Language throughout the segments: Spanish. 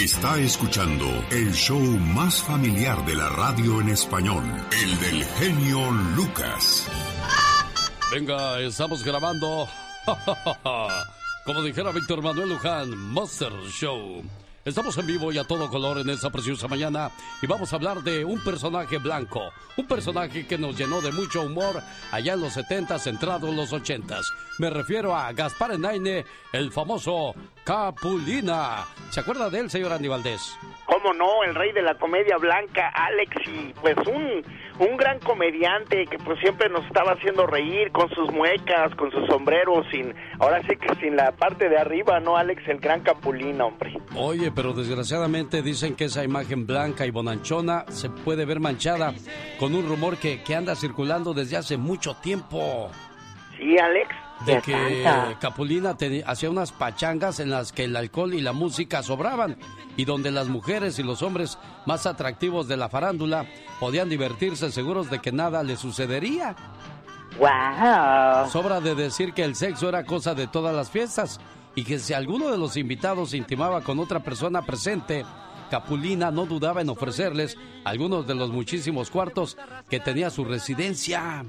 Está escuchando el show más familiar de la radio en español, el del genio Lucas. Venga, estamos grabando. Como dijera Víctor Manuel Luján, Monster Show. Estamos en vivo y a todo color en esta preciosa mañana y vamos a hablar de un personaje blanco, un personaje que nos llenó de mucho humor allá en los 70, centrado en los 80. Me refiero a Gaspar Enaine, el famoso Capulina. ¿Se acuerda de él, señor Andy Valdés? ¿Cómo no? El rey de la comedia blanca, Alex, y pues un, un gran comediante que pues siempre nos estaba haciendo reír con sus muecas, con sus sombreros, sin, ahora sí que sin la parte de arriba, ¿no, Alex? El gran Capulina, hombre. Oye, pero desgraciadamente dicen que esa imagen blanca y bonanchona se puede ver manchada con un rumor que, que anda circulando desde hace mucho tiempo. Sí, Alex de que Capulina hacía unas pachangas en las que el alcohol y la música sobraban y donde las mujeres y los hombres más atractivos de la farándula podían divertirse seguros de que nada les sucedería. Wow. Sobra de decir que el sexo era cosa de todas las fiestas y que si alguno de los invitados intimaba con otra persona presente, Capulina no dudaba en ofrecerles algunos de los muchísimos cuartos que tenía su residencia.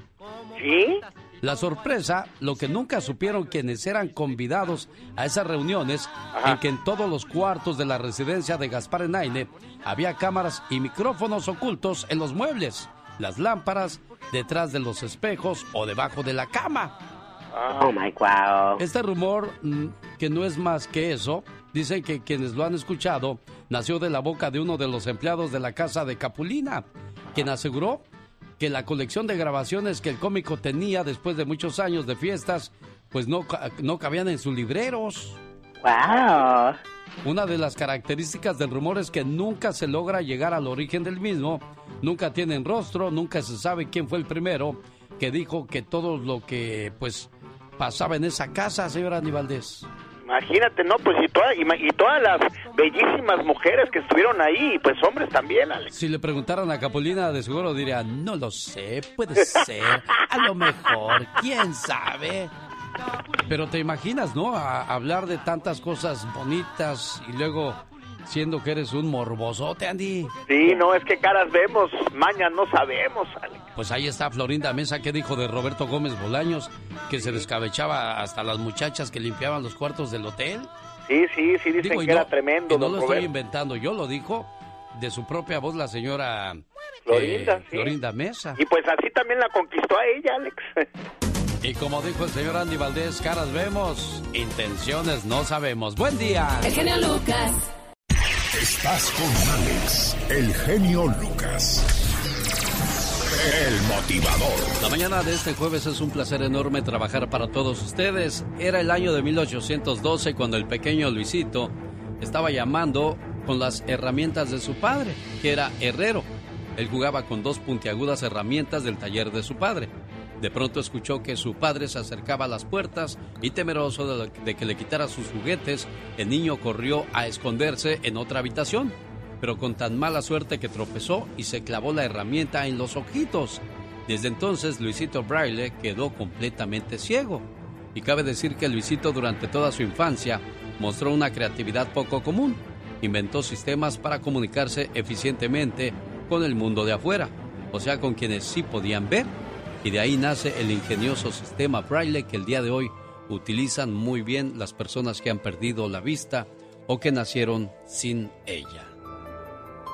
¿Sí? La sorpresa, lo que nunca supieron quienes eran convidados a esas reuniones, en que en todos los cuartos de la residencia de Gaspar Enaine había cámaras y micrófonos ocultos en los muebles, las lámparas, detrás de los espejos o debajo de la cama. Oh my wow. Este rumor, mm, que no es más que eso, dicen que quienes lo han escuchado, nació de la boca de uno de los empleados de la casa de Capulina, quien aseguró que la colección de grabaciones que el cómico tenía después de muchos años de fiestas, pues no, no cabían en sus libreros. ¡Wow! Una de las características del rumor es que nunca se logra llegar al origen del mismo, nunca tienen rostro, nunca se sabe quién fue el primero que dijo que todo lo que pues pasaba en esa casa, señora Aníbaldez. Imagínate, ¿no? Pues y, y, todas las bellísimas mujeres que estuvieron ahí, pues hombres también, Alex. Si le preguntaran a Capulina, de seguro diría, no lo sé, puede ser, a lo mejor, quién sabe. Pero te imaginas, ¿no? A hablar de tantas cosas bonitas y luego siendo que eres un morbosote, Andy. Sí, no, es que caras vemos, mañas no sabemos, Alex. Pues ahí está Florinda Mesa, que dijo de Roberto Gómez Bolaños, que se descabechaba hasta las muchachas que limpiaban los cuartos del hotel. Sí, sí, sí, dicen que era tremendo. no lo estoy inventando, yo lo dijo de su propia voz la señora Florinda, eh, Florinda Mesa. Y pues así también la conquistó a ella, Alex. Y como dijo el señor Andy Valdés, caras vemos, intenciones no sabemos. Buen día. El genio Lucas. Estás con Alex, el genio Lucas. El motivador. La mañana de este jueves es un placer enorme trabajar para todos ustedes. Era el año de 1812 cuando el pequeño Luisito estaba llamando con las herramientas de su padre, que era herrero. Él jugaba con dos puntiagudas herramientas del taller de su padre. De pronto escuchó que su padre se acercaba a las puertas y temeroso de, que le quitara sus juguetes, el niño corrió a esconderse en otra habitación, pero con tan mala suerte que tropezó y se clavó la herramienta en los ojitos. Desde entonces Luisito Braille quedó completamente ciego. Y cabe decir que Luisito durante toda su infancia mostró una creatividad poco común. Inventó sistemas para comunicarse eficientemente con el mundo de afuera, o sea, con quienes sí podían ver y de ahí nace el ingenioso sistema Braille que el día de hoy utilizan muy bien las personas que han perdido la vista o que nacieron sin ella.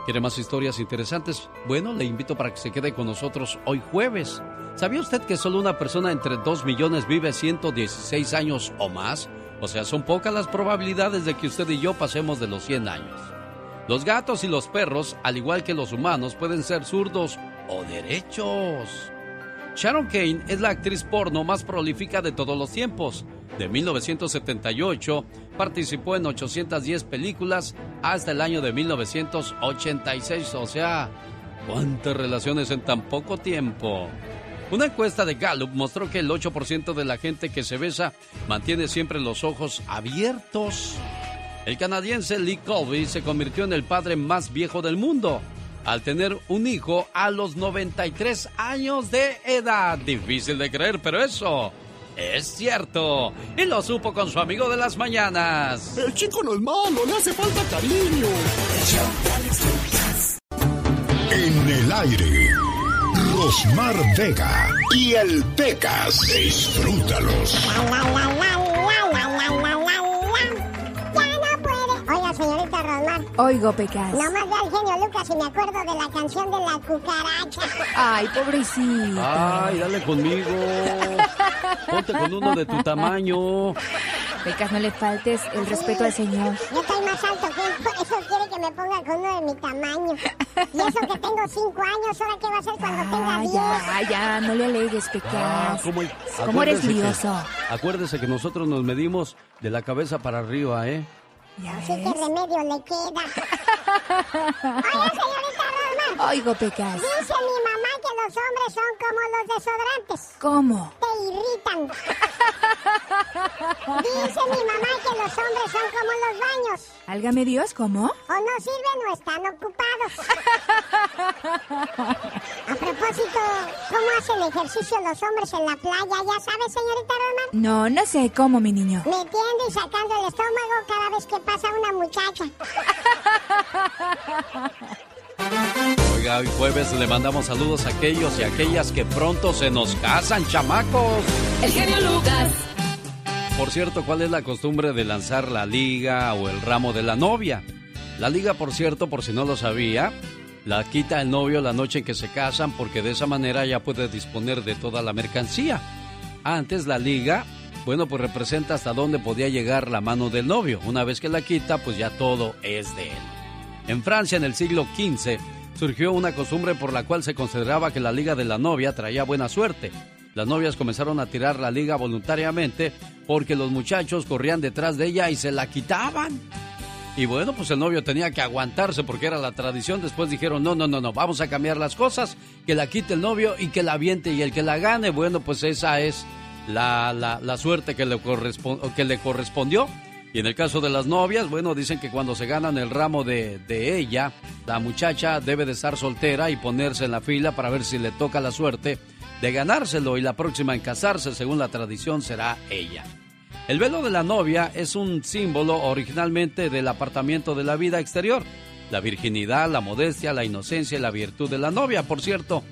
¿Quiere más historias interesantes? Bueno, le invito para que se quede con nosotros hoy jueves. ¿Sabía usted que solo una persona entre 2 millones vive 116 años o más? O sea, son pocas las probabilidades de que usted y yo pasemos de los 100 años. Los gatos y los perros, al igual que los humanos, pueden ser zurdos o derechos. Sharon Kane es la actriz porno más prolífica de todos los tiempos. De 1978 participó en 810 películas hasta el año de 1986, o sea, ¿cuántas relaciones en tan poco tiempo? Una encuesta de Gallup mostró que el 8% de la gente que se besa mantiene siempre los ojos abiertos. El canadiense Lee Colby se convirtió en el padre más viejo del mundo al tener un hijo a los 93 años de edad. Difícil de creer, pero eso Es cierto. Y lo supo con su amigo de las mañanas. El chico no es malo, le hace falta cariño. En el aire. Rosmar Vega y el Pecas. Disfrútalos. Oigo, Pecas. Nomás ve al genio Lucas y me acuerdo de la canción de la cucaracha. Ay, pobrecito. Ay, dale conmigo. Ponte con uno de tu tamaño. Pecas, no le faltes el respeto al Señor. Yo estoy más alto que él, por eso quiere que me ponga con uno de mi tamaño. Y eso que tengo cinco años, ¿ahora qué va a hacer cuando tenga Ah, diez? ya, ya, no le alegues, Ah, Pecas. ¿cómo, ¿Cómo eres que- lioso? acuérdese que nosotros nos medimos de la cabeza para arriba, ¿eh? ¿Ya Así que ves? remedio le queda. Oye, señorita Rosmar. Oigo, Pecas. Dice mi mamá que los hombres son como los desodorantes. ¿Cómo? Te irritan. Dice mi mamá que los hombres son como los baños. Álgame Dios, ¿cómo? O no sirven o están ocupados. A propósito, ¿cómo hacen ejercicio los hombres en la playa? ¿Ya sabe, señorita Rosmar? No, no sé cómo, mi niño. Metiendo y sacando el estómago cada vez que pasa una muchacha. Oiga, hoy jueves le mandamos saludos a aquellos y aquellas que pronto se nos casan, chamacos. El genio Lucas. Por cierto, ¿cuál es la costumbre de lanzar la liga o el ramo de la novia? La liga, por cierto, por si no lo sabía, la quita el novio la noche en que se casan porque de esa manera ya puede disponer de toda la mercancía. Antes la liga, bueno, pues representa hasta dónde podía llegar la mano del novio. Una vez que la quita, pues ya todo es de él. En Francia, en el siglo XV, surgió una costumbre por la cual se consideraba que la liga de la novia traía buena suerte. Las novias comenzaron a tirar la liga voluntariamente porque los muchachos corrían detrás de ella y se la quitaban. Y bueno, pues el novio tenía que aguantarse porque era la tradición. Después dijeron, no, no, no, no, vamos a cambiar las cosas, que la quite el novio y que la aviente y el que la gane, bueno, pues esa es la, la, la suerte que le, que le correspondió. Y en el caso de las novias, bueno, dicen que cuando se ganan el ramo de, de ella, la muchacha debe de estar soltera y ponerse en la fila para ver si le toca la suerte de ganárselo y la próxima en casarse, según la tradición, será ella. El velo de la novia es un símbolo originalmente del apartamiento de la vida exterior. La virginidad, la modestia, la inocencia y la virtud de la novia. Por cierto,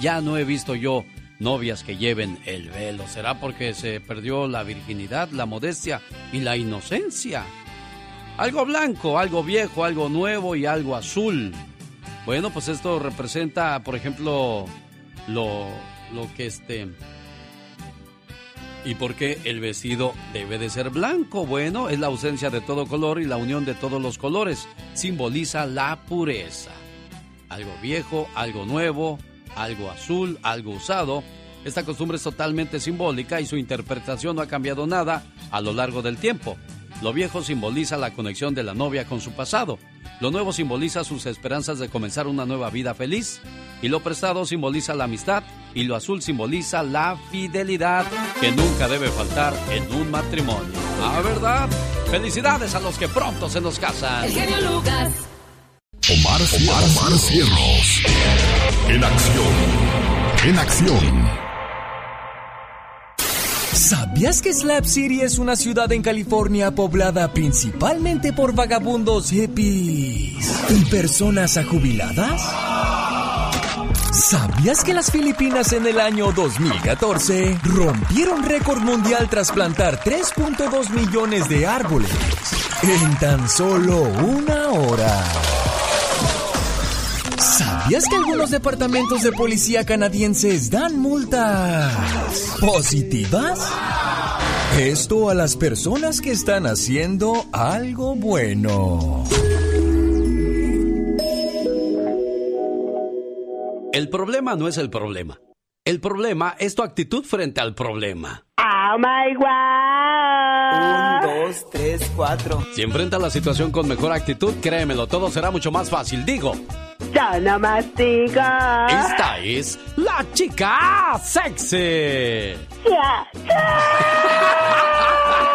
ya no he visto yo novias que lleven el velo. ¿Será porque se perdió la virginidad, la modestia y la inocencia? Algo blanco, algo viejo, algo nuevo y algo azul. Bueno, pues esto representa, por ejemplo, lo, lo que este... ¿Y por qué el vestido debe de ser blanco? Bueno, es la ausencia de todo color y la unión de todos los colores. Simboliza la pureza. Algo viejo, algo nuevo, algo azul, algo usado. Esta costumbre es totalmente simbólica y su interpretación no ha cambiado nada a lo largo del tiempo. Lo viejo simboliza la conexión de la novia con su pasado. Lo nuevo simboliza sus esperanzas de comenzar una nueva vida feliz. Y lo prestado simboliza la amistad. Y lo azul simboliza la fidelidad que nunca debe faltar en un matrimonio. ¿Ah, verdad? Felicidades a los que pronto se nos casan. El genio Lucas. Omar, Omar, Omar Cierros. En acción. En acción. ¿Sabías que Slab City es una ciudad en California poblada principalmente por vagabundos hippies y personas ajubiladas? ¿Sabías que las Filipinas en el año 2014 rompieron récord mundial tras plantar 3.2 millones de árboles en tan solo una hora? ¿Sabías que algunos departamentos de policía canadienses dan multas positivas? Esto a las personas que están haciendo algo bueno. El problema no es el problema. El problema es tu actitud frente al problema. Oh my wow. Un, dos, tres, cuatro. Si enfrentas la situación con mejor actitud, créemelo, todo será mucho más fácil. Digo, Yo no mastico. esta es la chica sexy. Ya.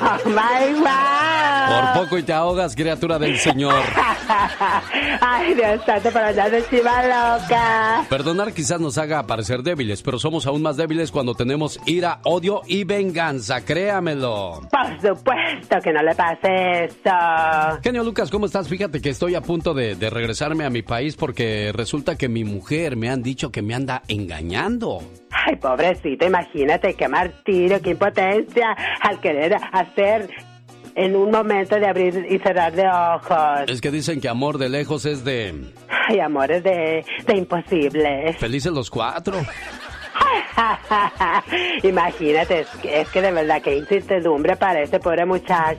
Oh my wow. Por poco y te ahogas, criatura del Señor. Ay, Dios santo, para andar de chiva loca. Perdonar quizás nos haga parecer débiles, pero somos aún más débiles cuando tenemos ira, odio y venganza, créamelo. Por supuesto que no le pase eso. Genio Lucas, ¿cómo estás? Fíjate que estoy a punto de, de regresarme a mi país porque resulta que mi mujer me han dicho que me anda engañando. Ay, pobrecita, imagínate qué martirio, qué impotencia al querer hacer en un momento de abrir y cerrar de ojos. Es que dicen que amor de lejos es de... Ay, amores de, de imposible. Felices los cuatro. Imagínate, es que, es que de verdad que incertidumbre para este pobre muchacho.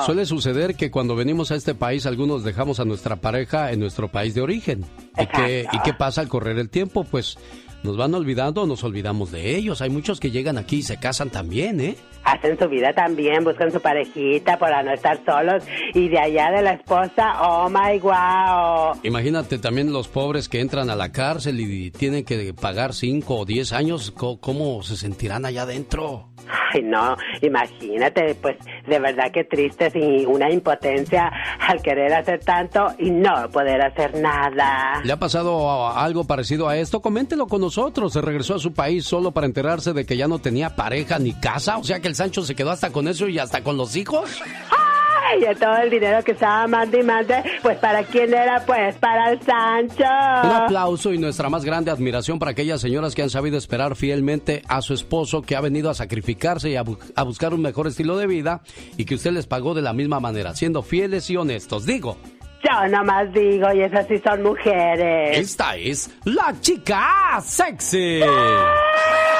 Suele suceder que cuando venimos a este país algunos dejamos a nuestra pareja en nuestro país de origen. ¿Y qué, ¿Y qué pasa al correr el tiempo? Pues nos van olvidando o nos olvidamos de ellos. Hay muchos que llegan aquí y se casan también, ¿eh? Hacen su vida también, buscan su parejita para no estar solos. Y de allá de la esposa, oh my wow. Imagínate también los pobres que entran a la cárcel y tienen que pagar 5 o 10 años. ¿Cómo, ¿Cómo se sentirán allá adentro? Ay, no, imagínate, pues de verdad que triste y una impotencia al querer hacer tanto y no poder hacer nada. ¿Le ha pasado algo parecido a esto? Coméntelo con nosotros. Se regresó a su país solo para enterarse de que ya no tenía pareja ni casa. O sea que el Sancho se quedó hasta con eso y hasta con los hijos. Ay, y todo el dinero que estaba mande y mande, pues para quién era, pues para el Sancho. Un aplauso y nuestra más grande admiración para aquellas señoras que han sabido esperar fielmente a su esposo que ha venido a sacrificarse y a, bu a buscar un mejor estilo de vida y que usted les pagó de la misma manera, siendo fieles y honestos. Digo. Yo nomás digo, y esas sí son mujeres. Esta es la chica sexy. ¡Ay,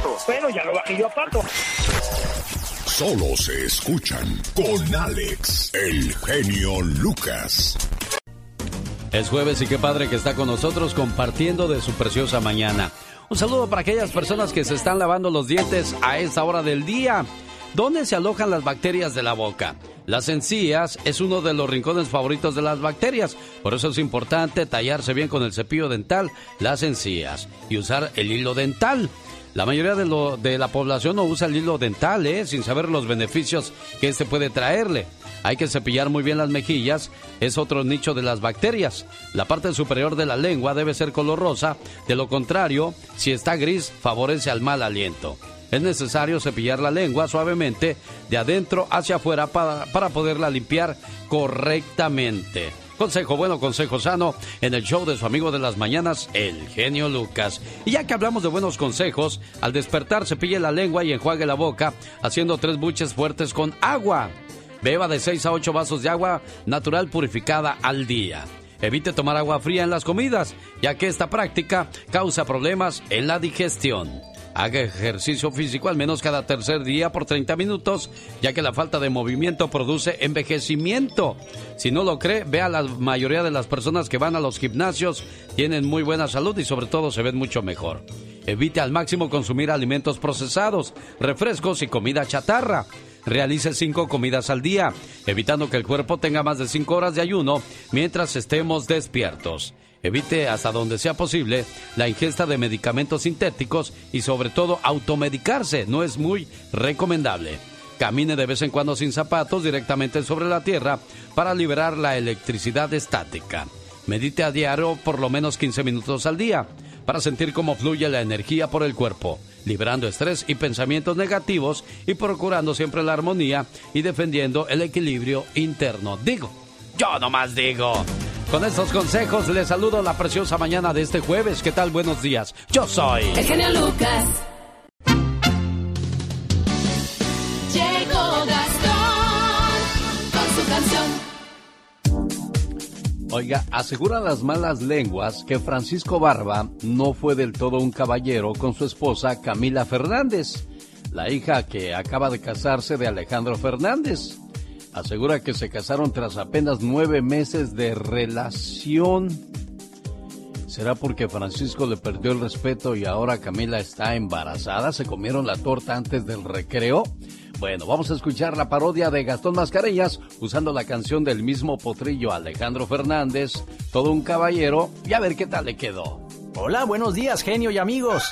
Pato? Bueno, ya lo bajé yo a Pato. Solo se escuchan con Alex, el genio Lucas. Es jueves y qué padre que está con nosotros compartiendo de su preciosa mañana. Un saludo para aquellas personas que se están lavando los dientes a esta hora del día. ¿Dónde se alojan las bacterias de la boca? Las encías es uno de los rincones favoritos de las bacterias, por eso es importante tallarse bien con el cepillo dental las encías y usar el hilo dental. La mayoría de, lo, de la población no usa el hilo dental, ¿eh? sin saber los beneficios que este puede traerle. Hay que cepillar muy bien las mejillas, es otro nicho de las bacterias. La parte superior de la lengua debe ser color rosa, de lo contrario, si está gris, favorece al mal aliento. Es necesario cepillar la lengua suavemente de adentro hacia afuera para, para poderla limpiar correctamente. Consejo bueno, consejo sano en el show de su amigo de las mañanas, el genio Lucas. Y ya que hablamos de buenos consejos, al despertar cepille la lengua y enjuague la boca haciendo tres buches fuertes con agua. Beba de 6 a 8 vasos de agua natural purificada al día. Evite tomar agua fría en las comidas, ya que esta práctica causa problemas en la digestión. Haga ejercicio físico al menos cada tercer día por 30 minutos, ya que la falta de movimiento produce envejecimiento. Si no lo cree, vea la mayoría de las personas que van a los gimnasios tienen muy buena salud y sobre todo se ven mucho mejor. Evite al máximo consumir alimentos procesados, refrescos y comida chatarra. Realice cinco comidas al día, evitando que el cuerpo tenga más de cinco horas de ayuno mientras estemos despiertos. Evite hasta donde sea posible la ingesta de medicamentos sintéticos y sobre todo automedicarse. No es muy recomendable. Camine de vez en cuando sin zapatos directamente sobre la tierra para liberar la electricidad estática. Medite a diario por lo menos 15 minutos al día para sentir cómo fluye la energía por el cuerpo, liberando estrés y pensamientos negativos y procurando siempre la armonía y defendiendo el equilibrio interno. Digo, yo nomás digo. Con estos consejos les saludo la preciosa mañana de este jueves. ¿Qué tal? Buenos días. Yo soy el genio Lucas. Llegó Gastón con su canción. Oiga, aseguran las malas lenguas que Francisco Barba no fue del todo un caballero con su esposa Camila Fernández, la hija que acaba de casarse de Alejandro Fernández. Asegura que se casaron tras apenas nueve meses de relación. ¿Será porque Francisco le perdió el respeto y ahora Camila está embarazada? ¿Se comieron la torta antes del recreo? Bueno, vamos a escuchar la parodia de Gastón Mascareñas usando la canción del mismo potrillo Alejandro Fernández, todo un caballero, y a ver qué tal le quedó. Hola, buenos días, genio y amigos.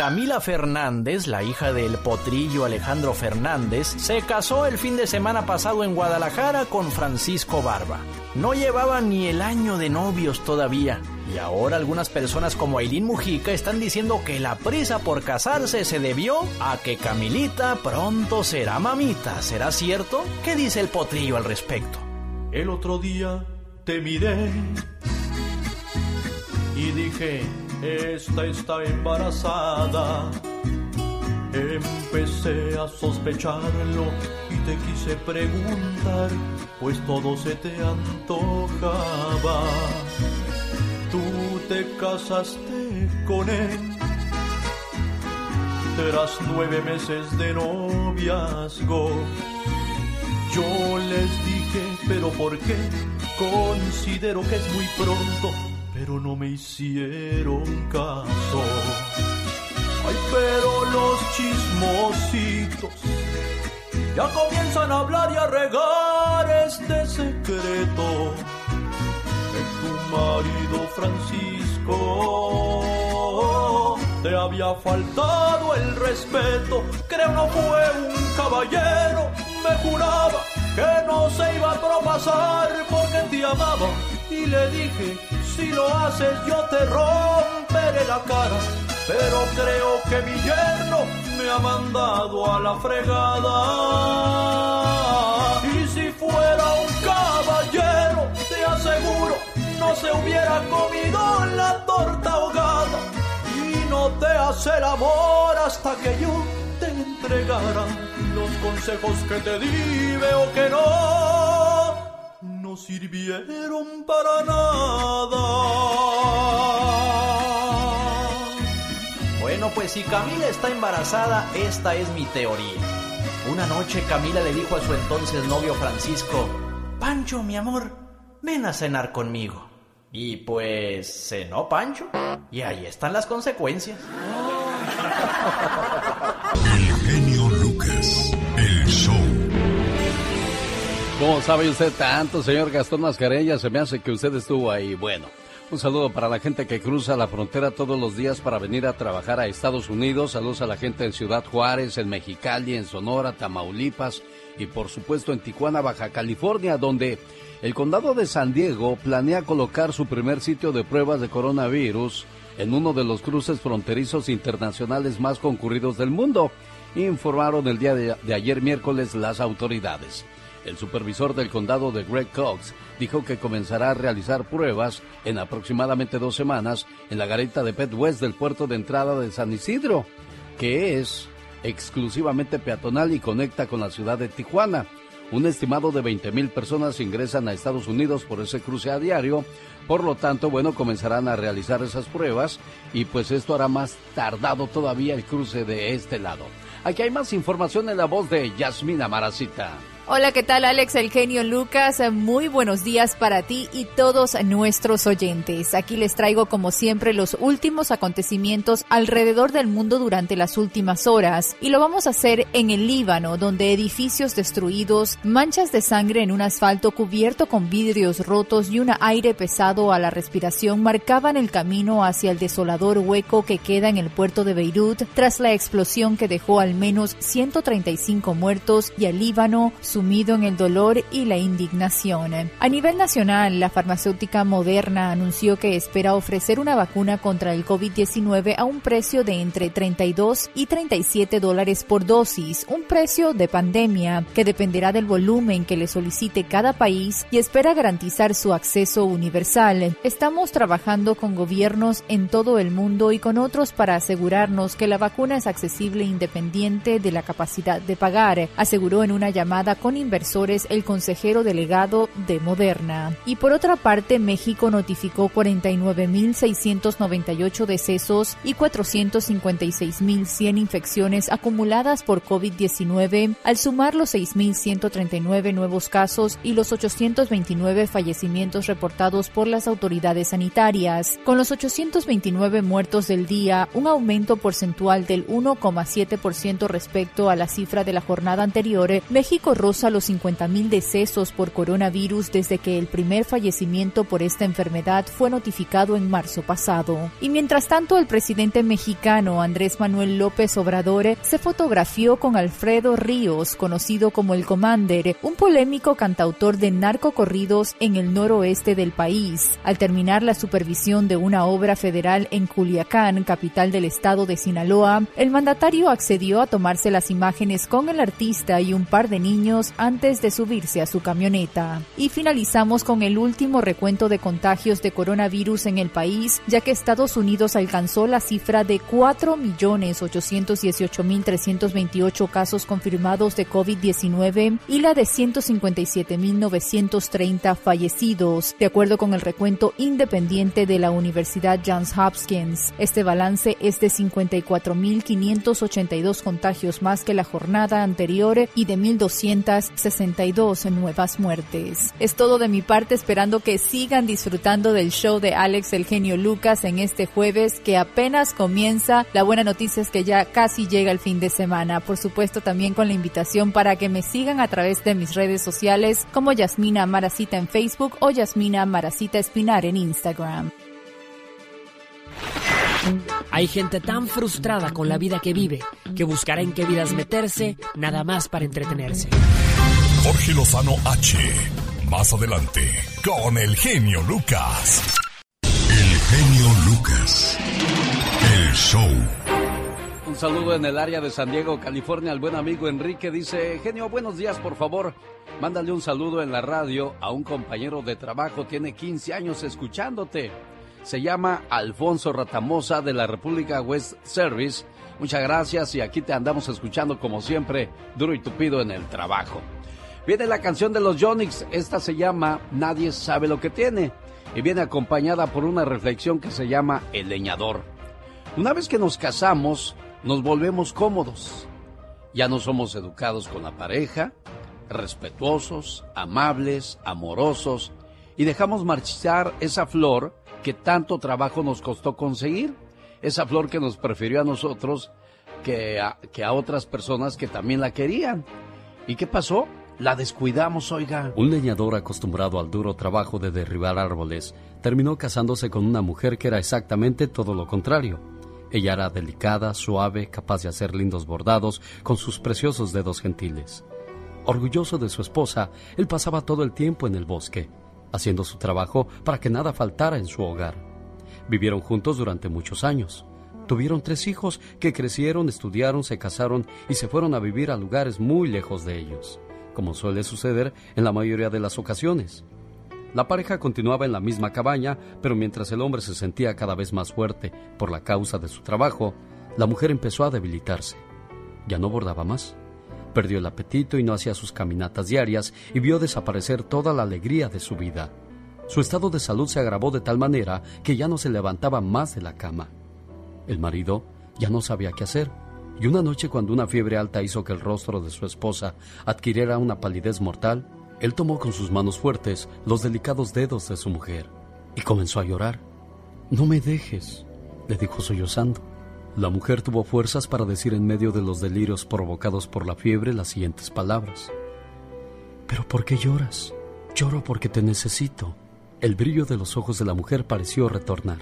Camila Fernández, la hija del potrillo Alejandro Fernández, se casó el fin de semana pasado en Guadalajara con Francisco Barba. No llevaban ni el año de novios todavía. Y ahora algunas personas como Aileen Mujica están diciendo que la prisa por casarse se debió a que Camilita pronto será mamita. ¿Será cierto? ¿Qué dice el potrillo al respecto? El otro día te miré y dije, esta está embarazada. Empecé a sospecharlo y te quise preguntar, pues todo se te antojaba. Tú te casaste con él tras nueve meses de noviazgo. Yo les dije, pero ¿por qué? Considero que es muy pronto pero no me hicieron caso. Ay, pero los chismositos ya comienzan a hablar y a regar este secreto que tu marido Francisco te había faltado el respeto. Creo no fue un caballero, me juraba que no se iba a propasar porque te amaba y le dije si lo haces yo te romperé la cara, pero creo que mi yerno me ha mandado a la fregada. Y si fuera un caballero, te aseguro, no se hubiera comido la torta ahogada. Y no te hace el amor hasta que yo te entregara los consejos que te di, veo que no no sirvieron para nada. Bueno, pues si Camila está embarazada, esta es mi teoría. Una noche Camila le dijo a su entonces novio Francisco, Pancho, mi amor, ven a cenar conmigo. Y pues cenó Pancho. Y ahí están las consecuencias. El genio Lucas, el show. ¿Cómo sabe usted tanto, señor Gastón Mascarella? Se me hace que usted estuvo ahí. Bueno, un saludo para la gente que cruza la frontera todos los días para venir a trabajar a Estados Unidos. Saludos a la gente en Ciudad Juárez, en Mexicali, en Sonora, Tamaulipas y por supuesto en Tijuana, Baja California, donde el condado de San Diego planea colocar su primer sitio de pruebas de coronavirus en uno de los cruces fronterizos internacionales más concurridos del mundo, informaron el día de, de ayer miércoles las autoridades. El supervisor del condado de Greg Cox dijo que comenzará a realizar pruebas en aproximadamente dos semanas en la garita de Pet West del puerto de entrada de San Isidro, que es exclusivamente peatonal y conecta con la ciudad de Tijuana. Un estimado de 20 mil personas ingresan a Estados Unidos por ese cruce a diario. Por lo tanto, bueno, comenzarán a realizar esas pruebas y pues esto hará más tardado todavía el cruce de este lado. Aquí hay más información en la voz de Yasmina Maracita. Hola, ¿qué tal Alex, el genio Lucas? Muy buenos días para ti y todos nuestros oyentes. Aquí les traigo como siempre los últimos acontecimientos alrededor del mundo durante las últimas horas y lo vamos a hacer en el Líbano, donde edificios destruidos, manchas de sangre en un asfalto cubierto con vidrios rotos y un aire pesado a la respiración marcaban el camino hacia el desolador hueco que queda en el puerto de Beirut tras la explosión que dejó al menos 135 muertos y al Líbano sumido en el dolor y la indignación. A nivel nacional, la farmacéutica Moderna anunció que espera ofrecer una vacuna contra el COVID-19 a un precio de entre 32 y 37 dólares por dosis, un precio de pandemia que dependerá del volumen que le solicite cada país y espera garantizar su acceso universal. Estamos trabajando con gobiernos en todo el mundo y con otros para asegurarnos que la vacuna es accesible e independiente de la capacidad de pagar, aseguró en una llamada con inversores el consejero delegado de Moderna. Y por otra parte, México notificó 49.698 decesos y 456.100 infecciones acumuladas por COVID-19, al sumar los 6.139 nuevos casos y los 829 fallecimientos reportados por las autoridades sanitarias. Con los 829 muertos del día, un aumento porcentual del 1,7% respecto a la cifra de la jornada anterior, México roza los 50.000 decesos por coronavirus desde que el primer fallecimiento por esta enfermedad fue notificado en marzo pasado. Y mientras tanto, el presidente mexicano Andrés Manuel López Obrador se fotografió con Alfredo Ríos, conocido como el Commander, un polémico cantautor de narcocorridos en el noroeste del país. Al terminar la supervisión de una obra federal en Culiacán, capital del estado de Sinaloa, el mandatario accedió a tomarse las imágenes con el artista y un par de niños antes de subirse a su camioneta. Y finalizamos con el último recuento de contagios de coronavirus en el país, ya que Estados Unidos alcanzó la cifra de 4.818.328 casos confirmados de COVID-19 y la de 157.930 fallecidos, de acuerdo con el recuento independiente de la Universidad Johns Hopkins. Este balance es de 54.582 contagios más que la jornada anterior y de 1.262 nuevas muertes. Es todo de mi parte, esperando que sigan disfrutando del show de Alex el genio Lucas en este jueves que apenas comienza. La buena noticia es que ya casi llega el fin de semana. Por supuesto, también con la invitación para que me sigan a través de mis redes sociales como Yasmina Maracita en Facebook o Yasmina Maracita Espinar en Instagram. Hay gente tan frustrada con la vida que vive que buscará en qué vidas meterse nada más para entretenerse. Jorge Lozano H. Más adelante, con el genio Lucas. El genio Lucas. El show. Un saludo en el área de San Diego, California, al buen amigo Enrique. Dice, genio, buenos días, por favor. Mándale un saludo en la radio a un compañero de trabajo. Tiene 15 años escuchándote. Se llama Alfonso Ratamosa de la República West Service. Muchas gracias y aquí te andamos escuchando como siempre, duro y tupido en el trabajo. Viene la canción de los Jonix, esta se llama Nadie sabe lo que tiene y viene acompañada por una reflexión que se llama El leñador. Una vez que nos casamos, nos volvemos cómodos. Ya no somos educados con la pareja, respetuosos, amables, amorosos y dejamos marchar esa flor que tanto trabajo nos costó conseguir. Esa flor que nos prefirió a nosotros que a, que a otras personas que también la querían. ¿Y qué pasó? La descuidamos, oiga. Un leñador acostumbrado al duro trabajo de derribar árboles terminó casándose con una mujer que era exactamente todo lo contrario. Ella era delicada, suave, capaz de hacer lindos bordados con sus preciosos dedos gentiles. Orgulloso de su esposa, él pasaba todo el tiempo en el bosque, haciendo su trabajo para que nada faltara en su hogar. Vivieron juntos durante muchos años. Tuvieron tres hijos que crecieron, estudiaron, se casaron y se fueron a vivir a lugares muy lejos de ellos, como suele suceder en la mayoría de las ocasiones. La pareja continuaba en la misma cabaña, pero mientras el hombre se sentía cada vez más fuerte por la causa de su trabajo, la mujer empezó a debilitarse. Ya no bordaba más. Perdió el apetito y no hacía sus caminatas diarias y vio desaparecer toda la alegría de su vida. Su estado de salud se agravó de tal manera que ya no se levantaba más de la cama. El marido ya no sabía qué hacer, y una noche cuando una fiebre alta hizo que el rostro de su esposa adquiriera una palidez mortal, él tomó con sus manos fuertes los delicados dedos de su mujer y comenzó a llorar. No me dejes, le dijo sollozando. La mujer tuvo fuerzas para decir en medio de los delirios provocados por la fiebre las siguientes palabras. ¿Pero por qué lloras? Lloro porque te necesito. El brillo de los ojos de la mujer pareció retornar.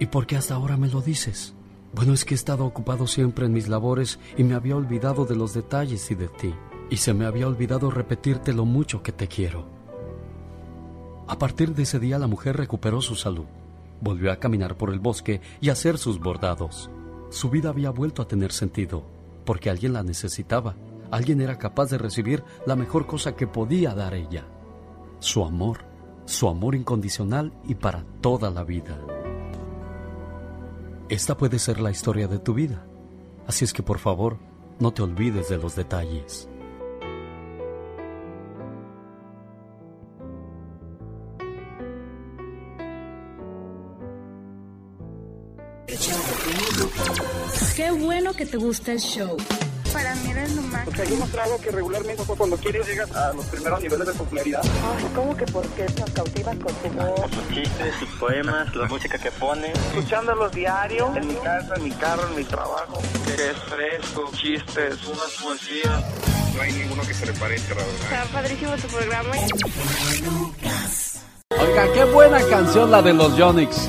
¿Y por qué hasta ahora me lo dices? Bueno, es que he estado ocupado siempre en mis labores y me había olvidado de los detalles y de ti. Y se me había olvidado repetirte lo mucho que te quiero. A partir de ese día la mujer recuperó su salud. Volvió a caminar por el bosque y a hacer sus bordados. Su vida había vuelto a tener sentido, porque alguien la necesitaba. Alguien era capaz de recibir la mejor cosa que podía dar ella. Su amor, su amor incondicional y para toda la vida. Esta puede ser la historia de tu vida. Así es que por favor, no te olvides de los detalles. Bueno que te gusta el show. Para mí eres lo más. Porque hay un trago que regularmente cuando quieres llegas a los primeros niveles de popularidad. Ay, ¿cómo que por qué nos cautivas con tu voz? Sus chistes, sus poemas, la música que pone. Escuchándolos diario, en mi casa, en mi carro, en mi trabajo. Es fresco, chistes, unas poesías. No hay ninguno que se le parezca, la verdad. Está padrísimo tu programa. Oiga, qué buena canción la de los Yonix.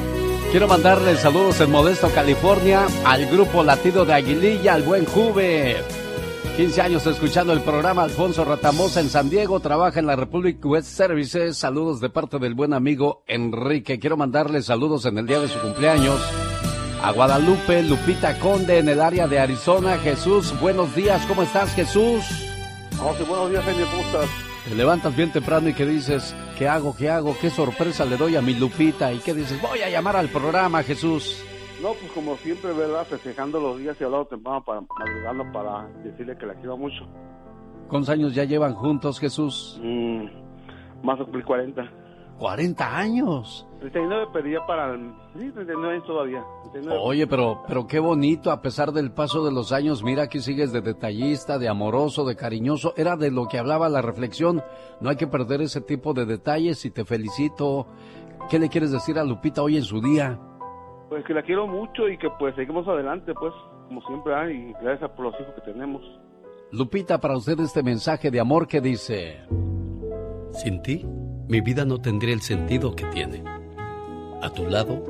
Quiero mandarle saludos en Modesto, California, al grupo Latido de Aguililla, al buen Juve. 15 años escuchando el programa Alfonso Ratamosa en San Diego, trabaja en la Republic West Services. Saludos de parte del buen amigo Enrique. Quiero mandarle saludos en el día de su cumpleaños a Guadalupe, Lupita Conde en el área de Arizona. Jesús, buenos días, ¿cómo estás Jesús? Sí, buenos días, genio, ¿cómo? Te levantas bien temprano y que dices, ¿qué hago? ¿Qué hago? ¿Qué sorpresa le doy a mi Lupita? ¿Y qué dices? Voy a llamar al programa, Jesús. No, pues como siempre, ¿verdad? Festejando los días y hablado temprano para madrugando para decirle que la quiero mucho. ¿Cuántos años ya llevan juntos, Jesús? Mm, más de cumplir 40. 40 años. 39 pedía para el... Sí, 39 años todavía. 39. Oye, pero, pero qué bonito, a pesar del paso de los años, mira que sigues de detallista, de amoroso, de cariñoso. Era de lo que hablaba la reflexión. No hay que perder ese tipo de detalles y te felicito. ¿Qué le quieres decir a Lupita hoy en su día? Pues que la quiero mucho y que pues seguimos adelante, pues, como siempre, ¿eh? y gracias por los hijos que tenemos. Lupita, para usted este mensaje de amor que dice... Sin ti, mi vida no tendría el sentido que tiene. A tu lado,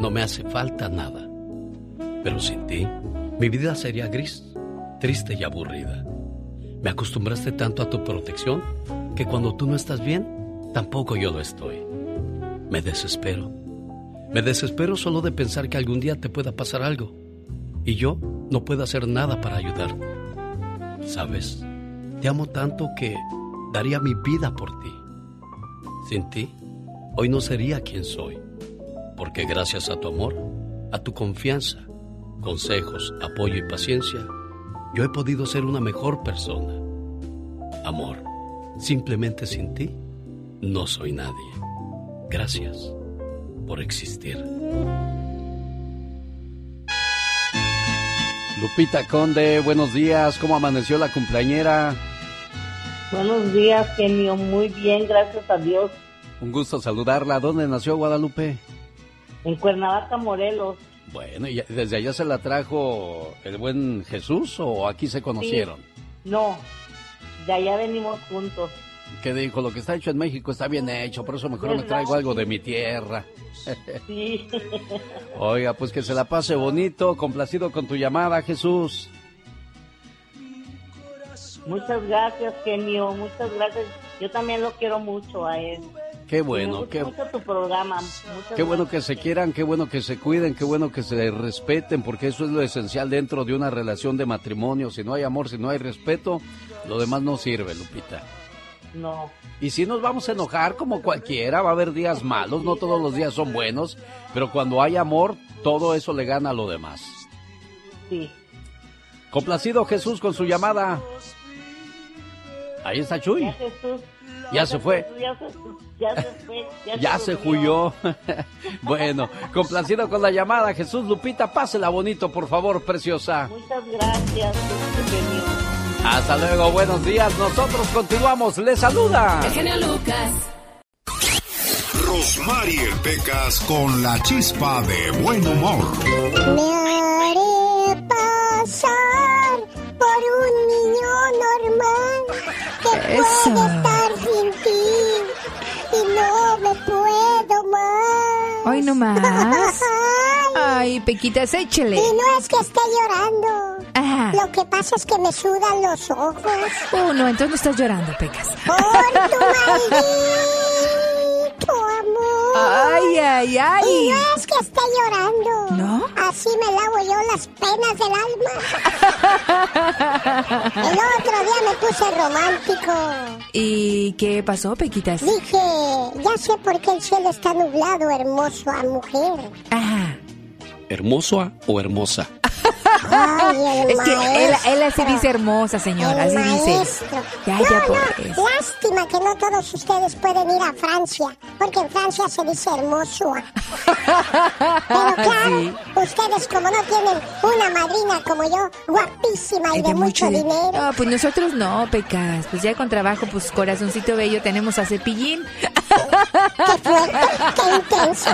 no me hace falta nada. Pero sin ti, mi vida sería gris, triste y aburrida. Me acostumbraste tanto a tu protección que cuando tú no estás bien, tampoco yo lo estoy. Me desespero. Me desespero solo de pensar que algún día te pueda pasar algo y yo no puedo hacer nada para ayudarte. Sabes, te amo tanto que daría mi vida por ti. Sin ti, hoy no sería quien soy, porque gracias a tu amor, a tu confianza, consejos, apoyo y paciencia, yo he podido ser una mejor persona. Amor, simplemente sin ti, no soy nadie. Gracias por existir. Lupita Conde, buenos días. ¿Cómo amaneció la cumpleañera? Buenos días, genio. Muy bien, gracias a Dios. Un gusto saludarla. ¿Dónde nació Guadalupe? En Cuernavaca, Morelos. Bueno, ¿y desde allá se la trajo el buen Jesús o aquí se conocieron? No, de allá venimos juntos. ¿Qué dijo? Lo que está hecho en México está bien hecho, por eso mejor me traigo algo de mi tierra. Sí. Oiga, pues que se la pase bonito, complacido con tu llamada, Jesús. Muchas gracias, genio. Muchas gracias. Yo también lo quiero mucho a él. Qué bueno, gusta qué, mucho tu programa. Muchas qué bueno que se quieran, qué bueno que se cuiden, qué bueno que se respeten, porque eso es lo esencial dentro de una relación de matrimonio. Si no hay amor, si no hay respeto, lo demás no sirve, Lupita. No. Y si nos vamos a enojar como cualquiera, va a haber días malos, no todos los días son buenos, pero cuando hay amor, todo eso le gana a lo demás. Sí. Complacido Jesús con su llamada. Ahí está Chuy. Ya Jesús. Ya se fue. Ya se, ya se fue. Ya, Ya se durmió. huyó. bueno, complacido con la llamada. Jesús Lupita, pásela bonito, por favor, preciosa. Muchas gracias. Hasta luego, buenos días. Nosotros continuamos. Le saluda. El genio Lucas. Rosmarie Pecas con la chispa de buen humor. Eso. puede estar sin ti y no me puedo más. Hoy no más. Ay, Pequitas, échele. Y no es que esté llorando. Ajá. Lo que pasa es que me sudan los ojos. Uh, no, entonces no estás llorando, Pecas. Por tu maldito amor. Ay, ay, Y ay. no es que esté llorando. ¿No? Así me lavo yo las penas del alma. El otro día me puse romántico. ¿Y qué pasó, Pequitas? Dije, ya sé por qué el cielo está nublado, hermoso a mujer. Ajá. ¿Hermoso o hermosa? Ay, Es que él, maestro. él así dice hermosa, señor. El Así dice. Ya, no, ya, no, pues. lástima que no todos ustedes pueden ir a Francia porque en Francia se dice hermoso. Pero claro, ustedes como no tienen una madrina como yo, guapísima y de, mucho, dinero. No, pues nosotros no, Pecas. Pues ya con trabajo, pues corazoncito bello, tenemos a Cepillín. ¡Qué fuerte! ¡Qué intenso!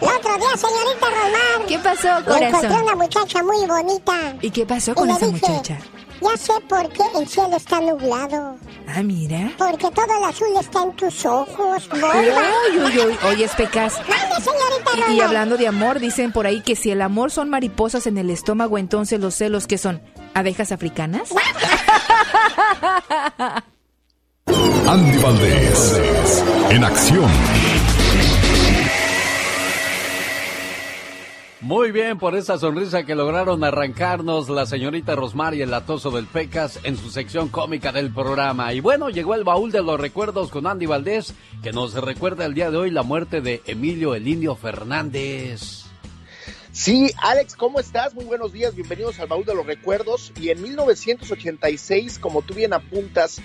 El otro día, señorita Román. ¿Qué pasó, Me corazón? encontré una muchacha muy bonita. ¿Y qué pasó con Y le esa dije, muchacha? Ya sé por qué el cielo está nublado. Ah, mira. Porque todo el azul está en tus ojos, Uy, bomba. uy, uy. Oye, Pecas. Mande, señorita Y, y hablando de amor, dicen por ahí que si el amor son mariposas en el estómago, entonces los celos, ¿qué son? ¿Abejas africanas? Andy Valdés, en acción. Muy bien por esa sonrisa que lograron arrancarnos la señorita Rosmar y el latoso del Pecas en su sección cómica del programa. Y bueno, llegó el baúl de los recuerdos con Andy Valdés, que nos recuerda el día de hoy la muerte de Emilio el Indio Fernández. Sí, Alex, ¿cómo estás? Muy buenos días, bienvenidos al Baúl de los Recuerdos. Y en 1986, como tú bien apuntas,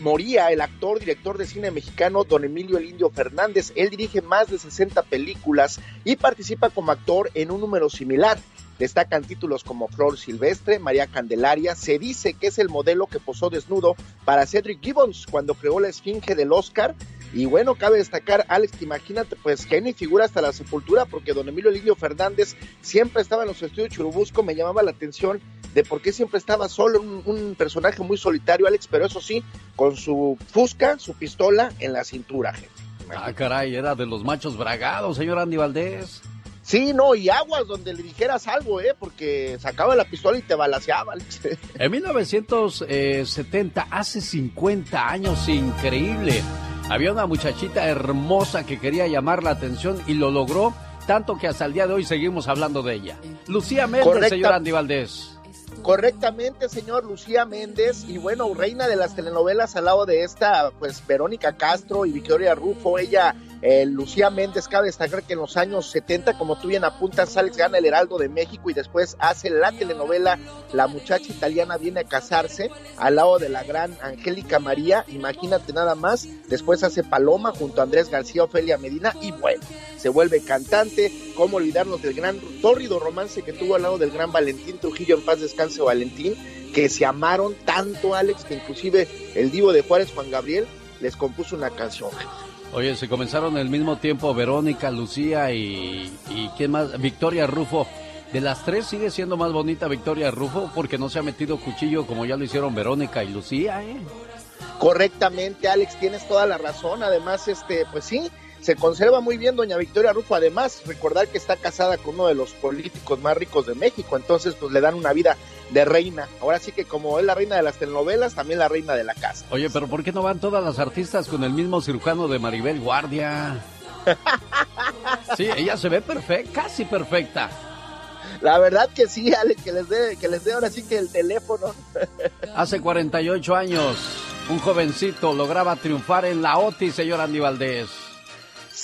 moría el actor, director de cine mexicano Don Emilio El Indio Fernández. Él dirige más de 60 películas y participa como actor en un número similar. Destacan títulos como Flor Silvestre, María Candelaria. Se dice que es el modelo que posó desnudo para Cedric Gibbons cuando creó la esfinge del Oscar. Y bueno, cabe destacar, Alex, que imagínate, pues genio y figura hasta la sepultura, porque don Emilio Lidio Fernández siempre estaba en los estudios Churubusco. Me llamaba la atención de por qué siempre estaba solo, un, un personaje muy solitario, Alex, pero eso sí, con su fusca, su pistola en la cintura, jefe. Ah, caray, era de los machos bragados, señor Andy Valdés. Sí, no, y aguas donde le dijeras algo, ¿eh? Porque sacaba la pistola y te balaseaba, Alex. En 1970, hace 50 años, increíble. Había una muchachita hermosa que quería llamar la atención y lo logró, tanto que hasta el día de hoy seguimos hablando de ella. Lucía Méndez, Correcta. señor Andy Valdés. Correctamente, señor Lucía Méndez, y bueno, reina de las telenovelas al lado de esta, pues Verónica Castro y Victoria Rufo, ella, eh, Lucía Méndez, cabe destacar que en los años 70, como tú bien apuntas, Alex gana el Heraldo de México y después hace la telenovela La muchacha italiana viene a casarse al lado de la gran Angélica María, imagínate nada más, después hace Paloma junto a Andrés García, Ofelia Medina, y bueno, se vuelve cantante, cómo olvidarnos del gran tórrido romance que tuvo al lado del gran Valentín Trujillo, en paz descanse Valentín, que se amaron tanto, Alex, que inclusive el divo de Juárez, Juan Gabriel, les compuso una canción. Oye, se comenzaron al mismo tiempo Verónica, Lucía y, y ¿quién más? Victoria Rufo. De las tres sigue siendo más bonita Victoria Rufo porque no se ha metido cuchillo como ya lo hicieron Verónica y Lucía, ¿eh? Correctamente, Alex, tienes toda la razón. Además, este, pues sí, se conserva muy bien doña Victoria Rufo. Además, recordar que está casada con uno de los políticos más ricos de México, entonces pues le dan una vida de reina. Ahora sí que como es la reina de las telenovelas, también la reina de la casa. Oye, pero ¿por qué no van todas las artistas con el mismo cirujano de Maribel Guardia? Sí, ella se ve perfecta, casi perfecta. La verdad que sí, Alex, que les dé, que les dé ahora sí que el teléfono. Hace 48 años, un jovencito lograba triunfar en la OTI, señor Andy Valdés.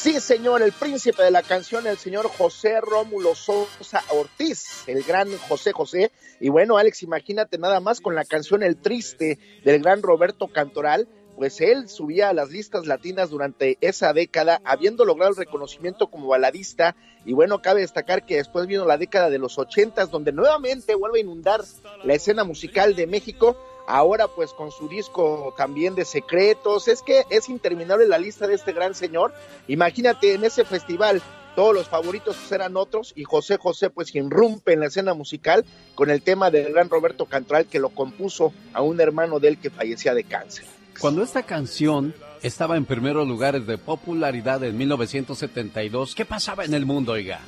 Sí, señor, el príncipe de la canción, el señor José Rómulo Sosa Ortiz, el gran José José. Y bueno, Alex, imagínate nada más con la canción El Triste del gran Roberto Cantoral, pues él subía a las listas latinas durante esa década, habiendo logrado el reconocimiento como baladista. Y bueno, cabe destacar que después vino la década de los ochentas, donde nuevamente vuelve a inundar la escena musical de México ahora pues con su disco también de secretos, es que es interminable la lista de este gran señor, imagínate en ese festival todos los favoritos eran otros y José José pues irrumpe en la escena musical con el tema del gran Roberto Cantral que lo compuso a un hermano de él que fallecía de cáncer. Cuando esta canción estaba en primeros lugares de popularidad en 1972, ¿qué pasaba en el mundo, oiga?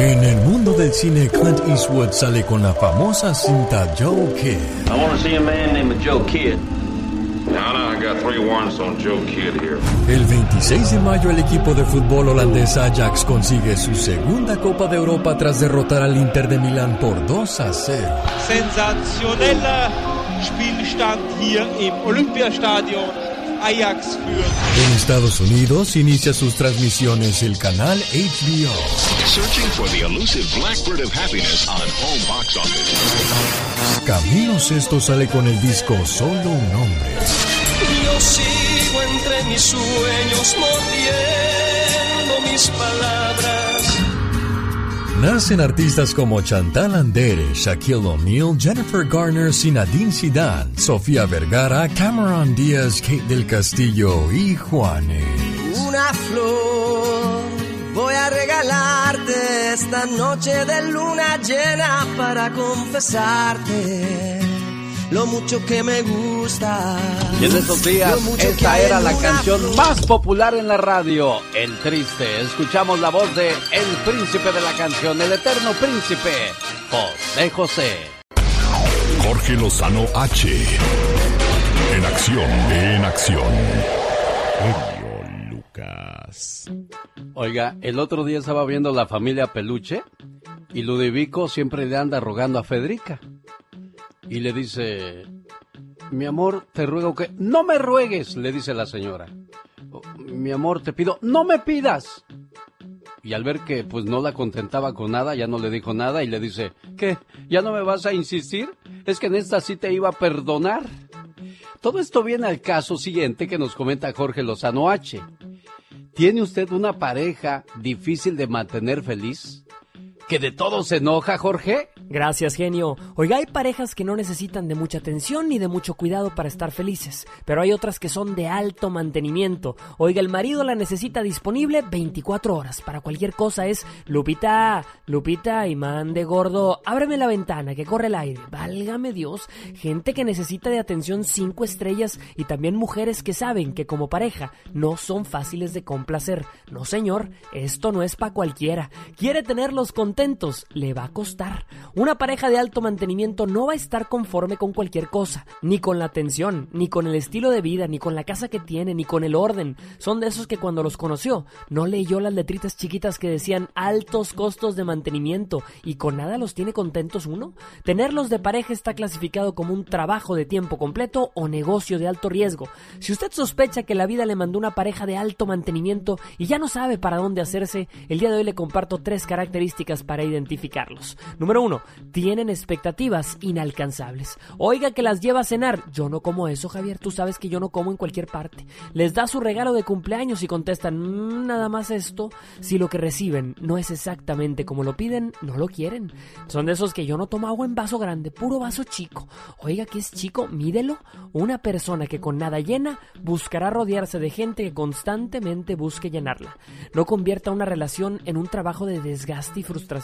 En el mundo del cine, Clint Eastwood sale con la famosa cinta Joe Kidd. I want to see a man named Joe Kidd. Now, now, I got three warrants on Joe Kidd here. El 26 de mayo el equipo de fútbol holandés Ajax consigue su segunda Copa de Europa tras derrotar al Inter de Milán por 2 a 0. Sensationeller Spielstand hier im Olympiastadion. Ajax führt. En Estados Unidos inicia sus transmisiones el canal HBO. Searching for the elusive blackbird of happiness on home box office. Camilo Sesto sale con el disco Solo un hombre. mis sueños, mordiendo mis palabras. Nacen artistas como Chantal Andere, Shaquille O'Neal, Jennifer Garner, Zinedine Zidane, Sofía Vergara, Cameron Díaz, Kate del Castillo y Juanes. Una flor voy a regalarte esta noche de luna llena para confesarte lo mucho que me gusta. Y en esos días, Lo mucho que esta era la canción flor. más popular en la radio, El Triste. Escuchamos la voz de El Príncipe de la canción, el eterno príncipe, José José. Jorge Lozano H. En acción, en acción. Genio Lucas. Oiga, el otro día estaba viendo la familia Peluche y Ludovico siempre le anda rogando a Federica. Y le dice, mi amor, te ruego que... No me ruegues, le dice la señora. "Oh, Mi amor, te pido, no me pidas. Y al ver que pues no la contentaba con nada, ya no le dijo nada y le dice, ¿qué? ¿Ya no me vas a insistir? Es que en esta sí te iba a perdonar. Todo esto viene al caso siguiente que nos comenta Jorge Lozano H. ¿Tiene usted una pareja difícil de mantener feliz? ¿Que de todo se enoja, Jorge? Gracias, genio. Oiga, hay parejas que no necesitan de mucha atención ni de mucho cuidado para estar felices, pero hay otras que son de alto mantenimiento. Oiga, el marido la necesita disponible 24 horas. Para cualquier cosa es, Lupita, Lupita, imán de gordo, ábreme la ventana, que corre el aire. Válgame Dios. Gente que necesita de atención 5 estrellas y también mujeres que saben que como pareja no son fáciles de complacer. No, señor, esto no es para cualquiera. Quiere tenerlos contentos, le va a costar. Una pareja de alto mantenimiento no va a estar conforme con cualquier cosa, ni con la atención, ni con el estilo de vida, ni con la casa que tiene, ni con el orden. Son de esos que cuando los conoció no leyó las letritas chiquitas que decían altos costos de mantenimiento y con nada los tiene contentos uno. Tenerlos de pareja está clasificado como un trabajo de tiempo completo o negocio de alto riesgo. Si usted sospecha que la vida le mandó una pareja de alto mantenimiento y ya no sabe para dónde hacerse, el día de hoy le comparto tres características para identificarlos. Número uno, tienen expectativas inalcanzables. Oiga que las lleva a cenar. Yo no como eso, Javier. Tú sabes que yo no como en cualquier parte. Les da su regalo de cumpleaños y contestan, "Mm, nada más esto. Si lo que reciben no es exactamente como lo piden, no lo quieren. Son de esos que yo no tomo agua en vaso grande, puro vaso chico. Oiga que es chico, mídelo. Una persona que con nada llena buscará rodearse de gente que constantemente busque llenarla. No convierta una relación en un trabajo de desgaste y frustración.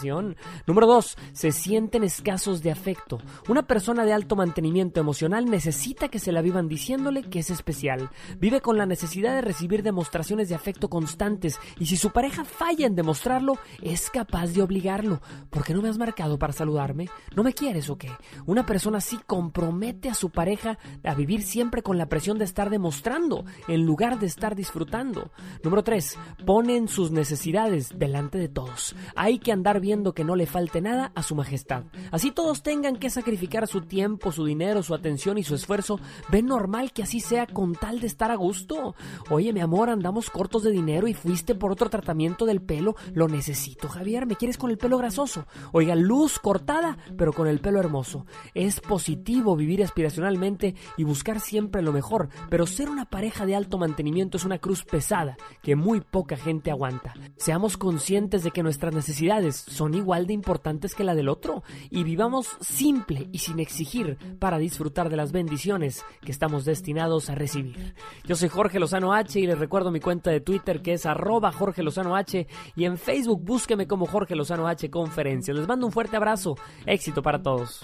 Número dos, se sienten escasos de afecto. Una persona de alto mantenimiento emocional necesita que se la vivan diciéndole que es especial. Vive con la necesidad de recibir demostraciones de afecto constantes y si su pareja falla en demostrarlo, es capaz de obligarlo. ¿Por qué no me has marcado para saludarme? ¿No me quieres o qué? Una persona así compromete a su pareja a vivir siempre con la presión de estar demostrando en lugar de estar disfrutando. Número 3. Ponen sus necesidades delante de todos. Hay que andar viendo que no le falte nada a su majestad. Así todos tengan que sacrificar su tiempo, su dinero, su atención y su esfuerzo. ¿Ven normal que así sea con tal de estar a gusto? Oye, mi amor, andamos cortos de dinero y fuiste por otro tratamiento del pelo. Lo necesito, Javier. ¿Me quieres con el pelo grasoso? Oiga, luz cortada, pero con el pelo hermoso. Es positivo vivir aspiracionalmente y buscar siempre lo mejor, pero ser una pareja de alto mantenimiento es una cruz pesada que muy poca gente aguanta. Seamos conscientes de que nuestras necesidades son igual de importantes que la del otro y vivamos simple y sin exigir para disfrutar de las bendiciones que estamos destinados a recibir. Yo soy Jorge Lozano H y les recuerdo mi cuenta de Twitter que es arroba Jorge Lozano H y en Facebook búsqueme como Jorge Lozano H Conferencias. Les mando un fuerte abrazo. Éxito para todos.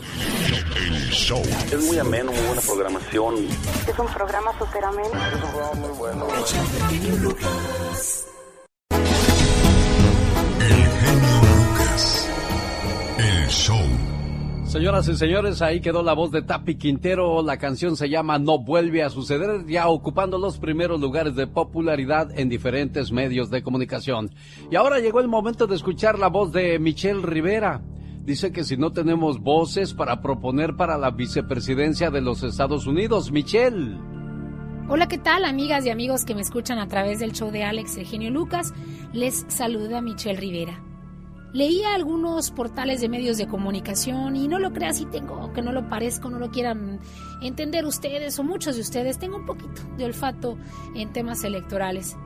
Es muy ameno, muy buena programación. Es un programa súper ameno. Es un programa muy bueno. El show. Señoras y señores, ahí quedó la voz de Tapi Quintero. La canción se llama No vuelve a suceder, ya ocupando los primeros lugares de popularidad en diferentes medios de comunicación. Y ahora llegó el momento de escuchar la voz de Michelle Rivera. Dice que si no tenemos voces para proponer para la vicepresidencia de los Estados Unidos, Michelle. Hola, ¿qué tal amigas y amigos que me escuchan a través del show de Alex Eugenio Lucas? Les saluda Michelle Rivera. Leía algunos portales de medios de comunicación y no lo creas si tengo, que no lo parezco, no lo quieran entender ustedes o muchos de ustedes, tengo un poquito de olfato en temas electorales.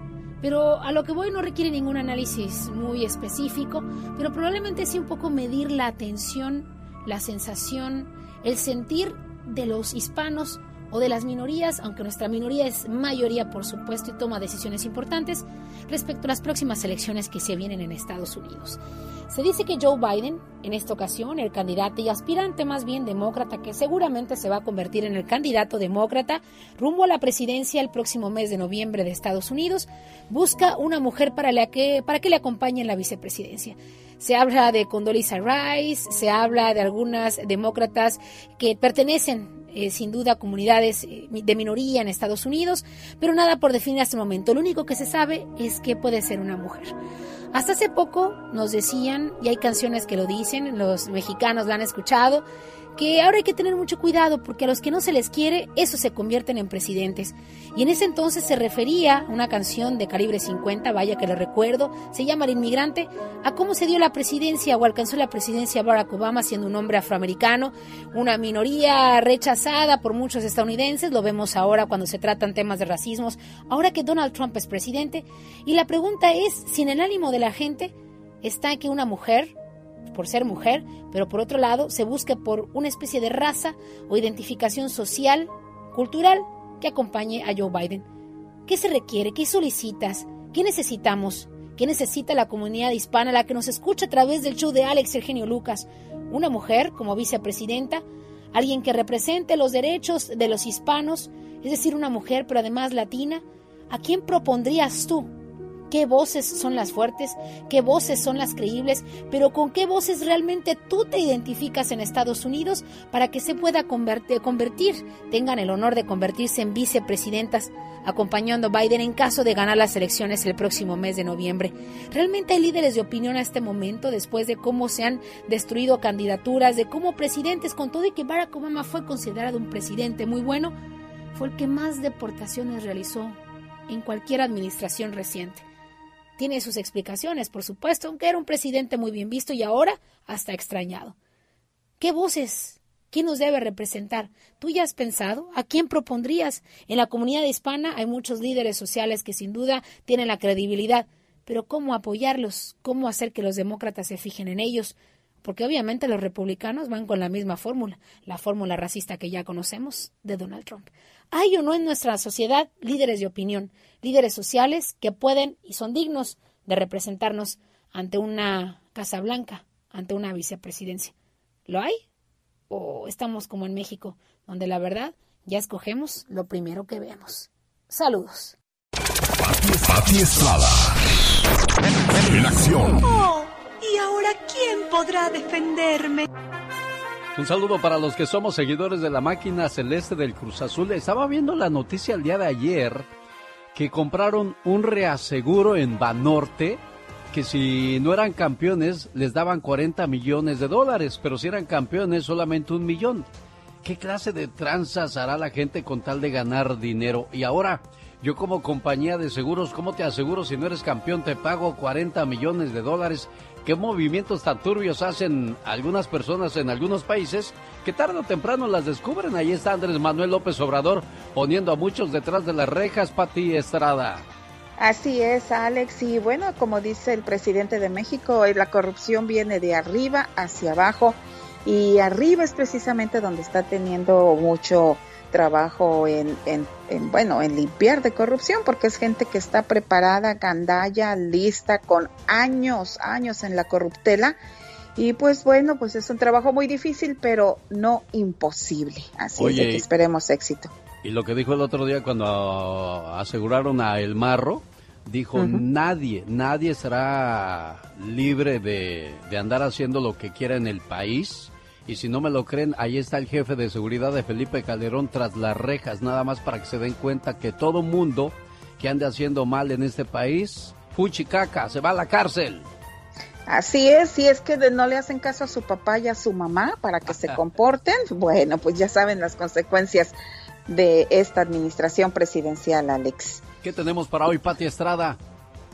Pero a lo que voy no requiere ningún análisis muy específico, pero probablemente sí un poco medir la atención, la sensación, el sentir de los hispanos o de las minorías, aunque nuestra minoría es mayoría por supuesto y toma decisiones importantes respecto a las próximas elecciones que se vienen en Estados Unidos. Se dice que Joe Biden, en esta ocasión, el candidato y aspirante más bien demócrata, que seguramente se va a convertir en el candidato demócrata rumbo a la presidencia el próximo mes de noviembre de Estados Unidos, busca una mujer para, que, para que le acompañe en la vicepresidencia. Se habla de Condoleezza Rice, se habla de algunas demócratas que pertenecen eh, sin duda comunidades eh, de minoría en Estados Unidos, pero nada por definir hasta el momento. Lo único que se sabe es que puede ser una mujer. Hasta hace poco nos decían, y hay canciones que lo dicen, los mexicanos la han escuchado, que ahora hay que tener mucho cuidado porque a los que no se les quiere, eso se convierten en presidentes. Y en ese entonces se refería a una canción de calibre 50, vaya que lo recuerdo, se llama El Inmigrante, a cómo se dio la presidencia o alcanzó la presidencia Barack Obama siendo un hombre afroamericano, una minoría rechazada por muchos estadounidenses, lo vemos ahora cuando se tratan temas de racismos, ahora que Donald Trump es presidente. Y la pregunta es si en el ánimo de la gente está que una mujer por ser mujer, pero por otro lado se busca por una especie de raza o identificación social, cultural, que acompañe a Joe Biden. ¿Qué se requiere? ¿Qué solicitas? ¿Qué necesitamos? ¿Qué necesita la comunidad hispana, la que nos escucha a través del show de Alex Eugenio Lucas? ¿Una mujer como vicepresidenta? ¿Alguien que represente los derechos de los hispanos? Es decir, una mujer, pero además latina. ¿A quién propondrías tú qué voces son las fuertes, qué voces son las creíbles, pero con qué voces realmente tú te identificas en Estados Unidos para que se pueda convertir, tengan el honor de convertirse en vicepresidentas acompañando a Biden en caso de ganar las elecciones el próximo mes de noviembre. ¿Realmente hay líderes de opinión a este momento después de cómo se han destruido candidaturas, de cómo presidentes, con todo y que Barack Obama fue considerado un presidente muy bueno, fue el que más deportaciones realizó en cualquier administración reciente? Tiene sus explicaciones, por supuesto, aunque era un presidente muy bien visto y ahora hasta extrañado. ¿Qué voces? ¿Quién nos debe representar? ¿Tú ya has pensado? ¿A quién propondrías? En la comunidad hispana hay muchos líderes sociales que sin duda tienen la credibilidad, pero ¿cómo apoyarlos? ¿Cómo hacer que los demócratas se fijen en ellos? Porque obviamente los republicanos van con la misma fórmula, la fórmula racista que ya conocemos de Donald Trump. ¿Hay o no en nuestra sociedad líderes de opinión, líderes sociales que pueden y son dignos de representarnos ante una Casa Blanca, ante una vicepresidencia? ¿Lo hay? ¿O estamos como en México, donde la verdad ya escogemos lo primero que vemos? Saludos. Pati Estrada. En acción. Oh, ¿y ahora quién podrá defenderme? Un saludo para los que somos seguidores de la máquina celeste del Cruz Azul. Estaba viendo la noticia el día de ayer que compraron un reaseguro en Banorte que si no eran campeones les daban 40 millones de dólares, pero si eran campeones solamente un millón. ¿Qué clase de tranzas hará la gente con tal de ganar dinero? Y ahora, yo como compañía de seguros, ¿cómo te aseguro si no eres campeón? Te pago 40 millones de dólares qué movimientos tan turbios hacen algunas personas en algunos países que tarde o temprano las descubren. Ahí está Andrés Manuel López Obrador poniendo a muchos detrás de las rejas, Pati Estrada. Así es, Alex. Y bueno, como dice el presidente de México, la corrupción viene de arriba hacia abajo. Y arriba es precisamente donde está teniendo mucho trabajo en, en, bueno, en limpiar de corrupción, porque es gente que está preparada, gandalla, lista, con años, años en la corruptela. Y pues bueno, pues es un trabajo muy difícil, pero no imposible. Así es que esperemos éxito. Y lo que dijo el otro día cuando aseguraron a El Marro, dijo, nadie, nadie será libre de, de andar haciendo lo que quiera en el país y si no me lo creen, ahí está el jefe de seguridad de Felipe Calderón tras las rejas, nada más para que se den cuenta que todo mundo que ande haciendo mal en este país, fuchicaca, se va a la cárcel. Así es, si es que no le hacen caso a su papá y a su mamá para que se comporten, bueno, pues ya saben las consecuencias de esta administración presidencial, Alex. ¿Qué tenemos para hoy, Pati Estrada?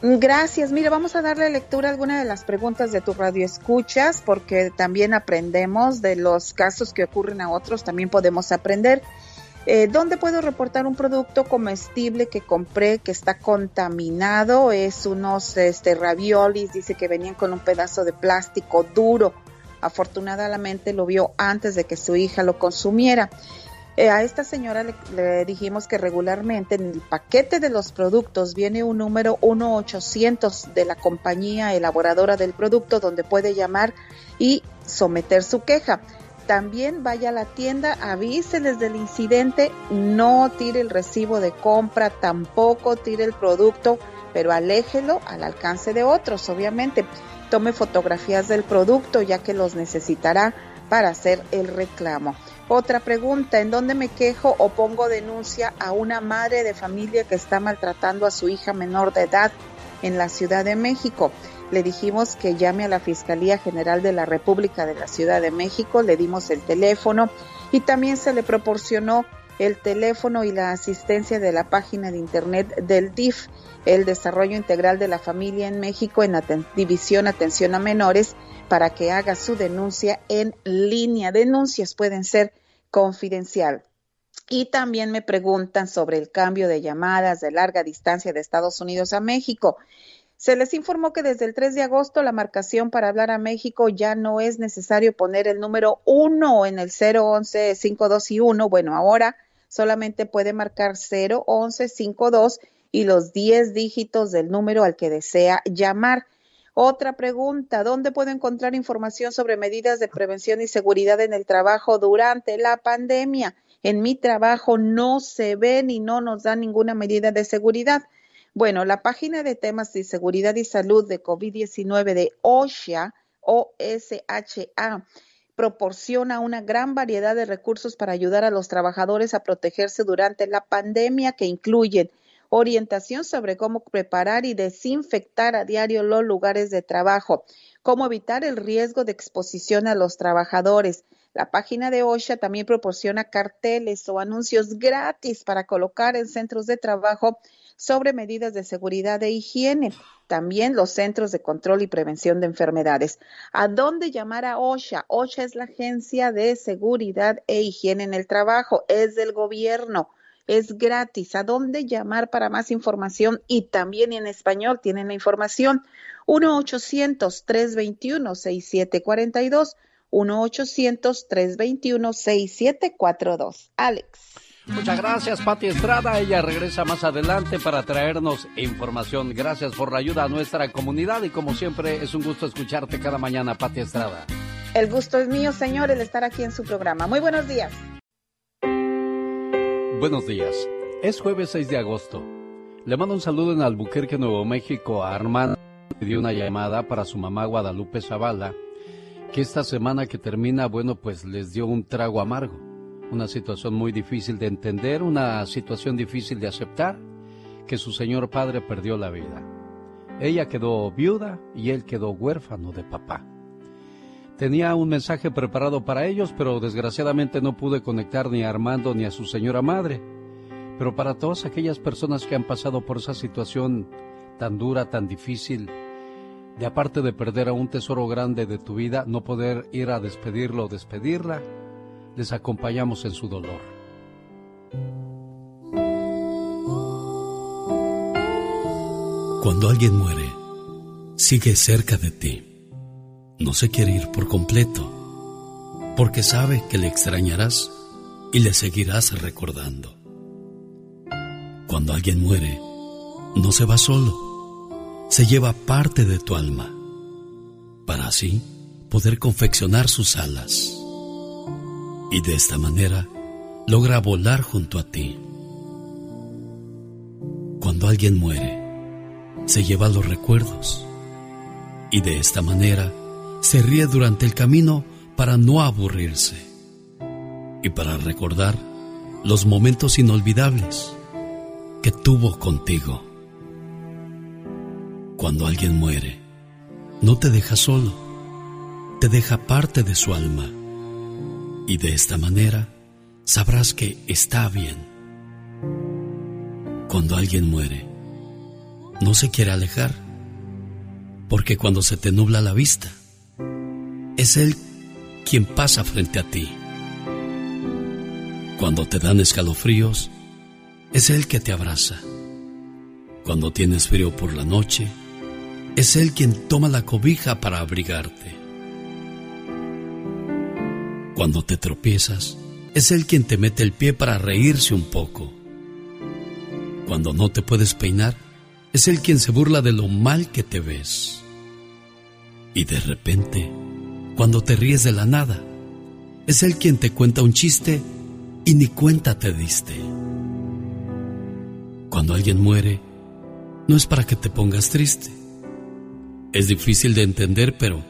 Gracias. Mira, vamos a darle lectura a alguna de las preguntas de tu radio escuchas, porque también aprendemos de los casos que ocurren a otros, también podemos aprender. Eh, ¿Dónde puedo reportar un producto comestible que compré que está contaminado? Es unos este, raviolis, dice que venían con un pedazo de plástico duro. Afortunadamente lo vio antes de que su hija lo consumiera. Eh, a esta señora le, dijimos que regularmente en el paquete de los productos viene un número 1-800 de la compañía elaboradora del producto donde puede llamar y someter su queja. También vaya a la tienda, avíseles del incidente, no tire el recibo de compra, tampoco tire el producto, pero aléjelo al alcance de otros, obviamente. Tome fotografías del producto ya que los necesitará para hacer el reclamo. Otra pregunta, ¿en dónde me quejo o pongo denuncia a una madre de familia que está maltratando a su hija menor de edad en la Ciudad de México? Le dijimos que llame a la Fiscalía General de la República de la Ciudad de México, le dimos el teléfono y también se le proporcionó el teléfono y la asistencia de la página de internet del DIF, el Desarrollo Integral de la Familia en México en División Atención a Menores, para que haga su denuncia en línea. Denuncias pueden ser confidencial. Y también me preguntan sobre el cambio de llamadas de larga distancia de Estados Unidos a México. Se les informó que desde el 3 de agosto la marcación para hablar a México ya no es necesario poner el número 1 en el 011 52 y 1. Bueno, ahora solamente puede marcar 011 52 y los 10 dígitos del número al que desea llamar. Otra pregunta, ¿dónde puedo encontrar información sobre medidas de prevención y seguridad en el trabajo durante la pandemia? En mi trabajo no se ven y no nos dan ninguna medida de seguridad. Bueno, la página de temas de seguridad y salud de COVID-19 de OSHA, OSHA, proporciona una gran variedad de recursos para ayudar a los trabajadores a protegerse durante la pandemia que incluyen orientación sobre cómo preparar y desinfectar a diario los lugares de trabajo, cómo evitar el riesgo de exposición a los trabajadores. La página de OSHA también proporciona carteles o anuncios gratis para colocar en centros de trabajo sobre medidas de seguridad e higiene. También los centros de control y prevención de enfermedades. ¿A dónde llamar a OSHA? OSHA es la Agencia de Seguridad e Higiene en el Trabajo, es del gobierno es gratis. ¿A dónde llamar para más información? Y también en español tienen la información. 1-800-321-6742. 1-800-321-6742. Alex. Muchas gracias, Pati Estrada. Ella regresa más adelante para traernos información. Gracias por la ayuda a nuestra comunidad y como siempre es un gusto escucharte cada mañana, Pati Estrada. El gusto es mío, señor, el estar aquí en su programa. Muy buenos días. Buenos días. Es jueves 6 de agosto. Le mando un saludo en Albuquerque, Nuevo México, a Armando. Le dio una llamada para su mamá Guadalupe Zavala, que esta semana que termina, bueno, pues les dio un trago amargo. Una situación muy difícil de entender, una situación difícil de aceptar, que su señor padre perdió la vida. Ella quedó viuda y él quedó huérfano de papá. Tenía un mensaje preparado para ellos, pero desgraciadamente no pude conectar ni a Armando ni a su señora madre. Pero para todas aquellas personas que han pasado por esa situación tan dura, tan difícil, de aparte de perder a un tesoro grande de tu vida, no poder ir a despedirlo o despedirla, les acompañamos en su dolor. Cuando alguien muere, sigue cerca de ti no se quiere ir por completo, porque sabe que le extrañarás y le seguirás recordando. Cuando alguien muere, no se va solo, se lleva parte de tu alma, para así poder confeccionar sus alas. Y de esta manera logra volar junto a ti. Cuando alguien muere, se lleva los recuerdos y de esta manera se ríe durante el camino para no aburrirse y para recordar los momentos inolvidables que tuvo contigo. Cuando alguien muere, no te deja solo, te deja parte de su alma y de esta manera sabrás que está bien. Cuando alguien muere, no se quiere alejar, porque cuando se te nubla la vista, es Él quien pasa frente a ti. Cuando te dan escalofríos, es Él que te abraza. Cuando tienes frío por la noche, es Él quien toma la cobija para abrigarte. Cuando te tropiezas, es Él quien te mete el pie para reírse un poco. Cuando no te puedes peinar, es Él quien se burla de lo mal que te ves. Y de repente, cuando te ríes de la nada, es Él quien te cuenta un chiste y ni cuenta te diste. Cuando alguien muere, no es para que te pongas triste. Es difícil de entender, pero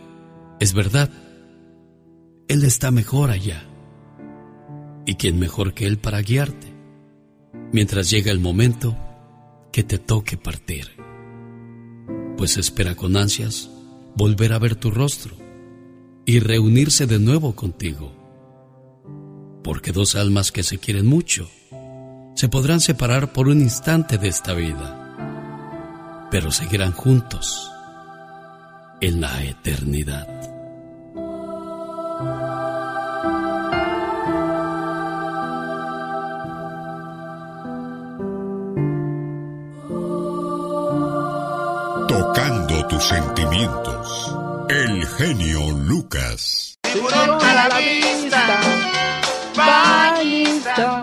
es verdad. Él está mejor allá. ¿Y quién mejor que Él para guiarte? Mientras llega el momento que te toque partir. Pues espera con ansias volver a ver tu rostro y reunirse de nuevo contigo. Porque dos almas que se quieren mucho se podrán separar por un instante de esta vida, pero seguirán juntos en la eternidad. Tus sentimientos. El genio Lucas. Tiburón a la vista, bañista.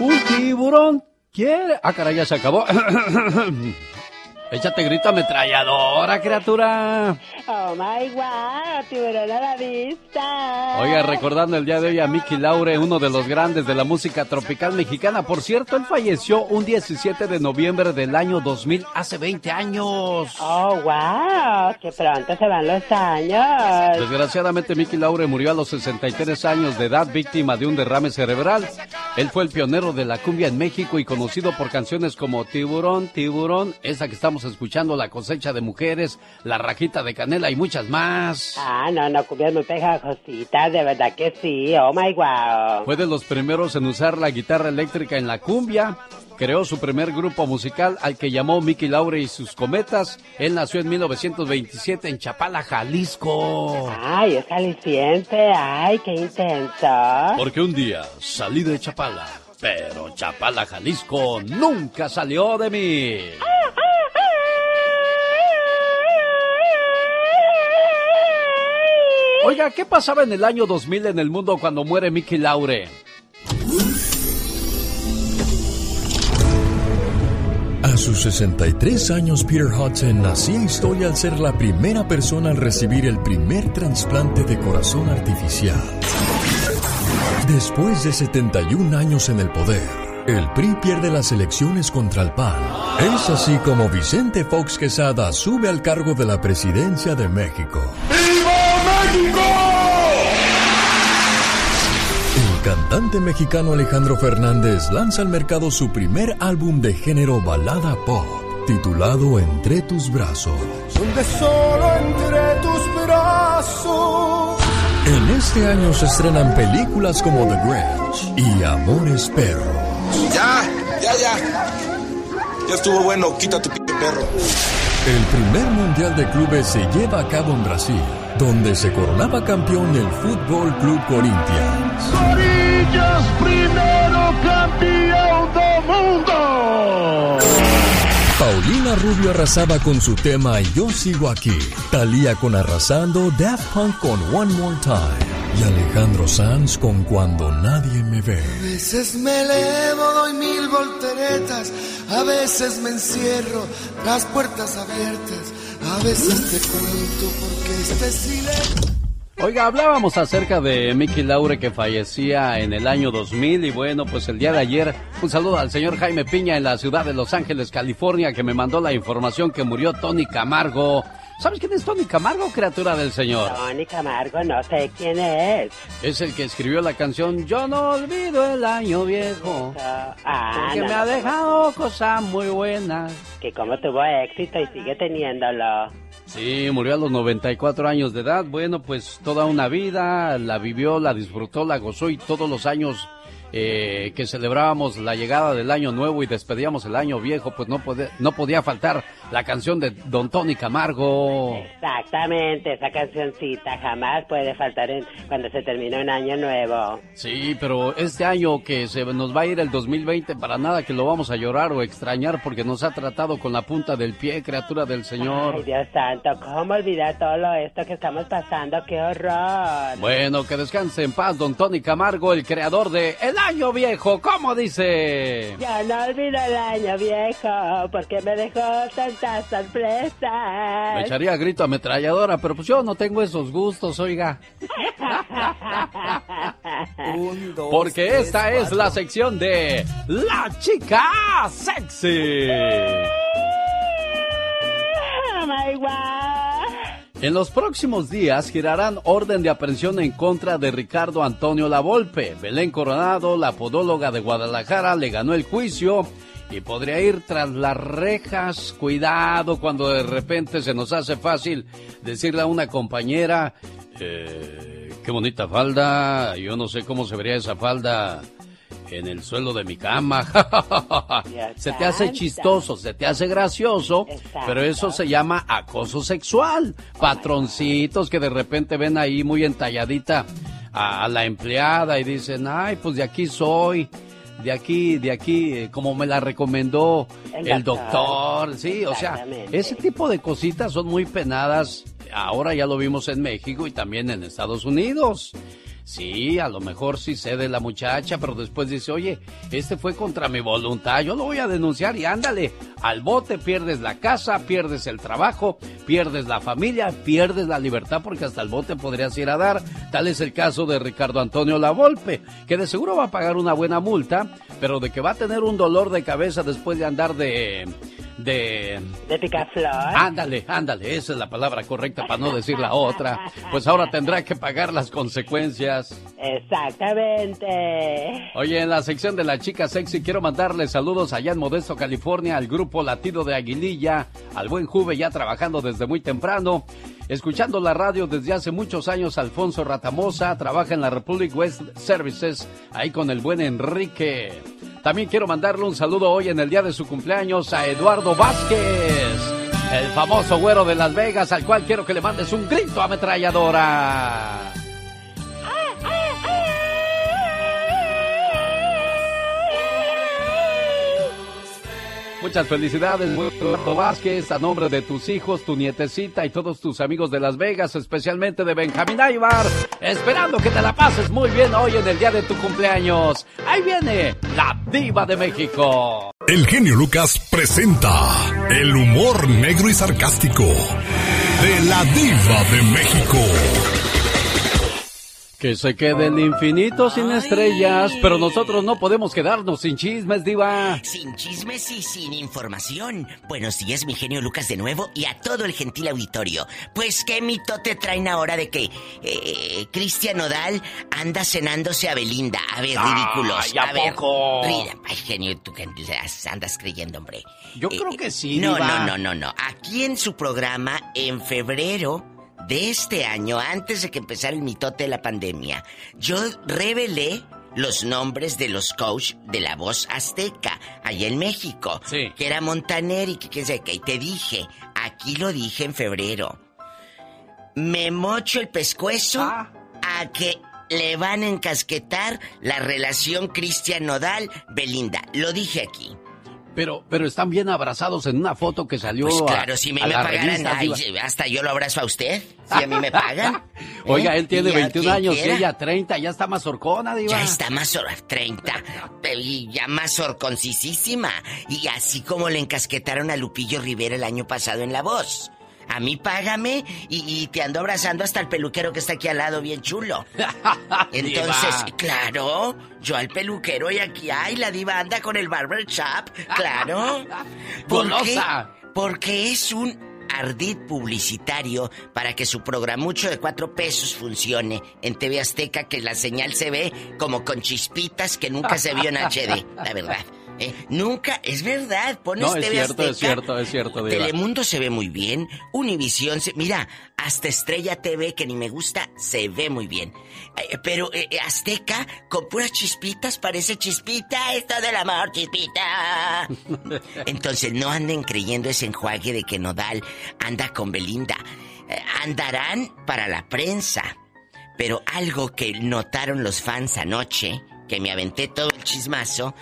Un tiburón quiere. Ah, caray, ya se acabó. Échate grito ametralladora, criatura. Oh my god, tiburón a la vista. Oiga, recordando el día de hoy a Mickey Laure, uno de los grandes de la música tropical mexicana. Por cierto, él falleció un 17 de noviembre del año 2000, hace 20 años. Oh wow, que pronto se van los años. Desgraciadamente, Mickey Laure murió a los 63 años de edad, víctima de un derrame cerebral. Él fue el pionero de la cumbia en México y conocido por canciones como Tiburón, Tiburón, esa que estamos escuchando, La cosecha de mujeres, La rajita de canela y muchas más. Ah, no, no, cumbias muy pegajositas, de verdad que sí, oh my wow. Fue de los primeros en usar la guitarra eléctrica en la cumbia. Creó su primer grupo musical al que llamó Mickey Laure y sus cometas. Él nació en 1927 en Chapala, Jalisco. Ay, es aliciente, ay, qué intenso. Porque un día salí de Chapala, pero Chapala, Jalisco nunca salió de mí. Oiga, ¿qué pasaba en el año 2000 en el mundo cuando muere Mickey Laure? A sus 63 años, Peter Hudson hacía historia al ser la primera persona en recibir el primer trasplante de corazón artificial. Después de 71 años en el poder, el PRI pierde las elecciones contra el PAN. Es así como Vicente Fox Quesada sube al cargo de la presidencia de México. El cantante mexicano Alejandro Fernández lanza al mercado su primer álbum de género balada pop, titulado Entre tus brazos. Donde solo entre tus brazos. En este año se estrenan películas como The Grinch y Amores Perros. Ya, ya, ya. Ya estuvo bueno, quita tu p perro. El primer mundial de clubes se lleva a cabo en Brasil, donde se coronaba campeón el Fútbol Club Corinthians. Corinthians, primero campeón del mundo. Paulina Rubio arrasaba con su tema Yo sigo aquí. Talía con Arrasando, Daft Punk con One More Time. Y Alejandro Sanz con Cuando nadie me ve. A veces me elevo, doy mil volteretas. A veces me encierro, las puertas abiertas. A veces te cuento porque este silencio. Oiga, hablábamos acerca de Mickey Laure que fallecía en el año 2000 y bueno, pues el día de ayer un saludo al señor Jaime Piña en la ciudad de Los Ángeles, California, que me mandó la información que murió Tony Camargo. ¿Sabes quién es Tony Camargo, criatura del señor? Tony Camargo, no sé quién es. Es el que escribió la canción Yo no olvido el año viejo. Ah, porque no, me ha no, dejado cosas muy buenas. Que como tuvo éxito y sigue teniéndolo. Sí, murió a los 94 años de edad. Bueno, pues toda una vida la vivió, la disfrutó, la gozó y todos los años eh, que celebrábamos la llegada del año nuevo y despedíamos el año viejo, pues no, podía, no podía faltar la canción de Don Tony Camargo. Exactamente, esa cancioncita jamás puede faltar en, cuando se termina un año nuevo. Sí, pero este año que se nos va a ir el 2020, para nada que lo vamos a llorar o extrañar porque nos ha tratado con la punta del pie, criatura del Señor. Ay, Dios santo, ¿cómo olvidar todo esto que estamos pasando? ¡Qué horror! Bueno, que descanse en paz, Don Tony Camargo, el creador de El Año Viejo, ¿cómo dice? Ya no olvido el año viejo porque me dejó tantas sorpresas. Me echaría grito ametralladora, pero pues yo no tengo esos gustos, oiga. Un, dos, Porque tres, esta es la sección de La Chica Sexy. Oh my God. En los próximos días girarán orden de aprehensión en contra de Ricardo Antonio Lavolpe. Belén Coronado, la podóloga de Guadalajara, le ganó el juicio y podría ir tras las rejas. Cuidado cuando de repente se nos hace fácil decirle a una compañera, eh, qué bonita falda, yo no sé cómo se vería esa falda en el suelo de mi cama. se te hace chistoso, se te hace gracioso, pero eso se llama acoso sexual. Patroncitos que de repente ven ahí muy entalladita a, la empleada y dicen, ay, pues de aquí soy. De aquí, de aquí, eh, como me la recomendó El doctor. sí, o sea, ese tipo de cositas son muy penadas. Ahora ya lo vimos en México y también en Estados Unidos. Sí, a lo mejor sí cede la muchacha, pero después dice, oye, este fue contra mi voluntad, yo lo voy a denunciar y ándale, al bote pierdes la casa, pierdes el trabajo, pierdes la familia, pierdes la libertad porque hasta el bote podrías ir a dar. Tal es el caso de Ricardo Antonio Lavolpe, que de seguro va a pagar una buena multa, pero de que va a tener un dolor de cabeza después de andar de... de... De picaflor. Ándale, ándale, esa es la palabra correcta para no decir la otra. Pues ahora tendrá que pagar las consecuencias. Exactamente. Oye, en la sección de la chica sexy quiero mandarle saludos allá en Modesto, California, al grupo latido de Aguililla, al buen Juve ya trabajando desde muy temprano. Escuchando la radio desde hace muchos años, Alfonso Ratamosa trabaja en la Republic West Services, ahí con el buen Enrique. También quiero mandarle un saludo hoy en el día de su cumpleaños a Eduardo Vázquez, el famoso güero de Las Vegas, al cual quiero que le mandes un grito ametralladora. Muchas felicidades, Eduardo Vázquez, a nombre de tus hijos, tu nietecita y todos tus amigos de Las Vegas, especialmente de Benjamín Aybar, esperando que te la pases muy bien hoy en el día de tu cumpleaños. Ahí viene la diva de México. El genio Lucas presenta el humor negro y sarcástico de la diva de México. Que se quede el infinito sin estrellas, pero nosotros no podemos quedarnos sin chismes, diva. Sin chismes y sin información. Buenos días, mi genio Lucas de nuevo y a todo el gentil auditorio. Pues qué mito te traen ahora de que eh, Cristian Nodal anda cenándose a Belinda. A ver, Ay, ridículos. ¿a a ver, poco? ri- Ay, genio, tú que andas creyendo, hombre. Yo creo que sí, No, diva. no, no, no, no. Aquí en su programa, en febrero de este año, antes de que empezara el mitote de la pandemia, yo revelé los nombres de los coach de la voz azteca, allá en México. Sí. Que era Montaner y que qué sé qué. Y te dije, aquí lo dije en febrero. Me mocho el pescuezo Ah. a que le van a encasquetar la relación Cristian Nodal-Belinda. Lo dije aquí. Pero, pero están bien abrazados en una foto que salió Pues a- claro, si me, a me la pagaran, ay, hasta yo lo abrazo a usted. Si a mí me pagan. Oiga, ¿Eh? él tiene Y a 21 quien años y quiera. ella 30, ya está más horcona, diva. Ya está más hor- 30 y ya más horconcisísima. Y así como le encasquetaron a Lupillo Rivera el año pasado en La Voz. A mí págame y, y te ando abrazando hasta el peluquero que está aquí al lado, bien chulo. Entonces, claro, yo al peluquero y aquí, ay, la diva anda con el barber shop, claro. ¿Por qué? Porque es un ardid publicitario para que su programucho de cuatro pesos funcione en TV Azteca, que la señal se ve como con chispitas que nunca se vio en HD, la verdad. Eh, nunca, es verdad, pones No, es TV cierto, es cierto, es cierto, Diva. Telemundo se ve muy bien, Univisión se... Mira, hasta Estrella TV, que ni me gusta, se ve muy bien. Eh, pero eh, eh, Azteca, con puras chispitas, parece chispita, esto del amor, chispita. Entonces no anden creyendo ese enjuague de que Nodal anda con Belinda. Andarán para la prensa. Pero algo que notaron los fans anoche, que me aventé todo el chismazo,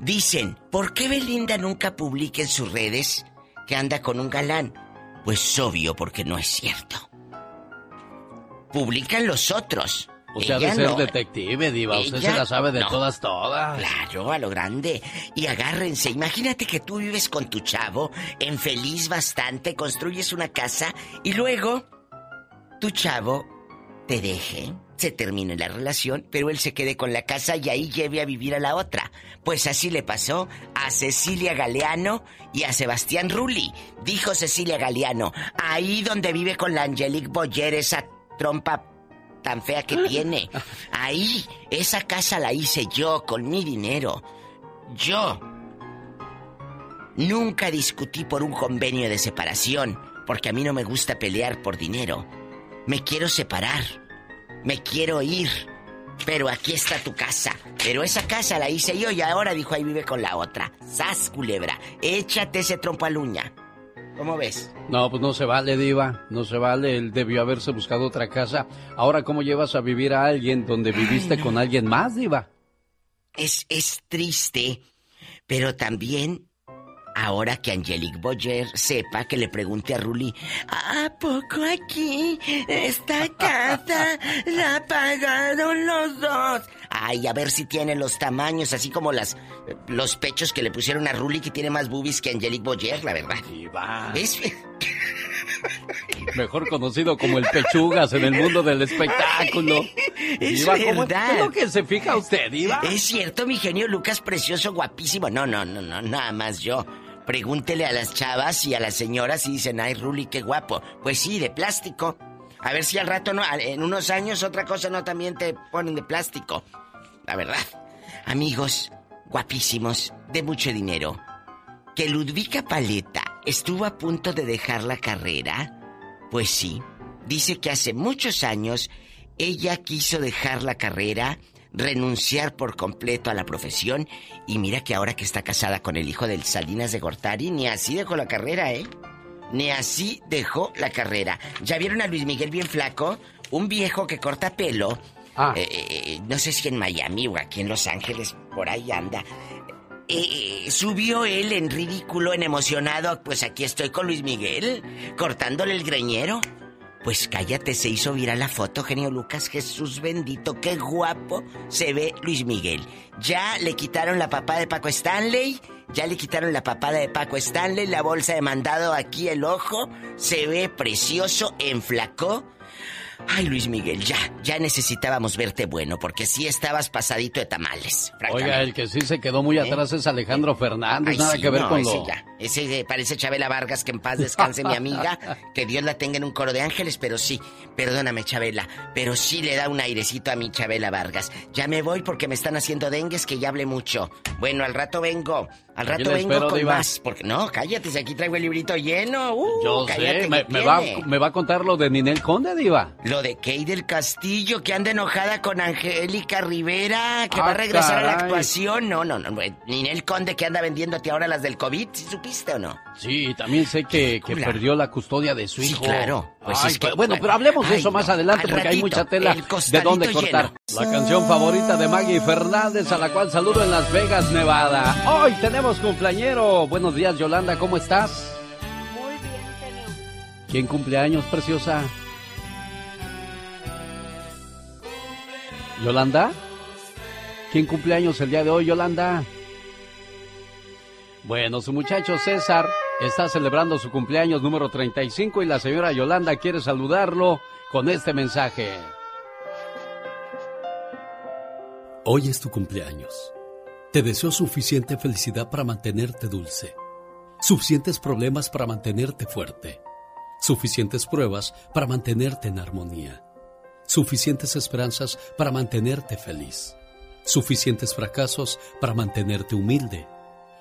dicen, ¿por qué Belinda nunca publica en sus redes que anda con un galán? Pues obvio, porque no es cierto. Publican los otros. Usted ha Ella de ser no. detective, Diva. Usted se la sabe de no. todas, todas. Claro, a lo grande. Y agárrense. Imagínate que tú vives con tu chavo, en feliz bastante, construyes una casa y luego tu chavo te deje, se termine la relación, pero él se quede con la casa y ahí lleve a vivir a la otra. Pues así le pasó a Cecilia Galeano y a Sebastián Rulli. Dijo Cecilia Galeano, ahí donde vive con la Angelique Boyer, esa trompa tan fea que tiene. Ahí, esa casa la hice yo con mi dinero. Yo. Nunca discutí por un convenio de separación, porque a mí no me gusta pelear por dinero. Me quiero separar. Me quiero ir. Pero aquí está tu casa. Pero esa casa la hice yo y ahora dijo ahí vive con la otra. Sas, culebra. Échate ese trompo a uña. ¿Cómo ves? No, pues no se vale, Diva. No se vale. Él debió haberse buscado otra casa. Ahora, ¿cómo llevas a vivir a alguien donde viviste con alguien más, Diva? Es, es triste, pero también ahora que Angelique Boyer sepa que le pregunte a Ruli, ¿a poco aquí esta casa la pagaron los dos? Ay, a ver si tiene los tamaños, así como las los pechos que le pusieron a Ruli que tiene más boobies que Angelique Boyer, la verdad. Diva. Es- Mejor conocido como el Pechugas en el mundo del espectáculo. Es Diva, ¿cómo- verdad. ¿qué es lo que se fija usted, Diva? Es cierto, mi genio Lucas, precioso, guapísimo. No, no, no, no, nada más yo. Pregúntele a las chavas y a las señoras y dicen, ay, Ruli, qué guapo. Pues sí, de plástico. A ver si al rato no, en unos años otra cosa no también te ponen de plástico. La verdad. Amigos, guapísimos, de mucho dinero. Que Ludvika Paleta estuvo a punto de dejar la carrera. Pues sí, dice que hace muchos años ella quiso dejar la carrera, renunciar por completo a la profesión y mira que ahora que está casada con el hijo del Salinas de Gortari, ni así dejó la carrera, ¿eh? Ni así dejó la carrera. ¿Ya vieron a Luis Miguel bien flaco? Un viejo que corta pelo. Eh, eh, no sé si en Miami o aquí en Los Ángeles, por ahí anda. Eh, eh, subió él en ridículo, en emocionado. Pues aquí estoy con Luis Miguel, cortándole el greñero. Pues cállate, se hizo viral la foto, genio Lucas. Jesús bendito, qué guapo se ve Luis Miguel. Ya le quitaron la papada de Paco Stanley, ya le quitaron la papada de Paco Stanley, la bolsa de mandado aquí el ojo, se ve precioso, enflacó. Ay, Luis Miguel, ya, ya necesitábamos verte bueno, porque sí estabas pasadito de tamales. Oiga, el que sí se quedó muy atrás es Alejandro Fernández. Ay, nada sí, que ver no, con ese lo. ya. Ese eh, parece Chabela Vargas, que en paz descanse mi amiga. Que Dios la tenga en un coro de ángeles, pero sí, perdóname Chabela, pero sí le da un airecito a mi Chabela Vargas. Ya me voy porque me están haciendo dengues que ya hablé mucho. Bueno, al rato vengo, al rato vengo espero, con Diva. más. Porque no, cállate, si aquí traigo el librito lleno. Uh, Yo cállate, sé, me, ¿qué me va, tiene? me va a contar lo de Ninel Conde, Diva. Lo de Kay del Castillo, que anda enojada con Angélica Rivera, que Ah, va a regresar a la actuación. No, no, no. Ninel Conde que anda vendiéndote ahora las del COVID, ¿sí supiste o no? Sí, también sé que, que perdió la custodia de su Sí, hijo. claro. Pues Ay, es que- bueno, pero hablemos de Ay, eso más no. adelante Al porque hay mucha tela el de dónde cortar. lleno. La canción favorita de Maggie Fernández, a la cual saludo en Las Vegas, Nevada. Hoy tenemos cumpleañero. Buenos días, Yolanda, ¿cómo estás? Muy bien, genio. ¿Quién cumpleaños, preciosa? ¿Yolanda? ¿Quién cumpleaños el día de hoy, Yolanda? Bueno, su muchacho César está celebrando su cumpleaños número 35 y la señora Yolanda quiere saludarlo con este mensaje. Hoy es tu cumpleaños. Te deseo suficiente felicidad para mantenerte dulce, suficientes problemas para mantenerte fuerte, suficientes pruebas para mantenerte en armonía, suficientes esperanzas para mantenerte feliz, suficientes fracasos para mantenerte humilde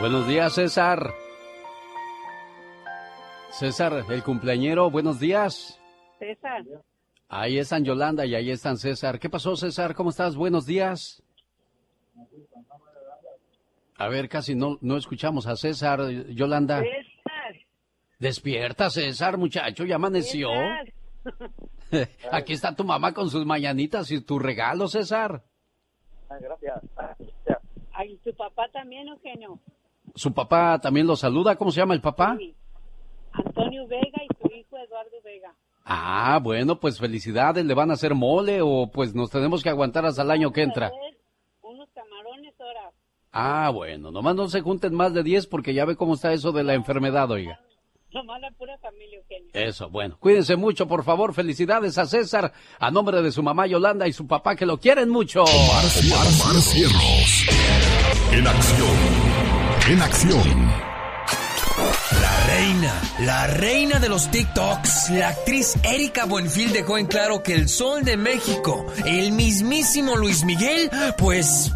Buenos días, César. César, el cumpleañero, buenos días. César. Ahí están Yolanda y ahí están César. ¿Qué pasó, César? ¿Cómo estás? Buenos días. A ver, casi no, no escuchamos a César, Yolanda. César. Despierta, César, muchacho, ya amaneció. Aquí está tu mamá con sus mañanitas y tu regalo, César. ¿Tu papá también, Eugenio? Su papá también lo saluda. ¿Cómo se llama el papá? Antonio Vega y su hijo Eduardo Vega. Ah, bueno, pues felicidades. ¿Le van a hacer mole o pues nos tenemos que aguantar hasta el año que entra? Unos camarones ahora. Ah, bueno, nomás no se junten más de 10 porque ya ve cómo está eso de la enfermedad, oiga. Nomás la pura familia, Eugenio. Eso, bueno. Cuídense mucho, por favor. Felicidades a César, a nombre de su mamá Yolanda y su papá que lo quieren mucho. Omar, Omar Cierros. En acción. En acción. La reina, la reina de los TikToks, la actriz Erika Buenfil dejó en claro que el sol de México, el mismísimo Luis Miguel, pues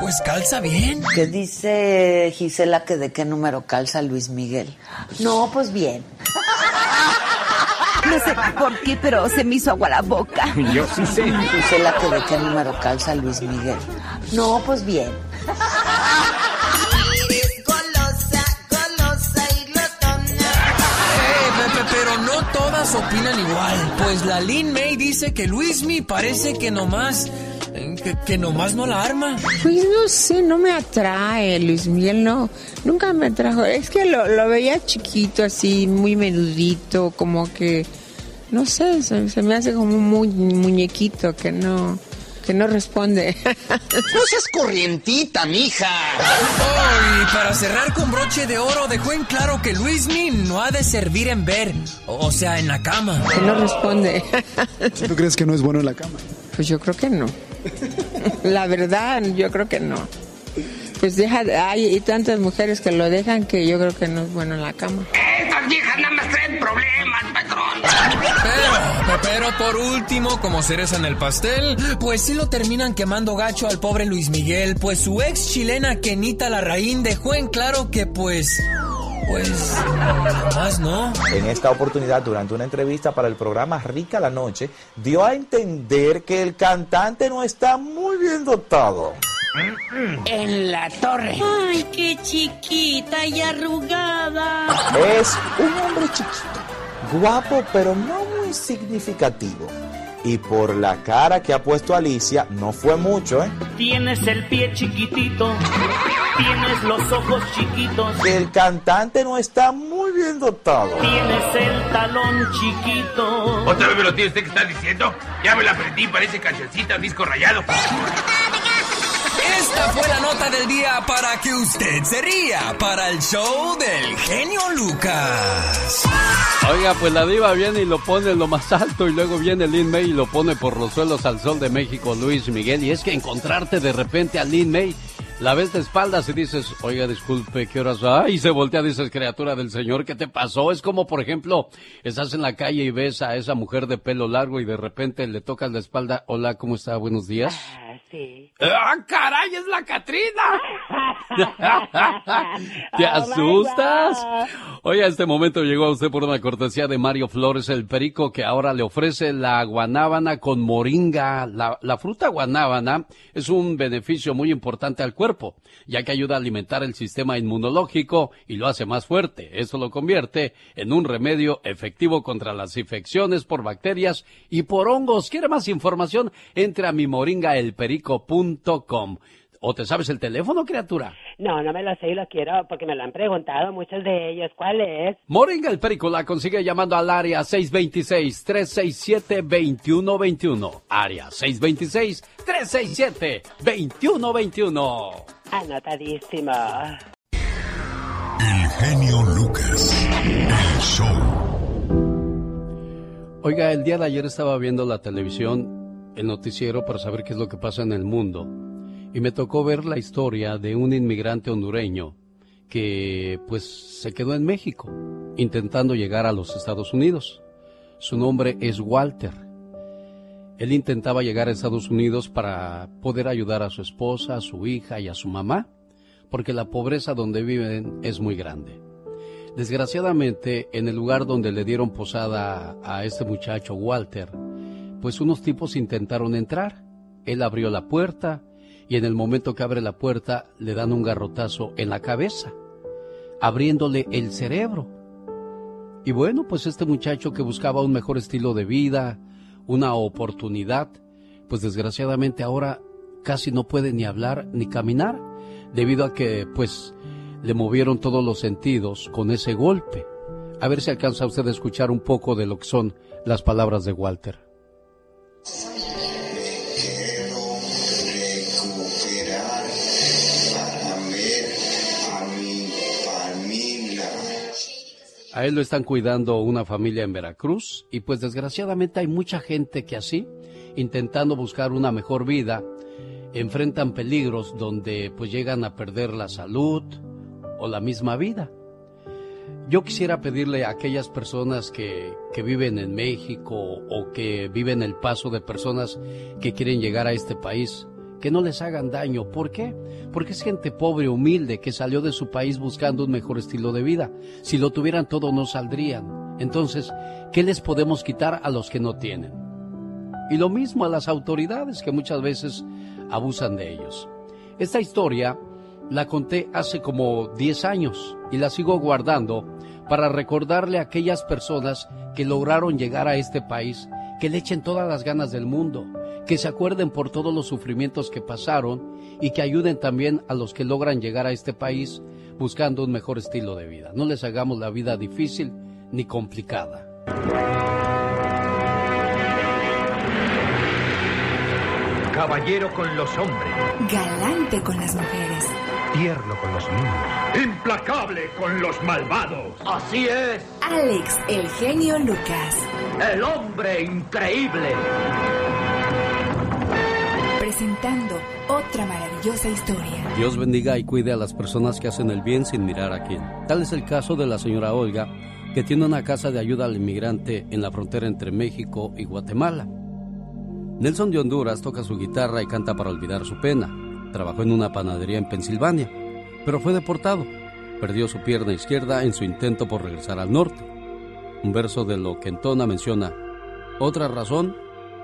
pues calza bien. ¿Qué dice Gisela que de qué número calza Luis Miguel? No, pues bien. No sé por qué, pero se me hizo agua la boca. Yo sí sé. Gisela que de qué número calza Luis Miguel. No, pues bien. opinan igual. Pues la Lin May dice que Luismi parece que nomás que, que, nomás no la arma. Pues no sé, no me atrae Luis Miguel, no, nunca me atrajo. Es que lo, lo veía chiquito, así, muy menudito, como que, no sé, se, se me hace como muy muñequito que no que no responde. No seas corrientita, mija. Oh, y para cerrar con broche de oro, dejó en claro que Luismi no ha de servir en ver, o sea, en la cama. Que no responde. ¿Tú crees que no es bueno en la cama? Pues yo creo que no. La verdad, yo creo que no. Pues deja, hay tantas mujeres que lo dejan que yo creo que no es bueno en la cama. Estas viejas nada más traen problemas. Pero, por último, como cereza en el pastel, pues sí lo terminan quemando gacho al pobre Luis Miguel, pues su ex chilena Kenita Larraín dejó en claro que pues... Pues más no. En esta oportunidad, durante una entrevista para el programa Rica la Noche, dio a entender que el cantante no está muy bien dotado. En la torre. Ay, qué chiquita y arrugada. Es un hombre chiquito, guapo, pero no muy significativo. Y por la cara que ha puesto Alicia, no fue mucho, ¿eh? Tienes el pie chiquitito, tienes los ojos chiquitos. El cantante no está muy bien dotado. Tienes el talón chiquito. ¿Otra vez me lo tiene usted que está diciendo? Ya me la aprendí, parece cancioncita, disco rayado. Esta fue la nota del día para que usted se ría para el show del genio Lucas. Oiga, pues la diva viene y lo pone en lo más alto y luego viene Lin May y lo pone por los suelos al sol de México, Luis Miguel. Y es que encontrarte de repente a Lin May, la ves de espaldas y dices, oiga, disculpe, ¿qué horas va? Y se voltea, dices, criatura del Señor, ¿qué te pasó? Es como, por ejemplo, estás en la calle y ves a esa mujer de pelo largo y de repente le tocas la espalda, hola, ¿cómo está? Buenos días. Sí. ¡Ah, caray! ¡Es la Catrina! ¿Te asustas? Oye, a este momento llegó a usted por una cortesía de Mario Flores, el perico, que ahora le ofrece la guanábana con moringa. La, la fruta guanábana es un beneficio muy importante al cuerpo, ya que ayuda a alimentar el sistema inmunológico y lo hace más fuerte. Eso lo convierte en un remedio efectivo contra las infecciones por bacterias y por hongos. ¿Quiere más información? Entre a mi moringa el perico perico.com. ¿O te sabes el teléfono, criatura? No, no me lo sé y lo quiero porque me lo han preguntado muchos de ellos. ¿Cuál es? Moringa el Perico la consigue llamando al área 626-367-2121. Área 626-367-2121. Anotadísimo. El genio Lucas. El show. Oiga, el día de ayer estaba viendo la televisión, el noticiero, para saber qué es lo que pasa en el mundo. Y me tocó ver la historia de un inmigrante hondureño que pues se quedó en México intentando llegar a los Estados Unidos. Su nombre es Walter. Él intentaba llegar a Estados Unidos para poder ayudar a su esposa, a su hija y a su mamá, porque la pobreza donde viven es muy grande. Desgraciadamente, en el lugar donde le dieron posada a este muchacho Walter, pues unos tipos intentaron entrar. Él abrió la puerta y en el momento que abre la puerta le dan un garrotazo en la cabeza, abriéndole el cerebro. Y bueno, pues este muchacho que buscaba un mejor estilo de vida, una oportunidad, pues desgraciadamente ahora casi no puede ni hablar ni caminar, debido a que pues le movieron todos los sentidos con ese golpe. A ver si alcanza usted a escuchar un poco de lo que son las palabras de Walter. A él lo están cuidando una familia en Veracruz y pues desgraciadamente hay mucha gente que así, intentando buscar una mejor vida, enfrentan peligros donde pues llegan a perder la salud o la misma vida. Yo quisiera pedirle a aquellas personas que, que viven en México o que viven el paso de personas que quieren llegar a este país, que no les hagan daño. ¿Por qué? Porque es gente pobre, humilde, que salió de su país buscando un mejor estilo de vida. Si lo tuvieran todo, no saldrían. Entonces, ¿qué les podemos quitar a los que no tienen? Y lo mismo a las autoridades que muchas veces abusan de ellos. Esta historia la conté hace como 10 años y la sigo guardando para recordarle a aquellas personas que lograron llegar a este país que le echen todas las ganas del mundo, que se acuerden por todos los sufrimientos que pasaron y que ayuden también a los que logran llegar a este país buscando un mejor estilo de vida. No les hagamos la vida difícil ni complicada. Caballero con los hombres. Galante con las mujeres. Tierno con los niños. Implacable con los malvados. Así es. Alex, el genio Lucas. El hombre increíble. Presentando otra maravillosa historia. Dios bendiga y cuide a las personas que hacen el bien sin mirar a quién. Tal es el caso de la señora Olga, que tiene una casa de ayuda al inmigrante en la frontera entre México y Guatemala. Nelson de Honduras toca su guitarra y canta para olvidar su pena. Trabajó en una panadería en Pensilvania, pero fue deportado. Perdió su pierna izquierda en su intento por regresar al norte. Un verso de lo que entona menciona, otra razón,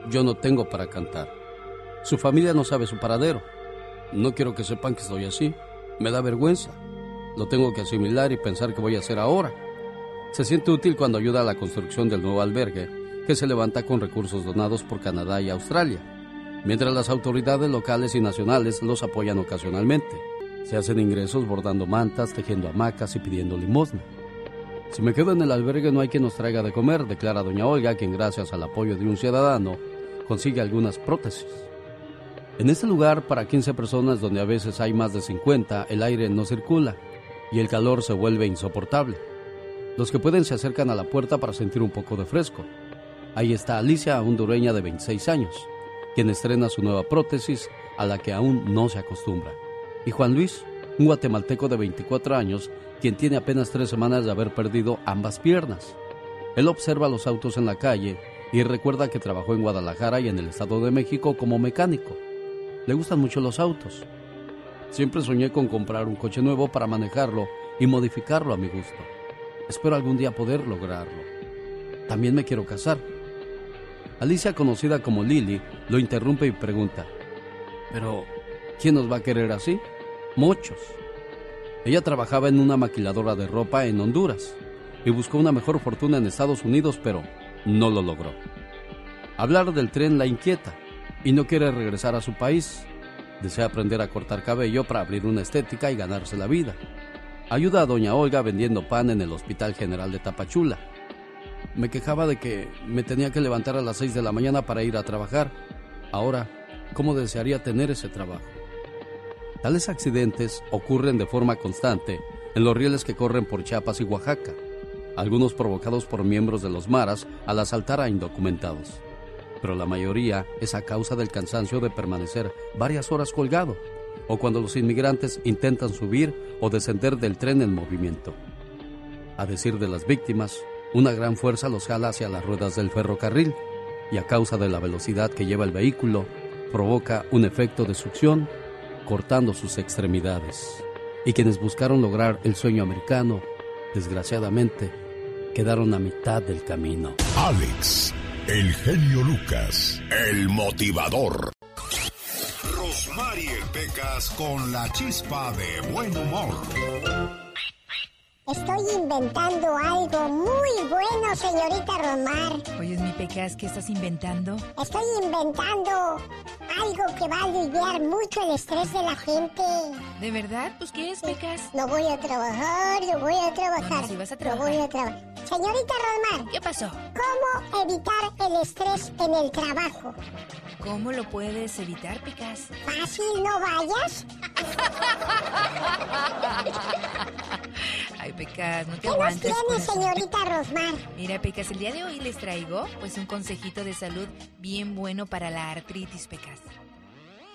yo no tengo para cantar. Su familia no sabe su paradero. No quiero que sepan que estoy así. Me da vergüenza. Lo tengo que asimilar y pensar qué voy a hacer ahora. Se siente útil cuando ayuda a la construcción del nuevo albergue que se levanta con recursos donados por Canadá y Australia, mientras las autoridades locales y nacionales los apoyan ocasionalmente. Se hacen ingresos bordando mantas, tejiendo hamacas y pidiendo limosna. Si me quedo en el albergue no hay quien nos traiga de comer, declara doña Olga, quien gracias al apoyo de un ciudadano consigue algunas prótesis. En este lugar, para 15 personas donde a veces hay más de 50, el aire no circula y el calor se vuelve insoportable. Los que pueden se acercan a la puerta para sentir un poco de fresco. Ahí está Alicia, hondureña de 26 años, quien estrena su nueva prótesis a la que aún no se acostumbra. Y Juan Luis, un guatemalteco de 24 años, quien tiene apenas tres semanas de haber perdido ambas piernas. Él observa los autos en la calle y recuerda que trabajó en Guadalajara y en el Estado de México como mecánico. Le gustan mucho los autos. Siempre soñé con comprar un coche nuevo para manejarlo y modificarlo a mi gusto. Espero algún día poder lograrlo. También me quiero casar. Alicia, conocida como Lily, lo interrumpe y pregunta, ¿pero quién nos va a querer así? Muchos. Ella trabajaba en una maquiladora de ropa en Honduras y buscó una mejor fortuna en Estados Unidos, pero no lo logró. Hablar del tren la inquieta y no quiere regresar a su país. Desea aprender a cortar cabello para abrir una estética y ganarse la vida. Ayuda a doña Olga vendiendo pan en el Hospital General de Tapachula me quejaba de que me tenía que levantar a las 6 de la mañana para ir a trabajar. Ahora, ¿cómo desearía tener ese trabajo? Tales accidentes ocurren de forma constante en los rieles que corren por Chiapas y Oaxaca, algunos provocados por miembros de los maras al asaltar a indocumentados. Pero la mayoría es a causa del cansancio de permanecer varias horas colgado o cuando los inmigrantes intentan subir o descender del tren en movimiento. A decir de las víctimas, una gran fuerza los jala hacia las ruedas del ferrocarril y a causa de la velocidad que lleva el vehículo, provoca un efecto de succión cortando sus extremidades. Y quienes buscaron lograr el sueño americano, desgraciadamente, quedaron a mitad del camino. Alex, el genio Lucas, el motivador. Rosmarie Pecas con la chispa de buen humor. Estoy inventando algo muy bueno, señorita Romar. Oye, mi Pecas, ¿qué estás inventando? Estoy inventando algo que va a aliviar mucho el estrés de la gente. ¿De verdad? Pues, ¿qué es, Pecas? No voy a trabajar, no voy a trabajar. si vas a No trabajar. voy a trabajar. Señorita Romar. ¿Qué pasó? ¿Cómo evitar el estrés en el trabajo? ¿Cómo lo puedes evitar, Pecas? Fácil, no vayas. Ay, Pecas, no te ¿Qué nos tiene, señorita Rosmar? Mira, Pecas, el día de hoy les traigo pues un consejito de salud bien bueno para la artritis, Pecas.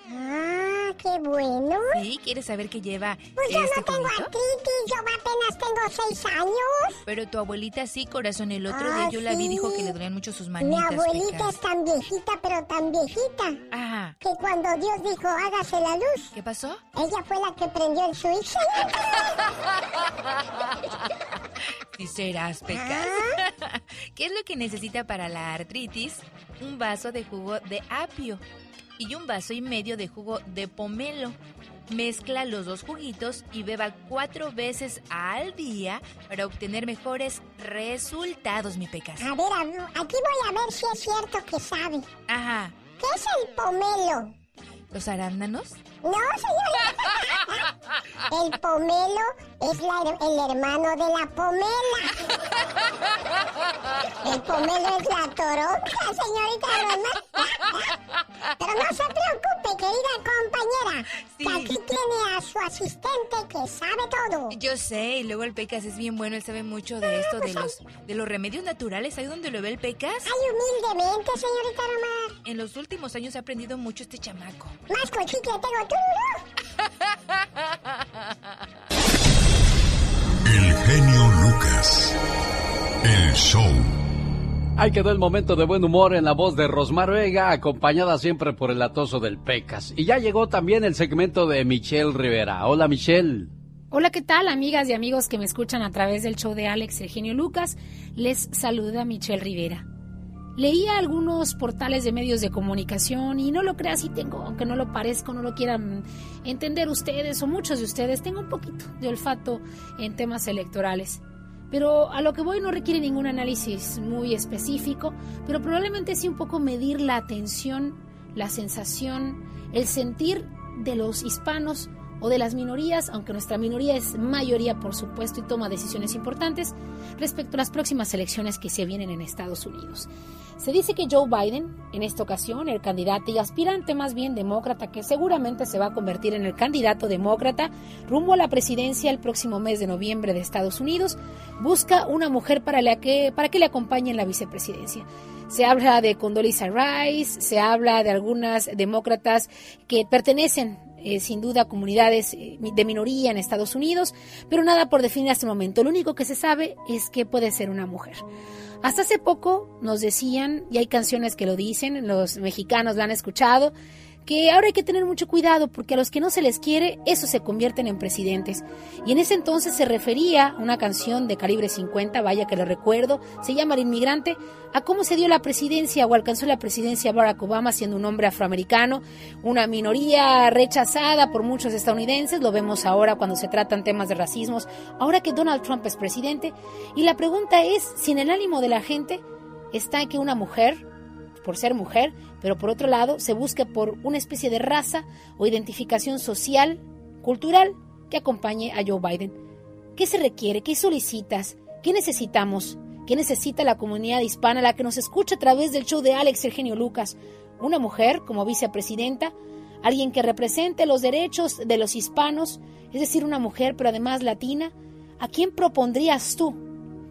Ah, qué bueno. ¿Sí? ¿Quieres saber qué lleva Pues yo este no tengo juguito? artritis, yo apenas tengo seis años. Pero tu abuelita sí, corazón. El otro Ah, día yo la vi dijo que le dolían mucho sus Mi manitas, abuelita Pecas. es tan viejita, pero tan viejita, Ajá. que cuando Dios dijo hágase la luz, ¿Qué pasó? ella fue la que prendió el switch. Sí serás, Pecas. Ah. ¿Qué es lo que necesita para la artritis? Un vaso de jugo de apio y un vaso y medio de jugo de pomelo. Mezcla los dos juguitos y beba cuatro veces al día para obtener mejores resultados, mi Pecas. A ver, a ver, aquí voy a ver si es cierto que sabe. Ajá. ¿Qué es el pomelo? ¿Los arándanos? No, señora. El pomelo es la el hermano de la pomela. El pomelo es la toronja, señorita Roma. Pero no se preocupe, querida compañera, que aquí tiene a su asistente que sabe todo. Yo sé, y luego el Pecas es bien bueno, él sabe mucho de esto, de los, de los remedios naturales. ¿Ahí donde lo ve el Pecas? Ay, humildemente, señorita Roma. En los últimos años ha aprendido mucho este chamaco. Más con chicle tengo. El genio Lucas. El show. Ahí quedó el momento de buen humor en la voz de Rosmar Vega, acompañada siempre por el atoso del Pecas. Y ya llegó también el segmento de Michelle Rivera. Hola Michelle. Hola, ¿qué tal, amigas y amigos que me escuchan a través del show de Alex Eugenio Lucas? Les saluda Michelle Rivera. Leía algunos portales de medios de comunicación y no lo creas si tengo, aunque no lo parezca, no lo quieran entender ustedes o muchos de ustedes, tengo un poquito de olfato en temas electorales. Pero a lo que voy no requiere ningún análisis muy específico, pero probablemente sí un poco medir la atención, la sensación, el sentir de los hispanos o de las minorías, aunque nuestra minoría es mayoría por supuesto y toma decisiones importantes respecto a las próximas elecciones que se vienen en Estados Unidos. Se dice que Joe Biden, en esta ocasión, el candidato y aspirante más bien demócrata, que seguramente se va a convertir en el candidato demócrata rumbo a la presidencia el próximo mes de noviembre de Estados Unidos, busca una mujer para, que, para que le acompañe en la vicepresidencia. Se habla de Condoleezza Rice, se habla de algunas demócratas que pertenecen eh, sin duda comunidades eh, de minoría en Estados Unidos, pero nada por definir hasta el momento. Lo único que se sabe es que puede ser una mujer. Hasta hace poco nos decían, y hay canciones que lo dicen, los mexicanos lo han escuchado, que ahora hay que tener mucho cuidado porque a los que no se les quiere, esos se convierten en presidentes. Y en ese entonces se refería a una canción de calibre 50, vaya que lo recuerdo, se llama El Inmigrante, a cómo se dio la presidencia o alcanzó la presidencia Barack Obama siendo un hombre afroamericano, una minoría rechazada por muchos estadounidenses, lo vemos ahora cuando se tratan temas de racismos, ahora que Donald Trump es presidente. Y la pregunta es si en el ánimo de la gente está que una mujer, por ser mujer, pero por otro lado se busque por una especie de raza o identificación social, cultural, que acompañe a Joe Biden. ¿Qué se requiere? ¿Qué solicitas? ¿Qué necesitamos? ¿Qué necesita la comunidad hispana, la que nos escucha a través del show de Alex Eugenio Lucas? ¿Una mujer como vicepresidenta? alguien que represente los derechos de los hispanos, es decir, una mujer, pero además latina. ¿A quién propondrías tú?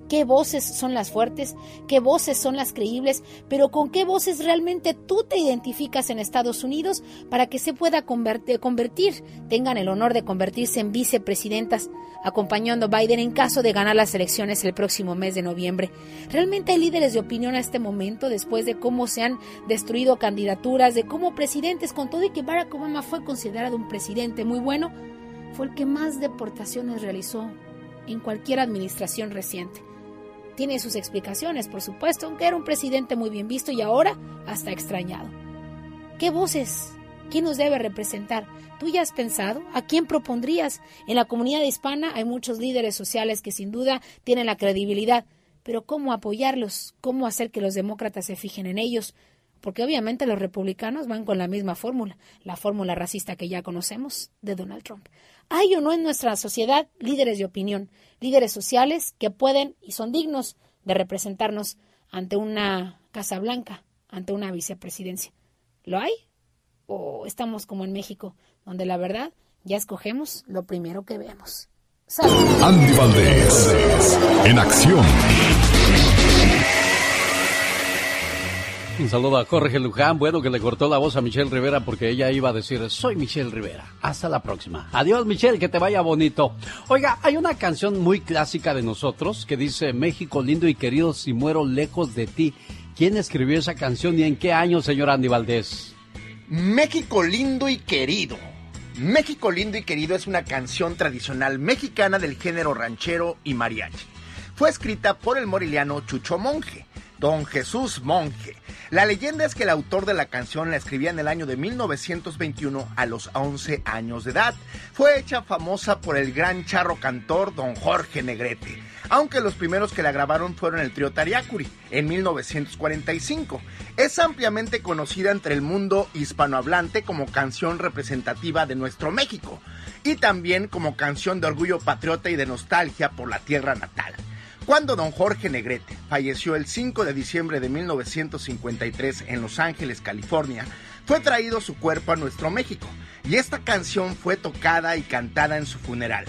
Qué voces son las fuertes, qué voces son las creíbles, pero con qué voces realmente tú te identificas en Estados Unidos para que se pueda convertir, tengan el honor de convertirse en vicepresidentas, acompañando a Biden en caso de ganar las elecciones el próximo mes de noviembre. Realmente hay líderes de opinión a este momento, después de cómo se han destruido candidaturas, de cómo presidentes, con todo y que Barack Obama fue considerado un presidente muy bueno, fue el que más deportaciones realizó en cualquier administración reciente. Tiene sus explicaciones, por supuesto, aunque era un presidente muy bien visto y ahora hasta extrañado. ¿Qué voces? ¿Quién nos debe representar? ¿Tú ya has pensado? ¿A quién propondrías? En la comunidad hispana hay muchos líderes sociales que sin duda tienen la credibilidad, pero ¿cómo apoyarlos? ¿Cómo hacer que los demócratas se fijen en ellos? Porque obviamente los republicanos van con la misma fórmula, la fórmula racista que ya conocemos de Donald Trump. ¿Hay o no en nuestra sociedad líderes de opinión, líderes sociales que pueden y son dignos de representarnos ante una Casa Blanca, ante una vicepresidencia? ¿Lo hay? ¿O estamos como en México, donde la verdad ya escogemos lo primero que vemos? Andy Valdés, en acción. Un saludo a Jorge Luján, bueno que le cortó la voz a Michelle Rivera porque ella iba a decir, soy Michelle Rivera. Hasta la próxima. Adiós Michelle, que te vaya bonito. Oiga, hay una canción muy clásica de nosotros que dice, México lindo y querido, si muero lejos de ti. ¿Quién escribió esa canción y en qué año, señor Andy Valdés? México lindo y querido. México lindo y querido es una canción tradicional mexicana del género ranchero y mariachi. Fue escrita por el moriliano Chucho Monje, don Jesús Monje la leyenda es que el autor de la canción la escribía en el año de 1921 a los 11 años de edad. Fue hecha famosa por el gran charro cantor don Jorge Negrete, aunque los primeros que la grabaron fueron el trío Tariacuri en 1945. Es ampliamente conocida entre el mundo hispanohablante como canción representativa de nuestro México y también como canción de orgullo patriota y de nostalgia por la tierra natal. Cuando don Jorge Negrete falleció el 5 de diciembre de 1953 en Los Ángeles, California, fue traído su cuerpo a nuestro México y esta canción fue tocada y cantada en su funeral.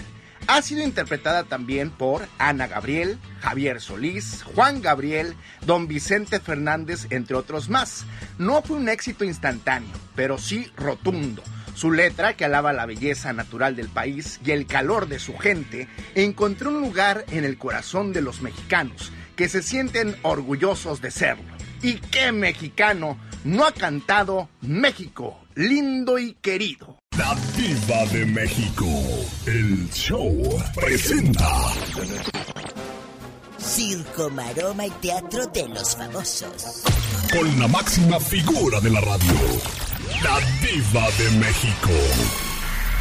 Ha sido interpretada también por Ana Gabriel, Javier Solís, Juan Gabriel, don Vicente Fernández, entre otros más. No fue un éxito instantáneo, pero sí rotundo su letra, que alaba la belleza natural del país y el calor de su gente, encontró un lugar en el corazón de los mexicanos, que se sienten orgullosos de serlo. ¿Y qué mexicano no ha cantado México, lindo y querido? La Diva de México, el show presenta. Circo, maroma y teatro de los famosos. Con la máxima figura de la radio la diva de México.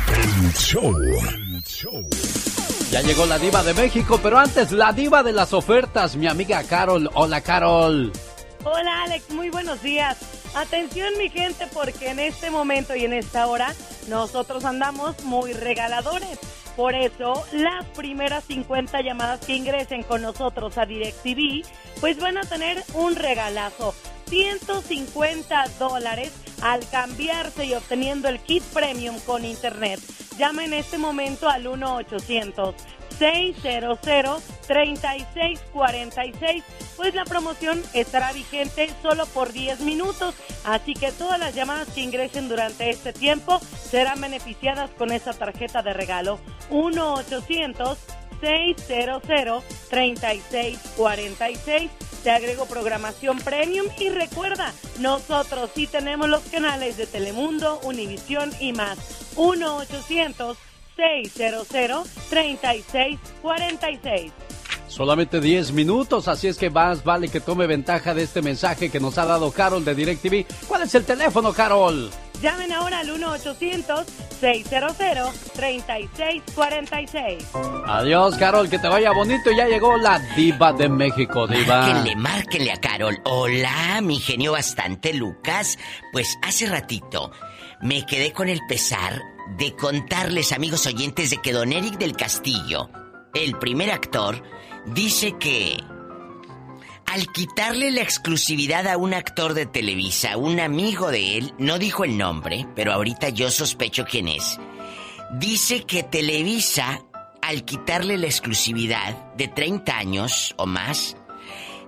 El show. Ya llegó la diva de México, pero antes la diva de las ofertas, mi amiga Carol. Hola Carol. Hola Alex, muy buenos días. Atención mi gente porque en este momento y en esta hora nosotros andamos muy regaladores. Por eso, las primeras 50 llamadas que ingresen con nosotros a DirecTV, pues van a tener un regalazo. 150 dólares al cambiarse y obteniendo el kit premium con internet. Llama en este momento al 1-800. 600-3646, pues la promoción estará vigente solo por 10 minutos, así que todas las llamadas que ingresen durante este tiempo serán beneficiadas con esa tarjeta de regalo. 1-800-600-3646 te agrego programación premium y recuerda, nosotros sí tenemos los canales de Telemundo, Univisión y más. 1-800-600-3646. Solamente 10 minutos, así es que más vale que tome ventaja de este mensaje que nos ha dado Carol de DirecTV. ¿Cuál es el teléfono, Carol? Llamen ahora al 1-800-600-3646. Adiós, Carol, que te vaya bonito. Ya llegó la diva de México, diva. Márquenle, márquenle a Carol. Hola, mi genio bastante, Lucas. Pues hace ratito me quedé con el pesar de contarles, amigos oyentes, de que don Eric del Castillo, el primer actor, dice que Al quitarle la exclusividad a un actor de Televisa, un amigo de él, no dijo el nombre, pero ahorita yo sospecho quién es, dice que Televisa, al quitarle la exclusividad de 30 años o más,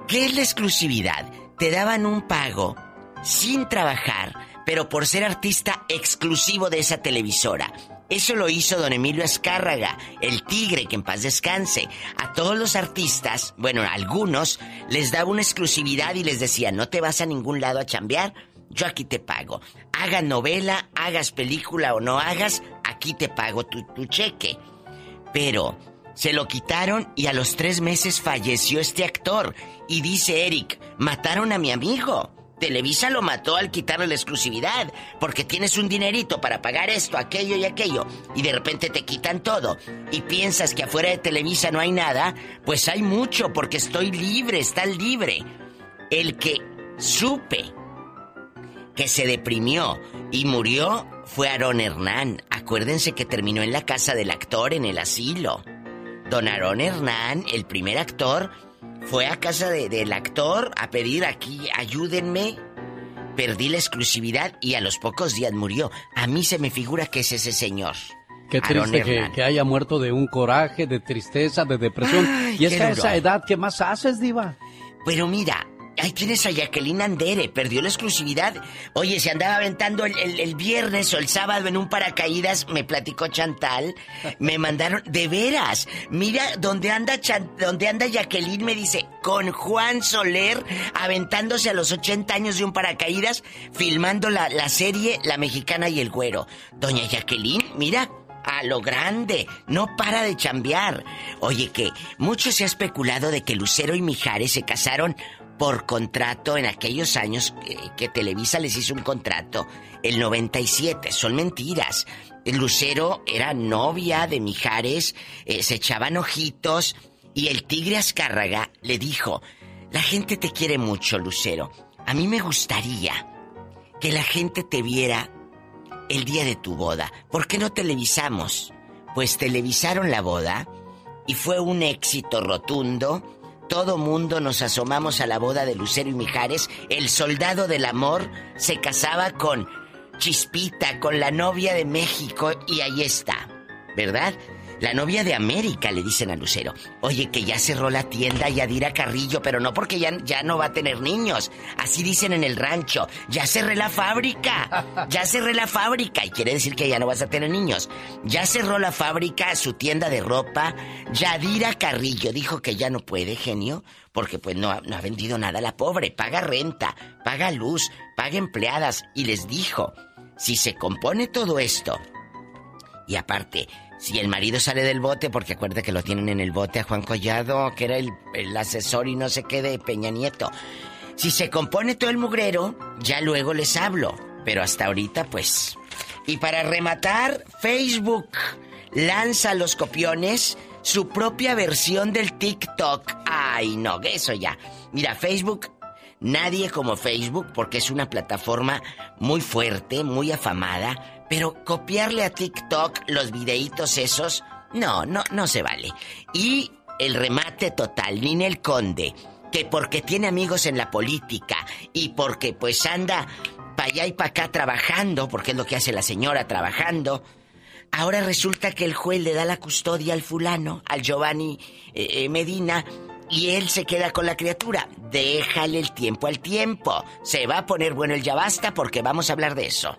¿qué es la exclusividad? Te daban un pago sin trabajar, pero por ser artista exclusivo de esa televisora. Eso lo hizo don Emilio Azcárraga, el tigre, que en paz descanse. A todos los artistas, bueno, a algunos, les daba una exclusividad y les decía, no te vas a ningún lado a chambear, yo aquí te pago. Hagas novela, hagas película o no hagas, aquí te pago tu, tu cheque. Pero se lo quitaron y a los tres meses falleció este actor. Y dice Eric, mataron a mi amigo. Televisa lo mató al quitarle la exclusividad, porque tienes un dinerito para pagar esto, aquello y aquello, y de repente te quitan todo, y piensas que afuera de Televisa no hay nada, pues hay mucho, porque estoy libre, está libre. El que supe que se deprimió y murió fue Aarón Hernán. Acuérdense que terminó en la casa del actor en el asilo. Don Aarón Hernán, el primer actor, fue a casa del actor a pedir aquí, ayúdenme. Perdí la exclusividad y a los pocos días murió. A mí se me figura que es ese señor. Qué triste que, que, haya muerto de un coraje, de tristeza, de depresión. y es que a esa edad, ¿qué más haces, Diva? Pero mira, Ahí tienes a Jacqueline Andere, perdió la exclusividad. Oye, se andaba aventando el, viernes o el sábado en un paracaídas, me platicó Chantal. Me mandaron, de veras, mira, donde anda, donde anda Jacqueline, me dice, con Juan Soler, aventándose a los 80 años de un paracaídas, filmando la, la serie La Mexicana y el Güero. Doña Jacqueline, mira, a lo grande, no para de chambear. Oye, que mucho se ha especulado de que Lucero y Mijares se casaron por contrato en aquellos años que, Televisa les hizo un contrato, el 97, son mentiras. Lucero era novia de Mijares, eh, se echaban ojitos y el tigre Azcárraga le dijo, la gente te quiere mucho, Lucero. A mí me gustaría que la gente te viera el día de tu boda. ¿Por qué no televisamos? Pues televisaron la boda y fue un éxito rotundo todo mundo nos asomamos a la boda de Lucero y Mijares. El soldado del amor se casaba con Chispita, con la novia de México, y ahí está, ¿verdad? La novia de América, le dicen a Lucero. Oye, que ya cerró la tienda Yadira Carrillo, pero no porque ya, ya no va a tener niños. Así dicen en el rancho. Ya cerré la fábrica. Ya cerré la fábrica. Y quiere decir que ya no vas a tener niños. Ya cerró la fábrica, su tienda de ropa. Yadira Carrillo dijo que ya no puede, genio, porque pues no, no ha vendido nada la pobre. Paga renta, paga luz, paga empleadas. Y les dijo, si se compone todo esto, y aparte, si el marido sale del bote, porque acuérdate que lo tienen en el bote a Juan Collado, que era el, asesor y no sé qué de Peña Nieto. Si se compone todo el mugrero, ya luego les hablo. Pero hasta ahorita, pues. Y para rematar, Facebook lanza a los copiones su propia versión del TikTok. Ay, no, eso ya. Mira, Facebook, nadie como Facebook, porque es una plataforma muy fuerte, muy afamada pero copiarle a TikTok los videitos esos, no, no, no se vale. Y el remate total, el Conde, que porque tiene amigos en la política y porque pues anda para allá y para acá trabajando, porque es lo que hace la señora trabajando, ahora resulta que el juez le da la custodia al fulano, al Giovanni eh, eh, Medina, y él se queda con la criatura. Déjale el tiempo al tiempo. Se va a poner bueno el ya basta porque vamos a hablar de eso.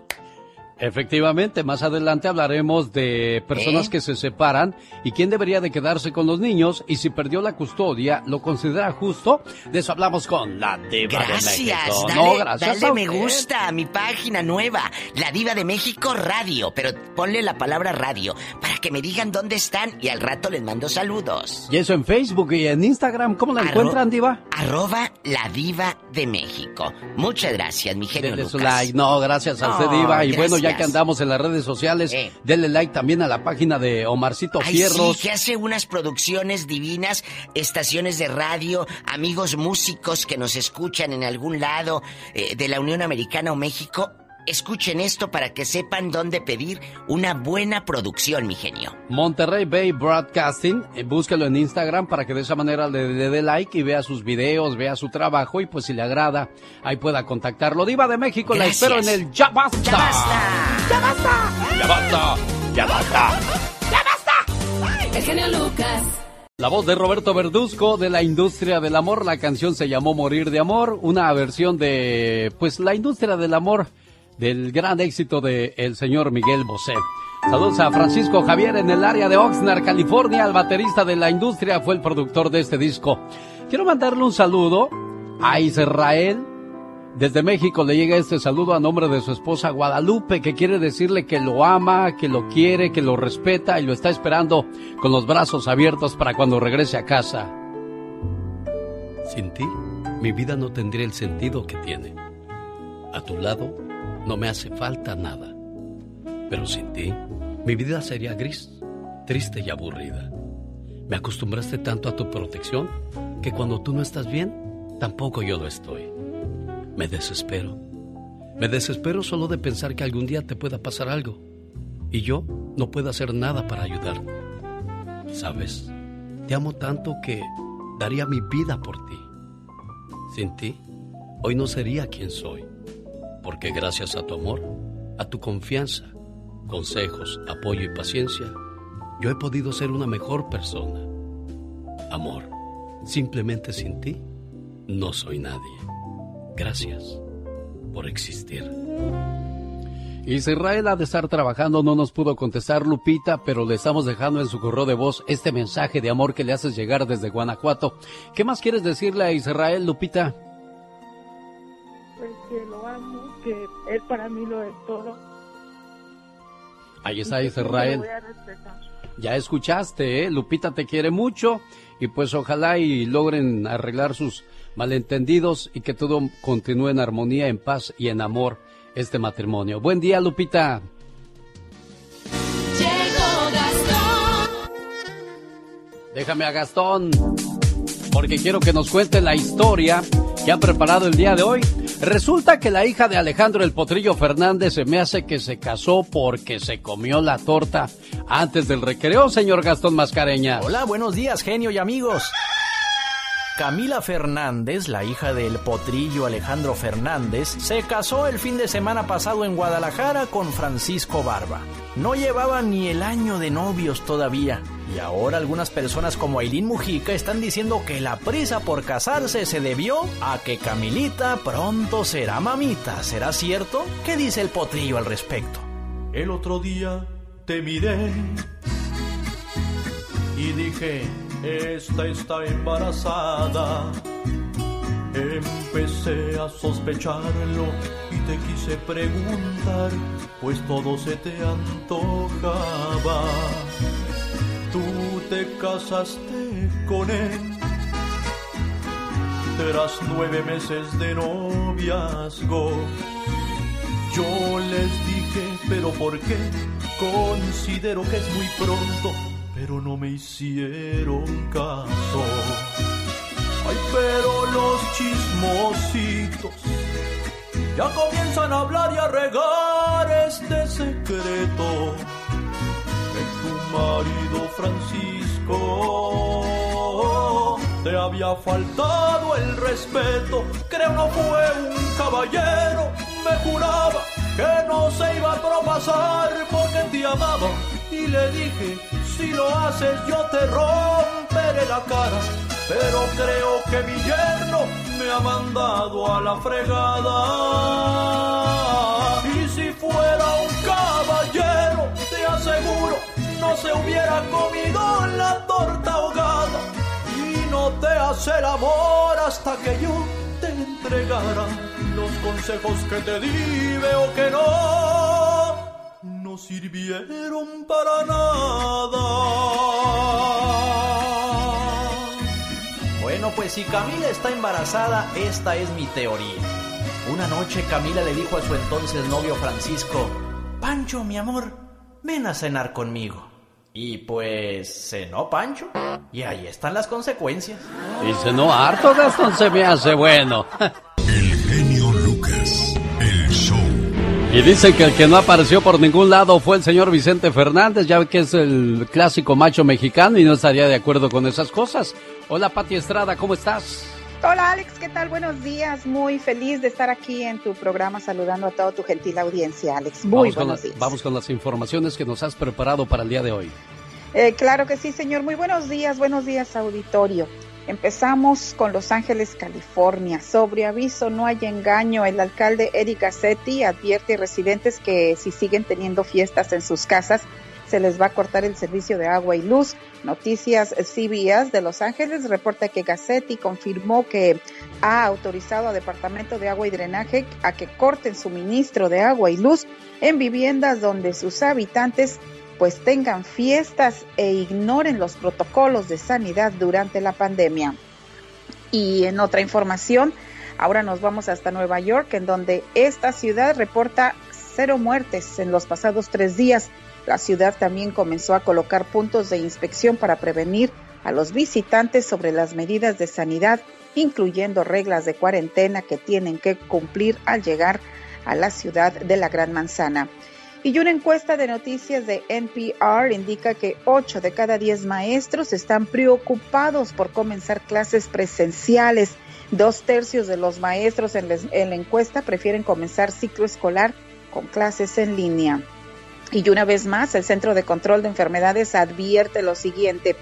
Efectivamente, más adelante hablaremos de personas ¿Eh? que se separan y quién debería de quedarse con los niños y si perdió la custodia, ¿lo considera justo? De eso hablamos con la Diva de México. Dale, no, gracias. Dale me gusta a mi página nueva, La Diva de México Radio, pero ponle la palabra radio para que me digan dónde están y al rato les mando saludos. Y eso en Facebook y en Instagram, ¿cómo la encuentran, Diva? Arroba La Diva de México. Muchas gracias, mi genio Lucas. like. No, gracias a usted, Diva. Y bueno, ya que andamos en las redes sociales, denle like también a la página de Omarcito Fierros. Sí, que hace unas producciones divinas, estaciones de radio, amigos músicos que nos escuchan en algún lado eh, de la Unión Americana o México. Escuchen esto para que sepan dónde pedir una buena producción, mi genio. Monterrey Bay Broadcasting, eh, búsquelo en Instagram para que de esa manera le dé like y vea sus videos, vea su trabajo y pues si le agrada, ahí pueda contactarlo. Diva de México, la espero en el Ya Basta. Ya basta. Ya basta. Ya basta. Ya basta. ¡Ya basta! El genio Lucas. La voz de Roberto Verduzco de la industria del amor. La canción se llamó Morir de Amor, una versión de, pues, la industria del amor del gran éxito de el señor Miguel Bosé. Saludos a Francisco Javier en el área de Oxnard, California. El baterista de la industria fue el productor de este disco. Quiero mandarle un saludo a Israel. Desde México le llega este saludo a nombre de su esposa Guadalupe, que quiere decirle que lo ama, que lo quiere, que lo respeta y lo está esperando con los brazos abiertos para cuando regrese a casa. Sin ti, mi vida no tendría el sentido que tiene. A tu lado, no me hace falta nada. Pero sin ti, mi vida sería gris, triste y aburrida. Me acostumbraste tanto a tu protección que cuando tú no estás bien, tampoco yo lo estoy. Me desespero. Me desespero solo de pensar que algún día te pueda pasar algo y yo no puedo hacer nada para ayudarte. Sabes, te amo tanto que daría mi vida por ti. Sin ti, hoy no sería quien soy, porque gracias a tu amor, a tu confianza, consejos, apoyo y paciencia, yo he podido ser una mejor persona. Amor, simplemente sin ti, no soy nadie. Gracias por existir. Israel ha de estar trabajando, no nos pudo contestar Lupita, pero le estamos dejando en su correo de voz este mensaje de amor que le haces llegar desde Guanajuato. ¿Qué más quieres decirle a Israel, Lupita? Pues que lo él para mí lo es todo. Ahí está Israel. Ya escuchaste, ¿eh? Lupita te quiere mucho y pues ojalá y logren arreglar sus malentendidos y que todo continúe en armonía, en paz y en amor este matrimonio. Buen día, Lupita. Llegó Gastón. Déjame a Gastón, porque quiero que nos cuente la historia que han preparado el día de hoy. Resulta que la hija de Alejandro el Potrillo Fernández se me hace que se casó porque se comió la torta antes del recreo, señor Gastón Mascareña. Hola, buenos días, genio y amigos. Camila Fernández, la hija del potrillo Alejandro Fernández, se casó el fin de semana pasado en Guadalajara con Francisco Barba. No llevaban ni el año de novios todavía. Y ahora algunas personas como Aileen Mujica están diciendo que la prisa por casarse se debió a que Camilita pronto será mamita. ¿Será cierto? ¿Qué dice el potrillo al respecto? El otro día te miré y dije, esta está embarazada. Empecé a sospecharlo y te quise preguntar, pues todo se te antojaba. Tú te casaste con él tras nueve meses de noviazgo. Yo les dije, pero ¿por qué? Considero que es muy pronto, pero no me hicieron caso. Ay, pero los chismositos ya comienzan a hablar y a regar este secreto que tu marido Francisco te había faltado el respeto. Creo no fue un caballero, me juraba que no se iba a propasar porque te amaba. Y le dije, si lo haces yo te romperé la cara. Pero creo que mi yerno me ha mandado a la fregada. Y si fuera un caballero, te aseguro, no se hubiera comido la torta ahogada. Y no te hace el amor hasta que yo te entregara los consejos que te di, veo que no, sirvieron para nada. Bueno, pues si Camila está embarazada, esta es mi teoría. Una noche Camila le dijo a su entonces novio Francisco, Pancho, mi amor, ven a cenar conmigo. Y pues cenó Pancho. Y ahí están las consecuencias. Dice, no, harto Gastón se me hace bueno. El genio Lucas. Y dicen que el que no apareció por ningún lado fue el señor Vicente Fernández, ya que es el clásico macho mexicano y no estaría de acuerdo con esas cosas. Hola Pati Estrada, ¿cómo estás? Hola Alex, ¿qué tal? Buenos días. Muy feliz de estar aquí en tu programa saludando a toda tu gentil audiencia, Alex. Muy vamos buenos días. vamos con las informaciones que nos has preparado para el día de hoy. Eh, claro que sí, señor. Muy buenos días, buenos días, auditorio. Empezamos con Los Ángeles, California. Sobre aviso, no hay engaño. El alcalde Eric Gassetti advierte a residentes que si siguen teniendo fiestas en sus casas, se les va a cortar el servicio de agua y luz. Noticias CBS de Los Ángeles reporta que Gassetti confirmó que ha autorizado al Departamento de Agua y Drenaje a que corten suministro de agua y luz en viviendas donde sus habitantes pues tengan fiestas e ignoren los protocolos de sanidad durante la pandemia. Y en otra información, ahora nos vamos hasta Nueva York, en donde esta ciudad reporta cero muertes en los pasados tres días. La ciudad también comenzó a colocar puntos de inspección para prevenir a los visitantes sobre las medidas de sanidad, incluyendo reglas de cuarentena que tienen que cumplir al llegar a la ciudad de la Gran Manzana. Y una encuesta de noticias de NPR indica que 8 de cada 10 maestros están preocupados por comenzar clases presenciales. Dos tercios de los maestros en, en la encuesta prefieren comenzar ciclo escolar con clases en línea. Y una vez más, el Centro de Control de Enfermedades advierte lo siguiente.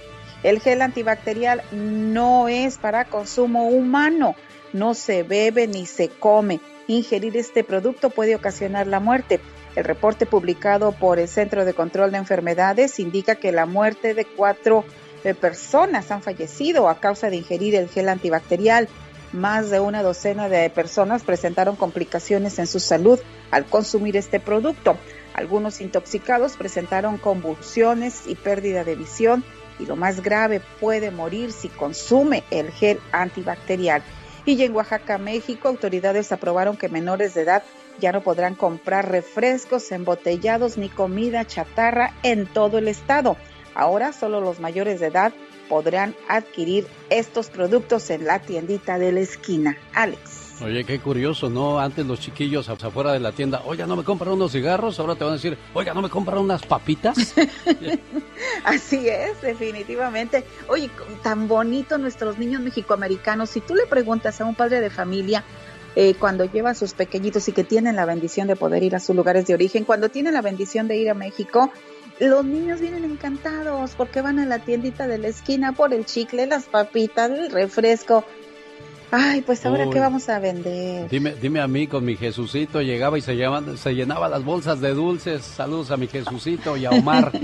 El gel antibacterial no es para consumo humano, no se bebe ni se come. Ingerir este producto puede ocasionar la muerte. El reporte publicado por el Centro de Control de Enfermedades indica que la muerte de cuatro eh, personas han fallecido a causa de ingerir el gel antibacterial. Más de una docena de personas presentaron complicaciones en su salud al consumir este producto. Algunos intoxicados presentaron convulsiones y pérdida de visión y lo más grave puede morir si consume el gel antibacterial. Y en Oaxaca, México, autoridades aprobaron que menores de edad ya no podrán comprar refrescos embotellados ni comida chatarra en todo el estado. Ahora solo los mayores de edad podrán adquirir estos productos en la tiendita de la esquina. Alex. Oye, qué curioso, ¿no? Antes los chiquillos afuera de la tienda, oiga, ¿no me compran unos cigarros? Ahora te van a decir, oiga, ¿no me compran unas papitas? Así es, definitivamente. Oye, tan bonito nuestros niños mexicoamericanos. Si tú le preguntas a un padre de familia eh, cuando lleva a sus pequeñitos y que tienen la bendición de poder ir a sus lugares de origen, cuando tienen la bendición de ir a México, los niños vienen encantados porque van a la tiendita de la esquina por el chicle, las papitas, el refresco. Ay, pues ahora Uy. qué vamos a vender. Dime, dime a mí, con mi Jesucito llegaba y se, llaman- se llenaba las bolsas de dulces. Saludos a mi Jesucito y a Omar.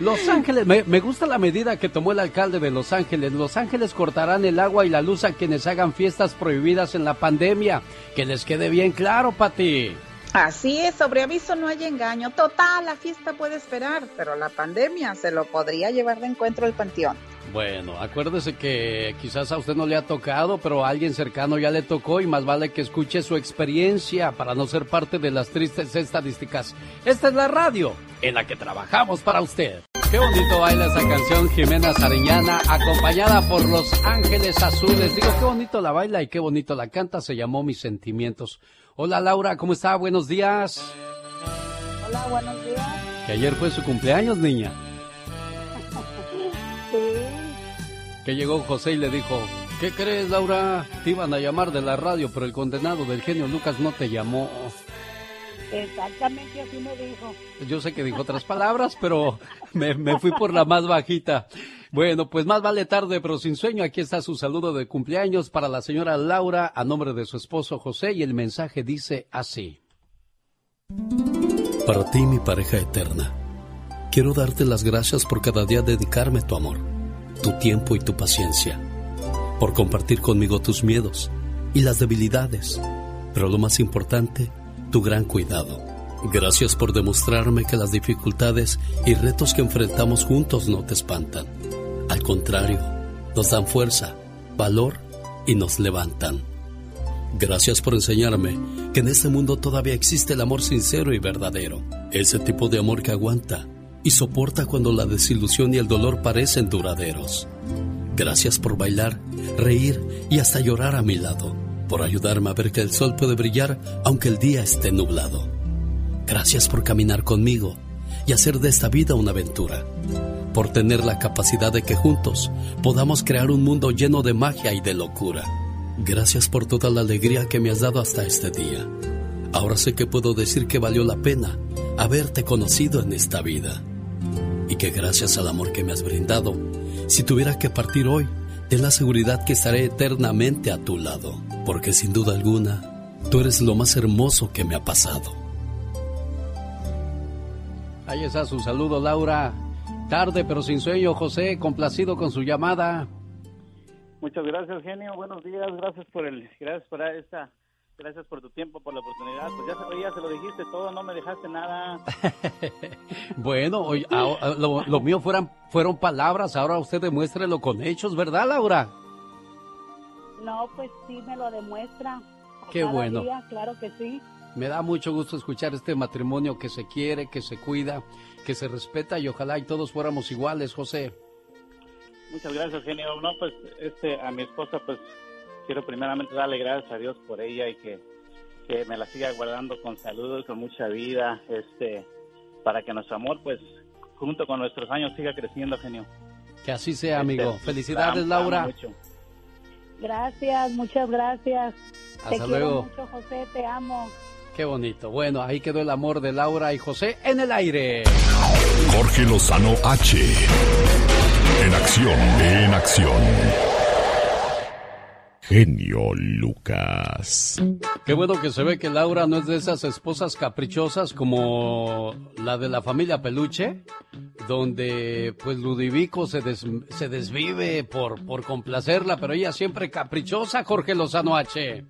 Los Ángeles, me, me gusta la medida que tomó el alcalde de Los Ángeles. Los Ángeles cortarán el agua y la luz a quienes hagan fiestas prohibidas en la pandemia. Que les quede bien claro, Pati. Así es, sobre aviso no hay engaño. Total, la fiesta puede esperar, pero la pandemia se lo podría llevar de encuentro el panteón. Bueno, acuérdese que quizás a usted no le ha tocado, pero a alguien cercano ya le tocó y más vale que escuche su experiencia para no ser parte de las tristes estadísticas. Esta es la radio en la que trabajamos para usted. Qué bonito baila esa canción Jimena Sariñana, acompañada por Los Ángeles Azules. Digo, qué bonito la baila y qué bonito la canta. Se llamó Mis Sentimientos. Hola Laura, ¿cómo está? Buenos días. Hola, buenos días. Que ayer fue su cumpleaños, niña. Que llegó José y le dijo, ¿qué crees, Laura? Te iban a llamar de la radio, pero el condenado del genio Lucas no te llamó. Exactamente así me dijo. Yo sé que dijo otras palabras, pero me, me fui por la más bajita. Bueno, pues más vale tarde, pero sin sueño. Aquí está su saludo de cumpleaños para la señora Laura a nombre de su esposo José y el mensaje dice así. Para ti, mi pareja eterna, quiero darte las gracias por cada día dedicarme tu amor, tu tiempo y tu paciencia, por compartir conmigo tus miedos y las debilidades, pero lo más importante, tu gran cuidado. Gracias por demostrarme que las dificultades y retos que enfrentamos juntos no te espantan. Al contrario, nos dan fuerza, valor y nos levantan. Gracias por enseñarme que en este mundo todavía existe el amor sincero y verdadero. Ese tipo de amor que aguanta y soporta cuando la desilusión y el dolor parecen duraderos. Gracias por bailar, reír y hasta llorar a mi lado. Por ayudarme a ver que el sol puede brillar aunque el día esté nublado. Gracias por caminar conmigo y hacer de esta vida una aventura. Por tener la capacidad de que juntos podamos crear un mundo lleno de magia y de locura. Gracias por toda la alegría que me has dado hasta este día. Ahora sé que puedo decir que valió la pena haberte conocido en esta vida. Y que gracias al amor que me has brindado, si tuviera que partir hoy, ten la seguridad que estaré eternamente a tu lado. Porque sin duda alguna, tú eres lo más hermoso que me ha pasado. Ahí está su saludo, Laura. Tarde pero sin sueño, José, complacido con su llamada. Muchas gracias, genio. Buenos días. Gracias por el, gracias por esta, gracias por tu tiempo, por la oportunidad. Pues ya se, ya se lo dijiste todo, no me dejaste nada. bueno, hoy, lo, lo, mío fueron, fueron palabras, ahora usted demuéstrelo con hechos, ¿verdad, Laura? No, pues sí me lo demuestra. Qué bueno. claro que sí. Me da mucho gusto escuchar este matrimonio que se quiere, que se cuida, que se respeta y ojalá y todos fuéramos iguales, José. Muchas gracias, genio. No, pues este, a mi esposa, pues quiero primeramente darle gracias a Dios por ella y que, que me la siga guardando con salud, con mucha vida, este, para que nuestro amor, pues, junto con nuestros años siga creciendo, genio. Que así sea, amigo. Este, Felicidades, Laura. Gracias, muchas gracias. Hasta te luego. quiero mucho, José, te amo. Qué bonito. Bueno, ahí quedó el amor de Laura y José en el aire. Jorge Lozano H. En acción, en acción. Genio Lucas. Qué bueno que se ve que Laura no es de esas esposas caprichosas como la de la familia Peluche, donde pues Ludivico se, se desvive por, por complacerla, pero ella siempre caprichosa, Jorge Lozano H.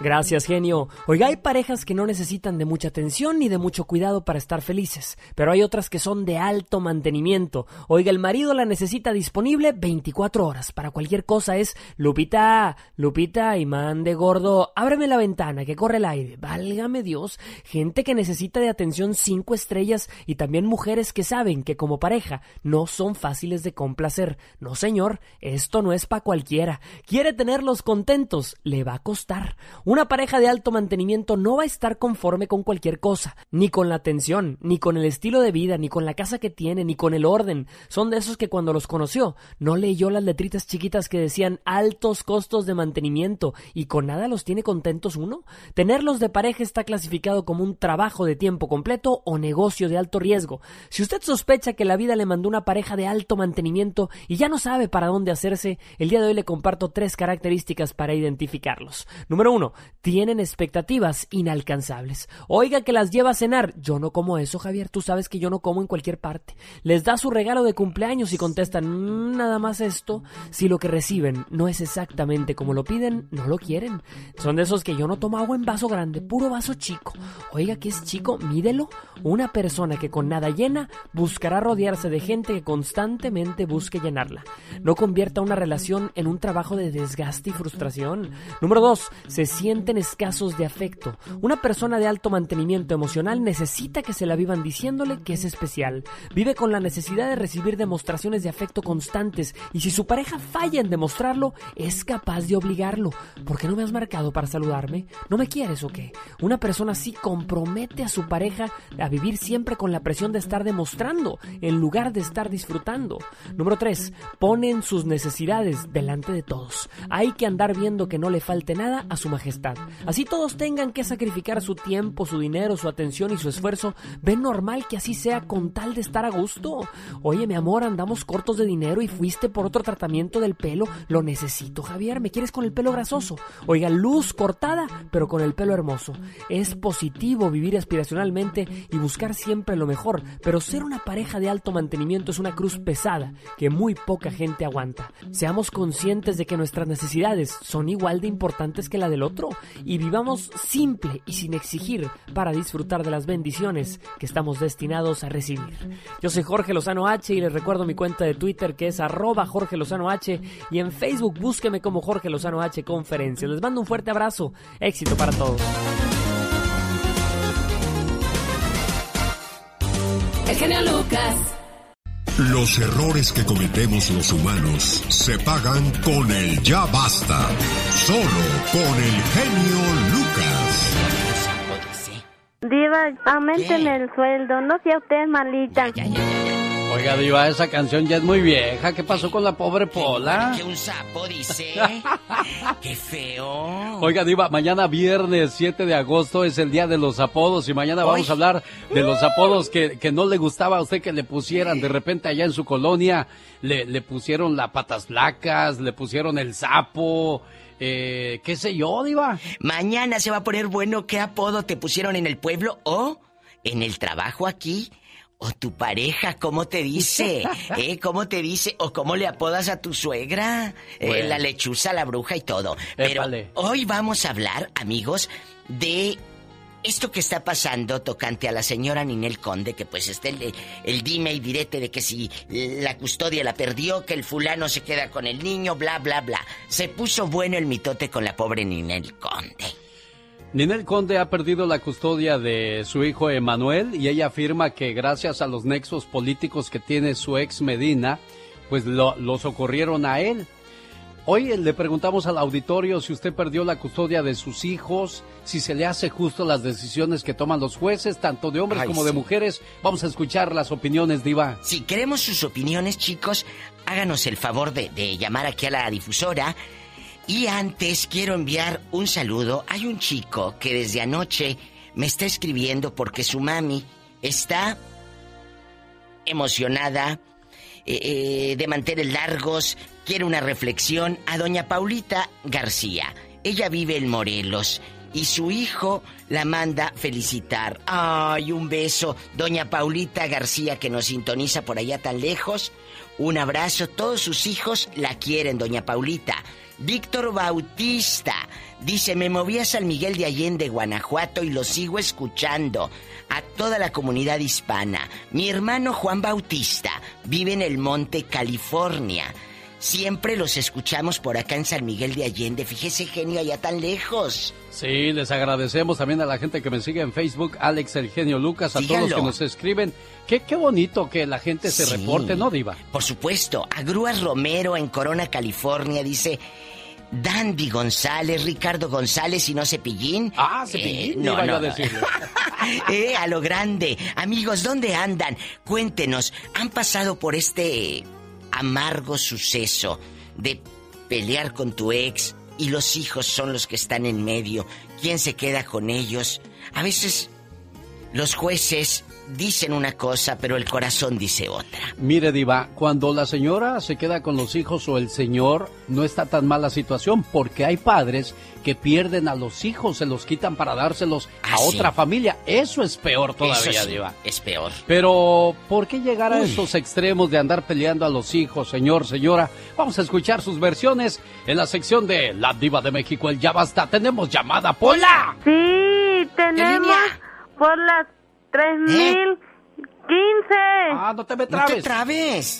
Gracias, genio. Oiga, hay parejas que no necesitan de mucha atención ni de mucho cuidado para estar felices, pero hay otras que son de alto mantenimiento. Oiga, el marido la necesita disponible 24 horas. Para cualquier cosa es Lupita, Lupita, imán de gordo, ábreme la ventana, que corre el aire. Válgame Dios, gente que necesita de atención cinco estrellas y también mujeres que saben que como pareja no son fáciles de complacer. No, señor, esto no es para cualquiera. Quiere tenerlos contentos, le va a costar. Una pareja de alto mantenimiento no va a estar conforme con cualquier cosa, ni con la atención, ni con el estilo de vida, ni con la casa que tiene, ni con el orden. Son de esos que cuando los conoció no leyó las letritas chiquitas que decían altos costos de mantenimiento y con nada los tiene contentos uno. Tenerlos de pareja está clasificado como un trabajo de tiempo completo o negocio de alto riesgo. Si usted sospecha que la vida le mandó una pareja de alto mantenimiento y ya no sabe para dónde hacerse, el día de hoy le comparto tres características para identificarlos. Número uno, tienen expectativas inalcanzables. Oiga que las lleva a cenar. Yo no como eso, Javier. Tú sabes que yo no como en cualquier parte. Les da su regalo de cumpleaños y contestan mm, nada más esto. Si lo que reciben no es exactamente como lo piden, no lo quieren. Son de esos que yo no tomo agua en vaso grande, puro vaso chico. Oiga que es chico, mídelo. Una persona que con nada llena buscará rodearse de gente que constantemente busque llenarla. No convierta una relación en un trabajo de desgaste y frustración. Número dos, se sienten escasos de afecto. Una persona de alto mantenimiento emocional necesita que se la vivan diciéndole que es especial. Vive con la necesidad de recibir demostraciones de afecto constantes y si su pareja falla en demostrarlo, es capaz de obligarlo. ¿Por qué no me has marcado para saludarme? ¿No me quieres o qué? Una persona así compromete a su pareja a vivir siempre con la presión de estar demostrando en lugar de estar disfrutando. Número 3. Ponen sus necesidades delante de todos. Hay que andar viendo que no le falte nada a su majestad. Así todos tengan que sacrificar su tiempo, su dinero, su atención y su esfuerzo. ¿Ven normal que así sea con tal de estar a gusto? Oye, mi amor, andamos cortos de dinero y fuiste por otro tratamiento del pelo. Lo necesito, Javier. ¿Me quieres con el pelo grasoso? Oiga, luz cortada, pero con el pelo hermoso. Es positivo vivir aspiracionalmente y buscar siempre lo mejor, pero ser una pareja de alto mantenimiento es una cruz pesada que muy poca gente aguanta. Seamos conscientes de que nuestras necesidades son igual de importantes que la del otro y vivamos simple y sin exigir para disfrutar de las bendiciones que estamos destinados a recibir. Yo soy Jorge Lozano H y les recuerdo mi cuenta de Twitter que es arroba Jorge Lozano H y en Facebook búsqueme como Jorge Lozano H Conferencia. Les mando un fuerte abrazo. Éxito para todos. El genio Lucas. Los errores que cometemos los humanos se pagan con el ya basta. Solo con el genio Lucas. Diva, aumenten el sueldo, no sea usted malita. Oiga, Diva, esa canción ya es muy vieja. ¿Qué pasó con la pobre Pola? Que un sapo dice. Qué feo. Oiga, Diva, mañana viernes 7 de agosto es el día de los apodos y mañana vamos a hablar de los apodos que, que no le gustaba a usted que le pusieran. De repente allá en su colonia le, le pusieron la patas flacas, le pusieron el sapo, eh, qué sé yo, Diva. Mañana se va a poner bueno qué apodo te pusieron en el pueblo o en el trabajo aquí. O tu pareja, ¿cómo te dice? ¿Eh? ¿Cómo te dice? ¿O cómo le apodas a tu suegra? Eh, Bueno. la lechuza, la bruja y todo. Pero Épale. hoy vamos a hablar, amigos, de esto que está pasando tocante a la señora Ninel Conde, que pues está el, el dime y direte de que si la custodia la perdió, que el fulano se queda con el niño, bla, bla, bla. Se puso bueno el mitote con la pobre Ninel Conde. Ninel Conde ha perdido la custodia de su hijo Emanuel y ella afirma que gracias a los nexos políticos que tiene su ex Medina, pues lo, lo socorrieron a él. Hoy le preguntamos al auditorio si usted perdió la custodia de sus hijos, si se le hace justo las decisiones que toman los jueces, tanto de hombres Ay, como de mujeres. Vamos a escuchar las opiniones, Diva. Si queremos sus opiniones, chicos, háganos el favor de, de llamar aquí a la difusora. Y antes quiero enviar un saludo. Hay un chico que desde anoche me está escribiendo porque su mami está emocionada, eh, eh, de mantener largos, quiere una reflexión a doña Paulita García. Ella vive en Morelos y su hijo la manda felicitar. Ay, un beso, doña Paulita García que nos sintoniza por allá tan lejos. Un abrazo, todos sus hijos la quieren, doña Paulita. Víctor Bautista dice, me moví a San Miguel de Allende, Guanajuato y lo sigo escuchando. A toda la comunidad hispana. Mi hermano Juan Bautista vive en el Monte, California. Siempre los escuchamos por acá en San Miguel de Allende. Fíjese, genio, allá tan lejos. Sí, les agradecemos también a la gente que me sigue en Facebook, Alex El Genio Lucas, a todos los que nos escriben. Qué, qué bonito que la gente se Sí. reporte, ¿no, Diva? Por supuesto, a Grúas Romero en Corona, California, dice Dandy González, Ricardo González y no Cepillín. Ah, Cepillín, iba yo a decirle. eh, a lo grande. Amigos, ¿dónde andan? Cuéntenos, ¿han pasado por este amargo suceso de pelear con tu ex y los hijos son los que están en medio? ¿Quién se queda con ellos? A veces los jueces dicen una cosa, pero el corazón dice otra. Mire, Diva, cuando la señora se queda con los hijos o el señor, no está tan mal la situación, porque hay padres que pierden a los hijos, se los quitan para dárselos a Ah, sí. otra familia. Eso es peor todavía, Eso sí, Diva. Es peor. Pero, ¿por qué llegar a Uy. esos extremos de andar peleando a los hijos, señor, señora? Vamos a escuchar sus versiones en la sección de La Diva de México, el Ya Basta. Tenemos llamada, Pola. Sí, tenemos por las 3015. Ah, no te me No te trabes.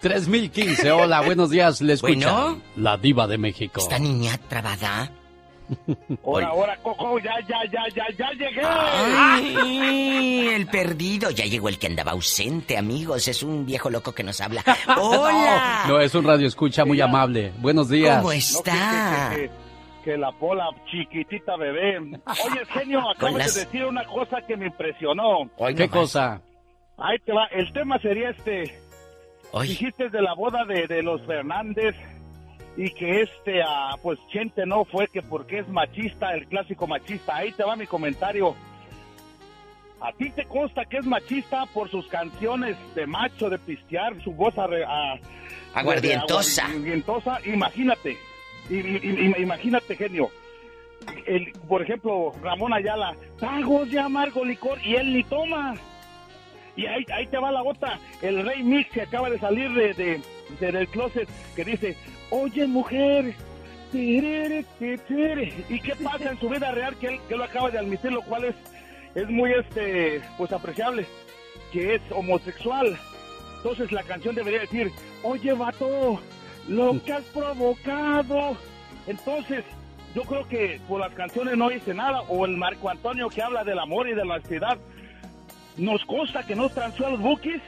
3015, hola, buenos días, le escucha Bueno. La Diva de México. Esta niña trabada. Ahora, ahora, Coco, ya, ya, ya, ya, ya llegué. Ay, el perdido. Ya llegó el que andaba ausente, amigos. Es un viejo loco que nos habla. ¡Hola! No, es un radio escucha muy amable. Buenos días. ¿Cómo No, que- está? que- que- que la pola chiquitita bebé. Oye, genio, acabas las- de decir una cosa que me impresionó. ¿Qué cosa? Ahí te va. El tema sería este. Dijiste de la boda de, de los Fernández y que este, ah, pues Chente no fue que porque es machista, el clásico machista. Ahí te va mi comentario. ¿A ti te consta que es machista por sus canciones de macho, de pistear, su voz arre- a- Aguardientosa. de aguardientosa? Imagínate, i- i- imagínate, genio. El, por ejemplo, Ramón Ayala, tragos de amargo licor y él ni toma. Y ahí, ahí te va la otra, el Rey Mix que acaba de salir de, de- de- del closet, que dice, oye mujer, tirere, tirere". ¿y qué pasa en su vida real que él, que él acaba de admitir, lo cual es, es muy este pues apreciable, que es homosexual. Entonces la canción debería decir, oye vato, lo que has provocado. Entonces, yo creo que por las canciones no dice nada, o el Marco Antonio que habla del amor y de la honestidad, ¿Nos consta que no transió a los buques?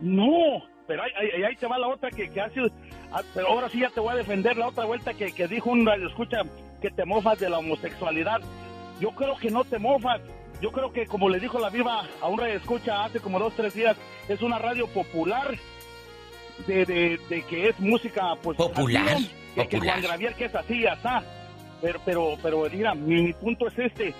No, pero ahí te va la otra que, que hace... ah, Pero ahora sí ya te voy a defender la otra vuelta que, que dijo un radio escucha que te mofas de la homosexualidad. yo creo que no te mofas. Yo creo que, como le dijo la viva a un radio escucha hace como dos, tres días, es una radio popular de, de, de que es música, pues... Popular, así, de que popular. Juan Gravier que es así, asá. Pero, pero, pero, mira, mi, mi punto es este.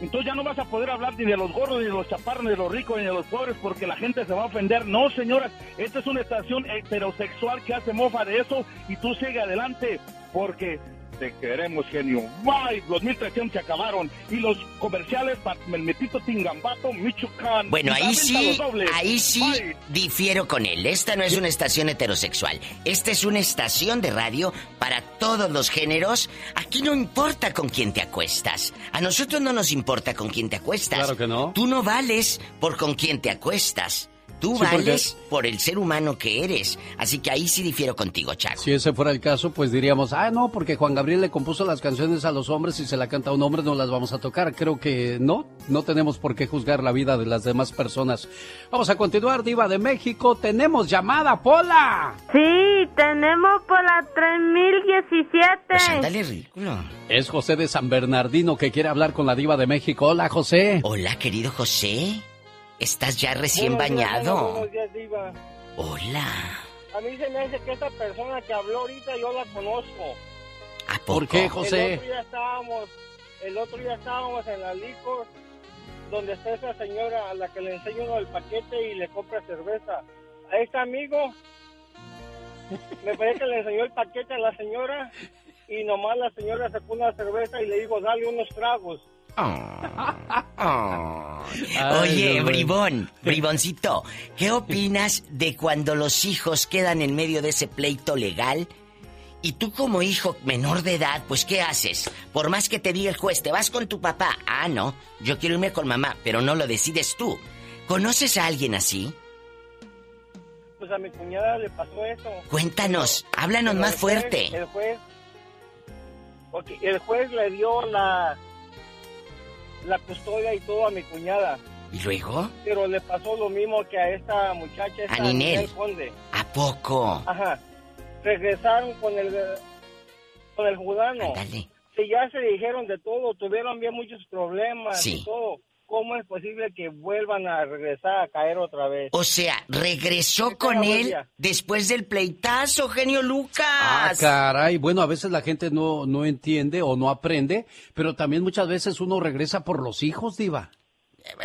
Entonces ya no vas a poder hablar ni de los gordos, ni de los chaparros, ni de los ricos, ni de los pobres, porque la gente se va a ofender. No, señoras, esta es una estación heterosexual que hace mofa de eso y tú sigue adelante, porque te queremos, genio. Bye, los 1300 se acabaron. Y los comerciales para el metito Tingambato, Michoacán. Bueno, ahí sí, ahí sí Bye. difiero con él. Esta no es una estación heterosexual. Esta es una estación de radio para todos los géneros. Aquí no importa con quién te acuestas. A nosotros no nos importa con quién te acuestas. Claro que no. Tú no vales por con quién te acuestas. Tú Sí, porque- vales por el ser humano que eres. Así que ahí sí difiero contigo, Chaco. Si ese fuera el caso, pues diríamos, ah, no, porque Juan Gabriel le compuso las canciones a los hombres y se la canta a un hombre, no las vamos a tocar. Creo que no, no tenemos por qué juzgar la vida de las demás personas. Vamos a continuar, Diva de México. Tenemos llamada, Pola. Sí, tenemos por la 3017. Pues ándale, ridículo. Es José de San Bernardino que quiere hablar con la Diva de México. Hola, José. Hola, querido José. ¿Estás ya recién Buenos días, bañado? buenos días, Diva. Hola. A mí se me hace que esta persona que habló ahorita yo la conozco. ¿A ¿Por qué, El José? otro día estábamos, el otro día estábamos en la licor donde está esa señora a la que le enseña uno el paquete y le compra cerveza. A este amigo me parece que le enseñó el paquete a la señora y nomás la señora sacó una cerveza y le dijo, dale unos tragos. Oye, Dios mío. bribón, briboncito, ¿qué opinas de cuando los hijos quedan en medio de ese pleito legal? Y tú como hijo menor de edad, pues ¿qué haces? Por más que te diga el juez, te vas con tu papá. Ah, no, yo quiero irme con mamá, pero no lo decides tú. ¿Conoces a alguien así? Pues a mi cuñada le pasó eso. Cuéntanos, háblanos Pero más el juez- fuerte. El juez, el juez le dio la, la custodia y todo a mi cuñada. ¿Y luego? Pero le pasó lo mismo que a esta muchacha, esta A Ninel. Conde. ¿A poco? Ajá. Regresaron con el con el judano. Ándale. Si ya se dijeron de todo, tuvieron bien muchos problemas Sí. y todo. ¿Cómo es posible que vuelvan a regresar a caer otra vez? O sea, regresó con él día. después del pleitazo, genio Ah, Lucas. caray. Bueno, a veces la gente no, no entiende o no aprende, pero también muchas veces uno regresa por los hijos, Diva.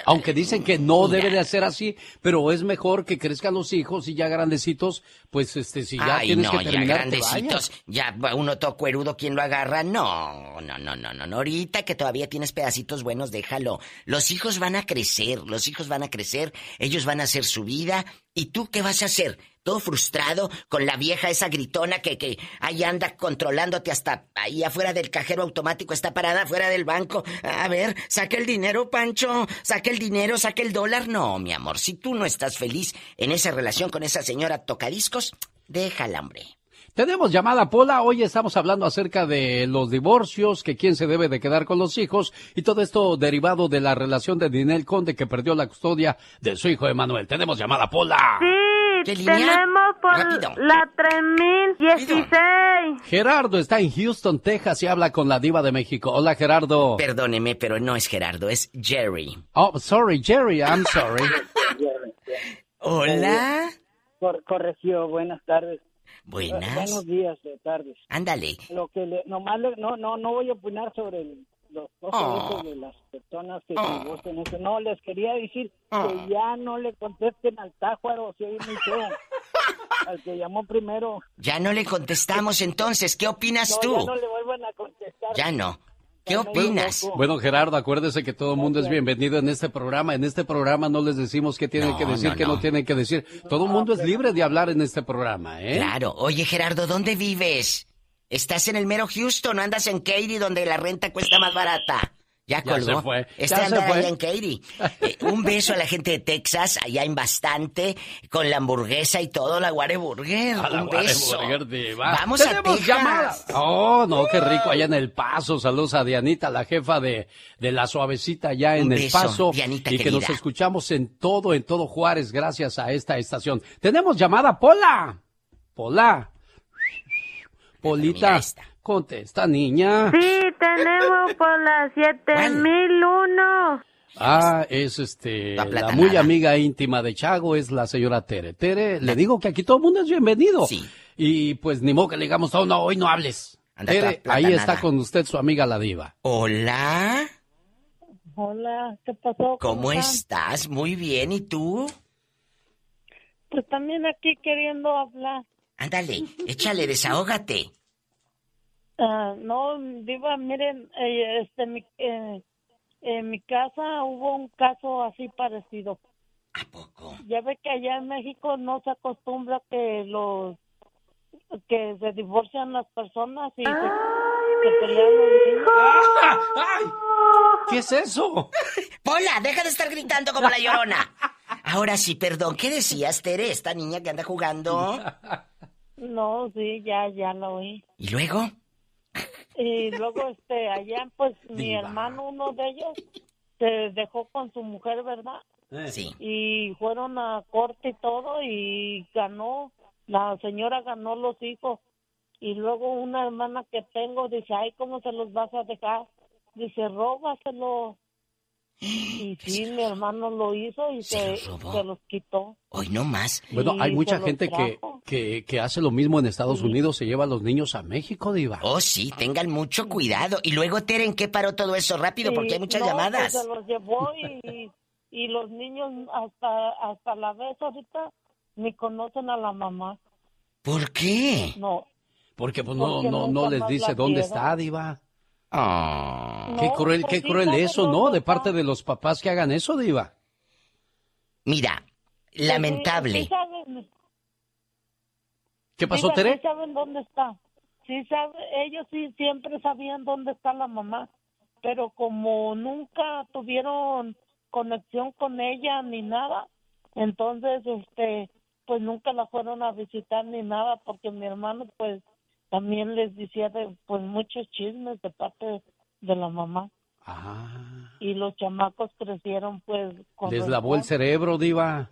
Aunque dicen que no debe de ser así, pero es mejor que crezcan los hijos y ya grandecitos, pues este, si ya Ay, tienes no, que ya terminar, te grandecitos, ya uno todo cuerudo, ¿quién lo agarra? No, no, no, no, no, no, ahorita que todavía tienes pedacitos buenos, déjalo. Los hijos van a crecer, los hijos van a crecer, ellos van a hacer su vida, ¿y tú qué vas a hacer? Todo frustrado con la vieja esa gritona que, que ahí anda controlándote hasta ahí afuera del cajero automático, está parada afuera del banco. A ver, saca el dinero, Pancho, saca el dinero, saca el dólar. No, mi amor, si tú no estás feliz en esa relación con esa señora tocadiscos, déjala, hombre. Tenemos llamada Pola, hoy estamos hablando acerca de los divorcios, que quién se debe de quedar con los hijos y todo esto derivado de la relación de Dinel Conde que perdió la custodia de su hijo Emanuel. Tenemos llamada Pola. Tenemos por Rápido. la 3016. Gerardo está en Houston, Texas y habla con la diva de México. Hola Gerardo. Perdóneme, pero no es Gerardo, es Jerry. Oh, sorry Jerry, I'm sorry. Hola. Cor- corregió, buenas tardes. Buenas. Buenos días, de tardes. Ándale. Lo que le, nomás le- no, no, no voy a opinar sobre el- los dos Oh. derechos de las personas que Oh. divorcian eso. No, les quería decir Oh. que ya no le contesten al tájuaro, si muy feo. al que llamó primero. Ya no le contestamos entonces, ¿qué opinas No, tú? ya no le vuelvan a contestar. Ya no. ¿Qué opinas? Bueno, Gerardo, acuérdese que todo el mundo es bienvenido en este programa. En este programa no les decimos qué tienen No, que decir, no, qué no. no. tienen que decir. Todo el mundo es libre de hablar en este programa, ¿eh? Claro. Oye, Gerardo, ¿dónde vives? ¿Estás en el mero Houston o andas en Katy donde la renta cuesta más barata? Ya Ya colgó. se fue, Este ya se fue. en Katy. Eh, un beso a la gente de Texas, allá en bastante, con la hamburguesa y todo, la Whataburger. A la un beso. Diva. Vamos a ¡Tenemos Texas. Oh, no, qué rico allá en El Paso. Saludos a Dianita, la jefa de, de la suavecita allá en Un El beso, Paso. Dianita y que nos escuchamos en todo, en todo Juárez, gracias a esta estación. Tenemos llamada, Pola. Pola. Polita, contesta, niña. Sí, tenemos por la 7001. Ah, es este, la muy amiga íntima de Chago, es la señora Tere. Tere, le digo que aquí todo el mundo es bienvenido. Sí. Y pues ni modo que le digamos, oh, no, hoy no hables. Anda Tere, ahí está con usted su amiga la diva. Hola, Hola, ¿qué pasó? ¿cómo están? estás? Muy bien, ¿y tú? Pues también aquí queriendo hablar. Ándale, échale, desahógate. Ah, no, Diva, miren, eh, este, mi, eh, en mi casa hubo un caso así parecido. ¿A poco? Ya ve que allá en México no se acostumbra que los que se divorcian las personas y se, se pelean los niños. ¿Qué es eso? Pola, deja de estar gritando como la llorona. Ahora sí, perdón, ¿qué decías, Tere, esta niña que anda jugando? No, sí, ya, ya lo oí. ¿Y luego? Y luego, este, allá, pues, mi Diva. hermano, uno de ellos, se dejó con su mujer, ¿verdad? Sí. Y fueron a corte y todo, y ganó, la señora ganó los hijos. Y luego una hermana que tengo dice, ay, ¿cómo se los vas a dejar? Dice, róbaselo. Y sí, mi hermano lo hizo y se, los se los quitó. Hoy no más. Bueno, hay mucha gente que, que, que hace lo mismo en Estados Unidos, se lleva a los niños a México, diva. Oh, sí, tengan mucho cuidado. Y luego, Tere, ¿en qué paró todo eso? Rápido, porque hay muchas no, llamadas. pues se los llevó y, y los niños hasta, hasta la vez ahorita ni conocen a la mamá. ¿Por qué? No. Porque pues no, Porque no, no les dice dónde está, diva. Ah. Qué No, cruel, qué cruel eso, ¿no? De parte de los papás que hagan eso, diva. Mira, Pues sí, lamentable. sí ¿Qué pasó, Tere? Sí saben dónde está. Sí sabe, ellos sí siempre sabían dónde está la mamá, pero como nunca tuvieron conexión con ella ni nada, entonces este pues nunca la fueron a visitar ni nada porque mi hermano pues también les decía de pues muchos chismes de parte de la mamá y los chamacos crecieron pues con Les lavó el cerebro, diva.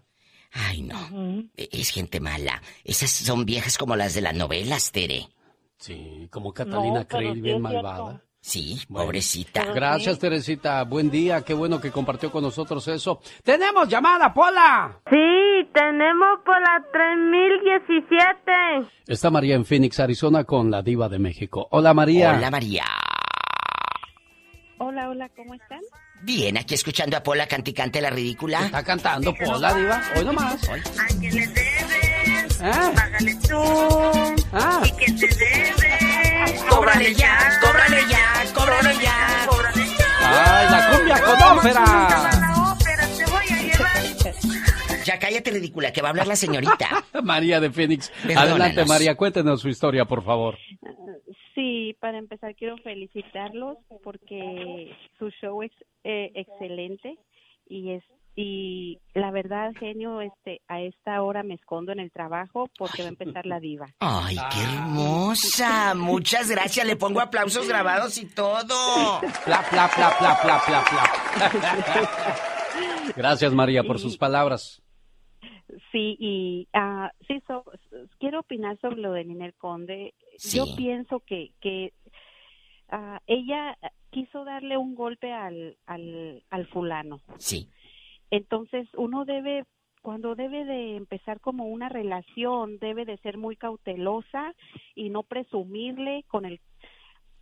Ay, no. Ujú. E- Es gente mala. Esas son viejas como las de las novelas, Tere. Sí, como Catalina No, sí bien malvada. Sí, Bueno. pobrecita. Gracias, Teresita. Buen día. Qué bueno que compartió con nosotros eso. ¡Tenemos llamada, Pola! Sí, tenemos por la 3017. Está María en Phoenix, Arizona, con la diva de México. Hola, María. Hola, María. Hola, hola, ¿cómo están? Bien, aquí escuchando a Pola Canticante la ridícula. Está cantando Pola, diva. Hoy nomás. Hoy. ¿A quién le debes? Ah. Págale tú. Ah. ¿Y te debes? Cóbrale ya, cóbrale ya, cóbrale ya. Cóbrale ya. ¡Ay, la cumbia con ópera! La ópera te voy a llevar. Ya cállate, ridícula, que va a hablar la señorita. María de Phoenix. Perdónanos. Adelante, María, cuéntenos su historia, por favor. Sí, para empezar quiero felicitarlos porque su show es eh, excelente y es y la verdad genio este a esta hora me escondo en el trabajo porque va a empezar la diva. Ay, qué hermosa. Muchas gracias. Le pongo aplausos grabados y todo. Pla, pla, pla, pla, pla, pla, pla. Gracias, María, por sus palabras. Sí, y ah, sí, so- quiero opinar sobre lo de Ninel Conde. Sí. Yo pienso que, que ah, ella quiso darle un golpe al, al, al fulano. Sí. Entonces, uno debe, cuando debe de empezar como una relación, debe de ser muy cautelosa y no presumirle con el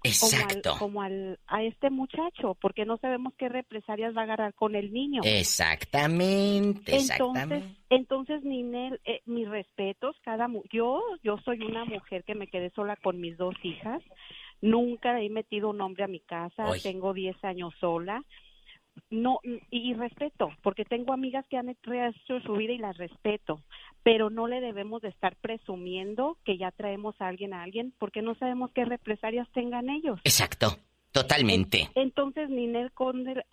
Exacto. como, al, como al, a este muchacho, porque no sabemos qué represalias va a agarrar con el niño. Exactamente, Entonces, exactamente. entonces Ninel, eh, mis respetos, cada mu- yo yo soy una mujer que me quedé sola con mis dos hijas, nunca he metido un hombre a mi casa, tengo 10 años sola. No y, y respeto, porque tengo amigas que han hecho su vida y las respeto, pero no le debemos de estar presumiendo que ya traemos a alguien a alguien porque no sabemos qué represalias tengan ellos. Exacto. Totalmente. Entonces, Ninel Conde,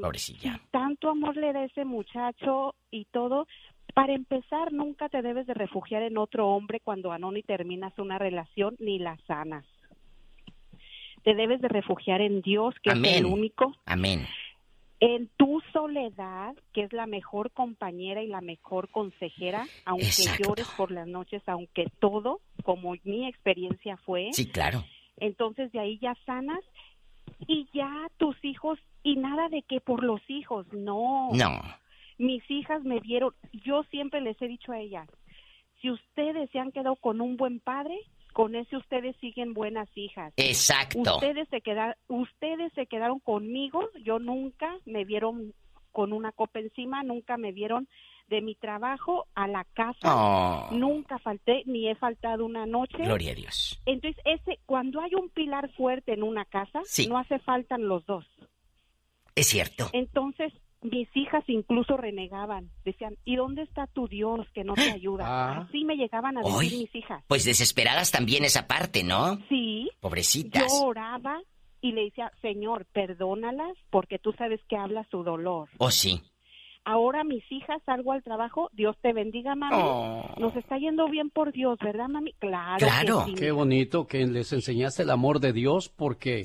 Pobrecilla. tanto amor le da ese muchacho y todo, para empezar, nunca te debes de refugiar en otro hombre cuando a no ni terminas una relación ni la sanas. Te debes de refugiar en Dios, que es el único, Amén. en tu soledad, que es la mejor compañera y la mejor consejera, aunque Exacto. llores por las noches, aunque todo, como mi experiencia fue. Sí, claro. Entonces de ahí ya sanas y ya tus hijos y nada de que por los hijos, no. No. Mis hijas me dieron, yo siempre les he dicho a ellas, si ustedes se han quedado con un buen padre, con ese ustedes siguen buenas hijas. Exacto. Ustedes se quedaron, ustedes se quedaron conmigo, yo nunca me vieron con una copa encima, nunca me vieron de mi trabajo a la casa, Oh. nunca falté ni he faltado una noche. Gloria a Dios. Entonces, ese cuando hay un pilar fuerte en una casa, Sí. no hace faltan los dos. Es cierto. Entonces, mis hijas incluso renegaban, decían, ¿y dónde está tu Dios que no te ayuda? Ah. Así me llegaban a decir mis hijas. Pues desesperadas también esa parte, ¿no? Sí. Pobrecitas. Yo oraba y le decía, Señor, perdónalas porque tú sabes que habla su dolor. ¿O sí? Ahora mis hijas salgo al trabajo, Dios te bendiga, mami. Oh. Nos está yendo bien por Dios, ¿verdad, mami? Claro. que sí, Qué bonito que les enseñaste el amor de Dios porque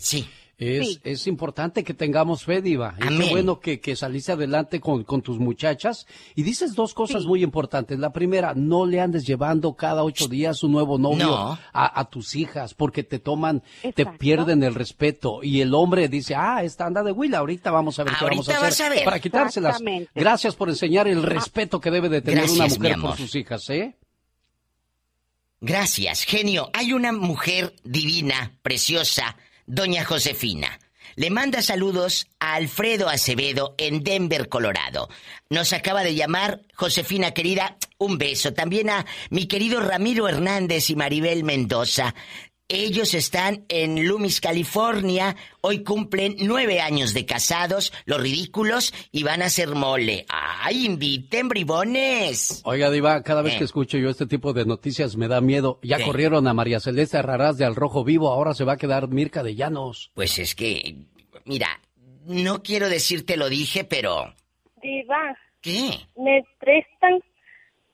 es, Sí. es importante que tengamos fe, Diva. Y qué bueno que, que saliste adelante con, con tus muchachas. Y dices dos cosas muy importantes. La primera, no le andes llevando cada ocho días un nuevo novio No. a, a tus hijas porque te toman, te pierden el respeto. Y el hombre dice, ah, esta anda de huila, ahorita vamos a ver qué vamos a hacer vas a ver. para quitárselas. Gracias por enseñar el respeto que debe de tener Gracias, una mujer por sus hijas, ¿eh? Gracias, genio. Hay una mujer divina, preciosa, doña Josefina. Le manda saludos a Alfredo Acevedo en Denver, Colorado. Nos acaba de llamar, Josefina querida, un beso. También a mi querido Ramiro Hernández y Maribel Mendoza. Ellos están en Loomis, California. Hoy cumplen nueve años de casados, los ridículos, y van a hacer mole. ¡Ay, inviten, bribones! Oiga, Diva, cada vez Eh. que escucho yo este tipo de noticias me da miedo. Ya corrieron a María Celeste Raraz de Al Rojo Vivo, ahora se va a quedar Mirka de Llanos. Pues es que, mira, no quiero decirte lo dije, pero... Diva, ¿Qué? me prestan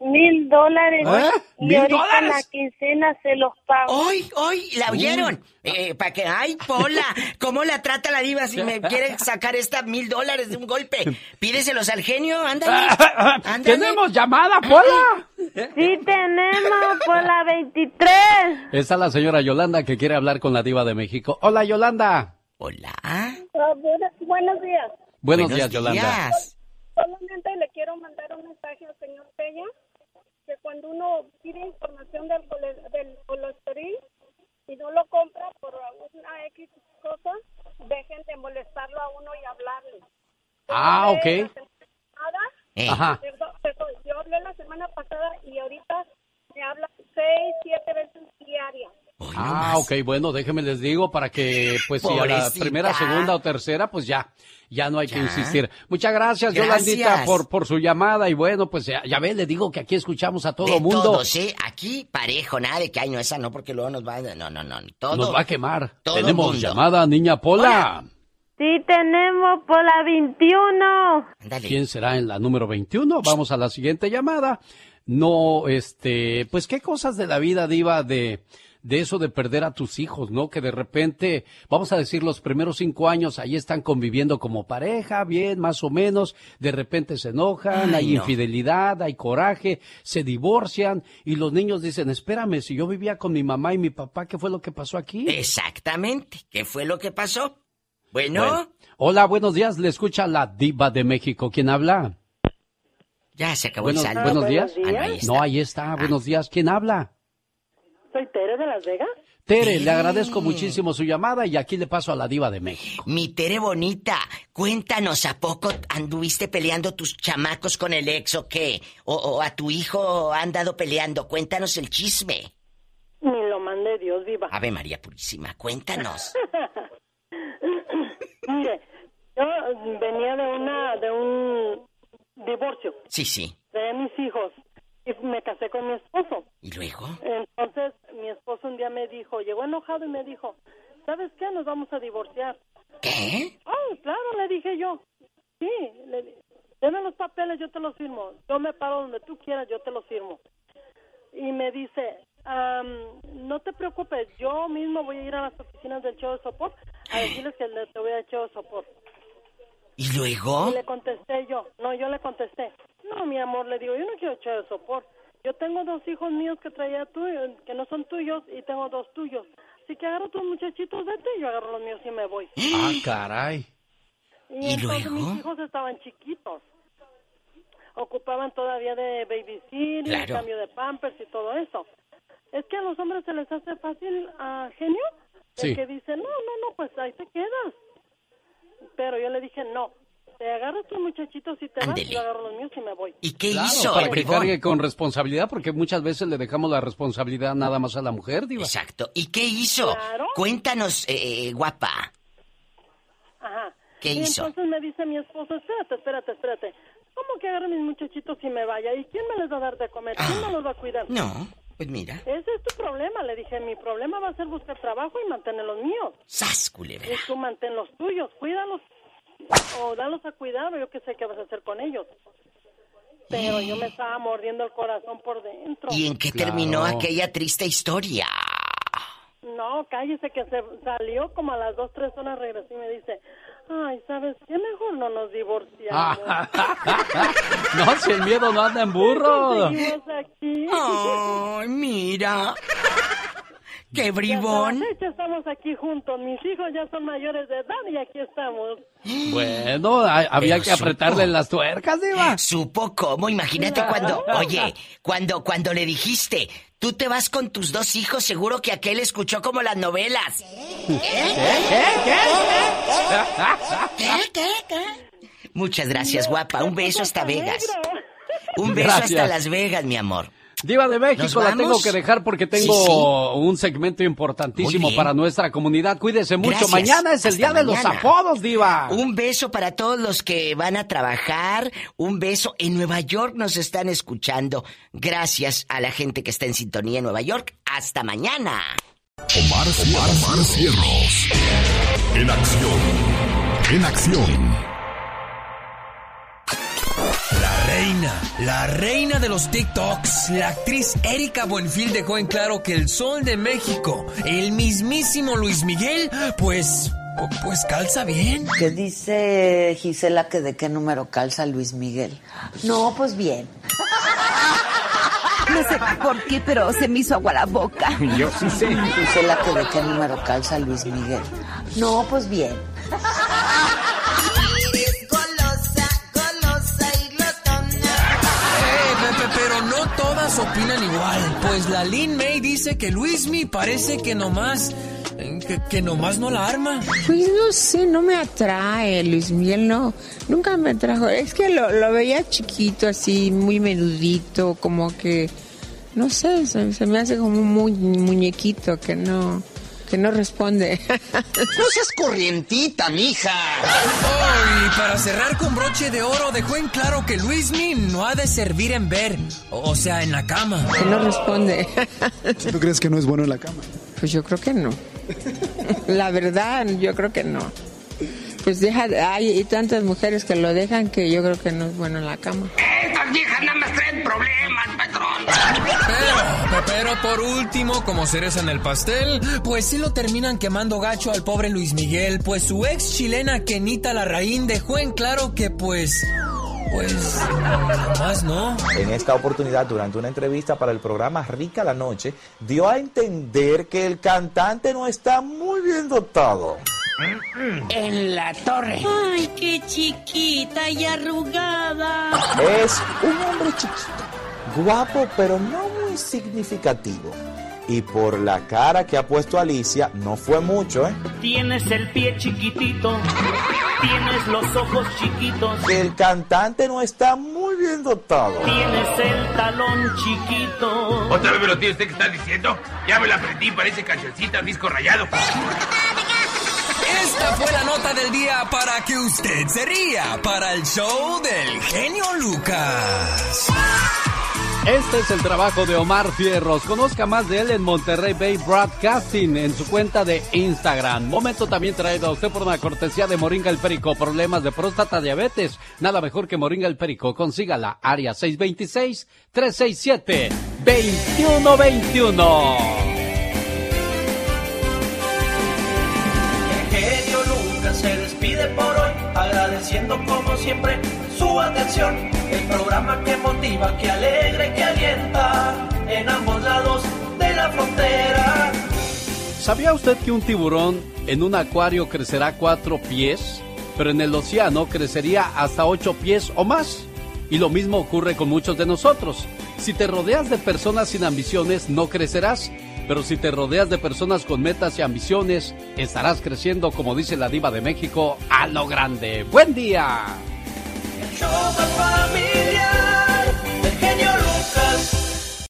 mil dólares ¿Eh? y ¿Mil ahorita en dólares? la quincena se los pago. ¡Hoy, hoy! ¿La oyeron? Eh, para que, ay, Pola, ¿cómo la trata la diva si me quiere sacar esta mil dólares de un golpe? Pídeselos al genio, ándale. ándale. ¡Tenemos llamada, Pola! Sí tenemos por la 23. Está la señora Yolanda que quiere hablar con la Diva de México. Hola, Yolanda. Hola. Ah, buenos días. Buenos, Buenos días, Yolanda. Solamente le quiero mandar un mensaje al señor Peña cuando uno pide información del, del colesterol y no lo compra por una X cosa, dejen de molestarlo a uno y hablarle. Ah, ok. Nada. Eh. Ajá. Perdón, perdón, yo hablé la semana pasada y ahorita me habla seis, siete veces diarias. Ah, ok, bueno, déjeme les digo para que, pues, si a la primera, segunda o tercera, pues ya, ya no hay que insistir. Muchas gracias, Gracias. Yolandita, por, por su llamada. Y bueno, pues ya, ya ve, le digo que aquí escuchamos a todo De mundo. todos, ¿eh? Aquí parejo, nada de que, ay, no, esa no, porque luego nos va a... No, no, no, todo. Nos va a quemar. todo Tenemos mundo. llamada, niña Pola. Sí tenemos por la 21. ¿Quién será en la número 21? Vamos a la siguiente llamada. No, este, pues qué cosas de la vida, diva, de, de eso de perder a tus hijos, ¿no? Que de repente, vamos a decir, los primeros cinco años ahí están conviviendo como pareja, bien, más o menos, de repente se enojan, Ay, hay no. infidelidad, hay coraje, se divorcian y los niños dicen, espérame, si yo vivía con mi mamá y mi papá, ¿qué fue lo que pasó aquí? Exactamente. ¿Qué fue lo que pasó? Bueno, Bueno. Hola, buenos días, le escucha la diva de México, ¿quién habla? ya se acabó Buenos, el saldo. buenos días. Ah, no, ahí está. No, ahí está. Buenos días. ¿Quién habla? Soy Tere de Las Vegas. Tere, le agradezco muchísimo su llamada y aquí le paso a la diva de México. Mi Tere bonita, cuéntanos, ¿a poco anduviste peleando tus chamacos con el ex o qué? ¿O, o a tu hijo han dado peleando? Cuéntanos el chisme. Ni lo mande Dios viva. Ave María Purísima, cuéntanos. Mire, yo venía de una de un divorcio Sí, sí. de mis hijos y me casé con mi esposo. ¿Y luego? Entonces mi esposo un día me dijo, llegó enojado y me dijo, ¿sabes qué? Nos vamos a divorciar. ¿Qué? Oh, claro, le dije yo. Sí, le deme los papeles, yo te los firmo. Yo me paro donde tú quieras, yo te los firmo. Y me dice, "Am, no te preocupes, yo mismo voy a ir a las oficinas del show de sopor a decirles que te voy a de sopor. ¿Y luego? Y le contesté yo, no, yo le contesté, no, mi amor, le digo, yo no quiero show de sopor, Yo tengo dos hijos míos que traía tuyos, que no son tuyos, y tengo dos tuyos. Así que agarro tus muchachitos, vete, y yo agarro los míos y me voy. Ah, caray. Y, entonces mis hijos estaban chiquitos. Ocupaban todavía de babysit, Claro. cambio de pampers y todo eso. Es que a los hombres se les hace fácil, a genio, el Sí. que dice, no, no, no, pues ahí te quedas. Pero yo le dije, no, te agarras tus muchachitos y te vas, Ándele. yo agarro los míos y me voy. ¿Y qué Claro, hizo para el que bribón? cargue con responsabilidad, porque muchas veces le dejamos la responsabilidad nada más a la mujer, diva. Exacto. ¿Y qué hizo? Claro. Cuéntanos, eh, guapa. Ajá. ¿Qué y hizo? entonces me dice mi esposo, espérate, espérate, espérate. ¿Cómo que agarre mis muchachitos y me vaya? ¿Y quién me les va a dar de comer? ¿Quién me los va a cuidar? Ah. No, pues mira. Ese es tu problema, le dije. Mi problema va a ser buscar trabajo y mantener los míos. ¡Sas, culebra! Y tú mantén los tuyos, cuídalos. O dalos a cuidado, yo qué sé qué vas a hacer con ellos. Pero yo me estaba mordiendo el corazón por dentro. ¿Y en qué terminó aquella triste historia? No, cállese que se salió como a las dos, tres horas regresó y me dice, ay, ¿sabes qué? Mejor no nos divorciamos. no, si el miedo no anda en burro. Aquí. Ay, mira. ¡Qué bribón! Y hasta la fecha estamos aquí juntos. Mis hijos ya son mayores de edad y aquí estamos. Bueno, había Pero que apretarle supo. las tuercas, diva. Supo cómo, imagínate Claro. cuando, oye, cuando, cuando le dijiste, tú te vas con tus dos hijos, seguro que aquel escuchó como las novelas. Muchas gracias, guapa. Un beso hasta Vegas. Un beso Gracias. hasta Las Vegas, mi amor. Diva de México, ¿Nos la tengo que dejar porque tengo Sí, sí. un segmento importantísimo para nuestra comunidad. Cuídese mucho. Gracias. Mañana es el Hasta día de los apodos, Diva. Un beso para todos los que van a trabajar. Un beso. En Nueva York nos están escuchando. Gracias a la gente que está en sintonía en Nueva York. Hasta mañana. Omar, Omar, Omar Cierros. En acción. En acción. La reina, la reina de los TikToks, la actriz Erika Buenfil dejó en claro que el sol de México, el mismísimo Luis Miguel, pues, pues calza bien. ¿Qué dice Gisela que de qué número calza Luis Miguel? No, pues bien. No sé por qué, pero se me hizo agua la boca. Yo sí sé. Gisela que de qué número calza Luis Miguel. No, pues bien. Opinan igual. Pues la Lin May dice que Luismi parece que nomás, que, nomás no la arma. Pues no sé, no me atrae, Luis Miguel, no, nunca me atrajo. Es que lo, lo veía chiquito, así, muy menudito, como que, no sé, se, se me hace como muy muñequito, que no, que no responde. No seas corrientita, mija. Oh, y para cerrar con broche de oro, dejó en claro que Luismi no ha de servir en ver, o sea, en la cama. que no responde. ¿Tú crees que no es bueno en la cama? Pues yo creo que no. La verdad, yo creo que no. Pues deja, hay tantas mujeres que lo dejan que yo creo que no es bueno en la cama. Estas viejas nada más traen problemas, patrón. Pero, pero por último, como cereza en el pastel, pues sí lo terminan quemando gacho al pobre Luis Miguel, pues su ex chilena Kenita Larraín dejó en claro que pues... Pues... Más no. En esta oportunidad, durante una entrevista para el programa Rica la Noche, dio a entender que el cantante no está muy bien dotado. En la torre. Ay, qué chiquita y arrugada. Es un hombre chiquito, guapo, pero no muy significativo. Y por la cara que ha puesto Alicia, no fue mucho, ¿eh? Tienes el pie chiquitito, tienes los ojos chiquitos, el cantante no está muy bien dotado. tienes el talón chiquito. ¿Otra vez me lo tiene usted que está diciendo? Ya me la aprendí, parece cancioncita, disco rayado. Esta fue la nota del día para que usted se ría para el show del genio Lucas. Este es el trabajo de Omar Fierros. Conozca más de él en Monterrey Bay Broadcasting en su cuenta de Instagram. Momento también traído a usted por una cortesía de Moringa el Perico. Problemas de próstata, diabetes. Nada mejor que Moringa el Perico. Consígala. Área 626-367-2121. Despide por hoy, agradeciendo como siempre su atención. El programa que motiva, que alegra y que alienta en ambos lados de la frontera. ¿Sabía usted que un tiburón en un acuario crecerá cuatro pies? Pero en el océano crecería hasta ocho pies o más. Y lo mismo ocurre con muchos de nosotros. Si te rodeas de personas sin ambiciones, no crecerás. Pero si te rodeas de personas con metas y ambiciones, estarás creciendo, como dice la diva de México, a lo grande. ¡Buen día! Lucas.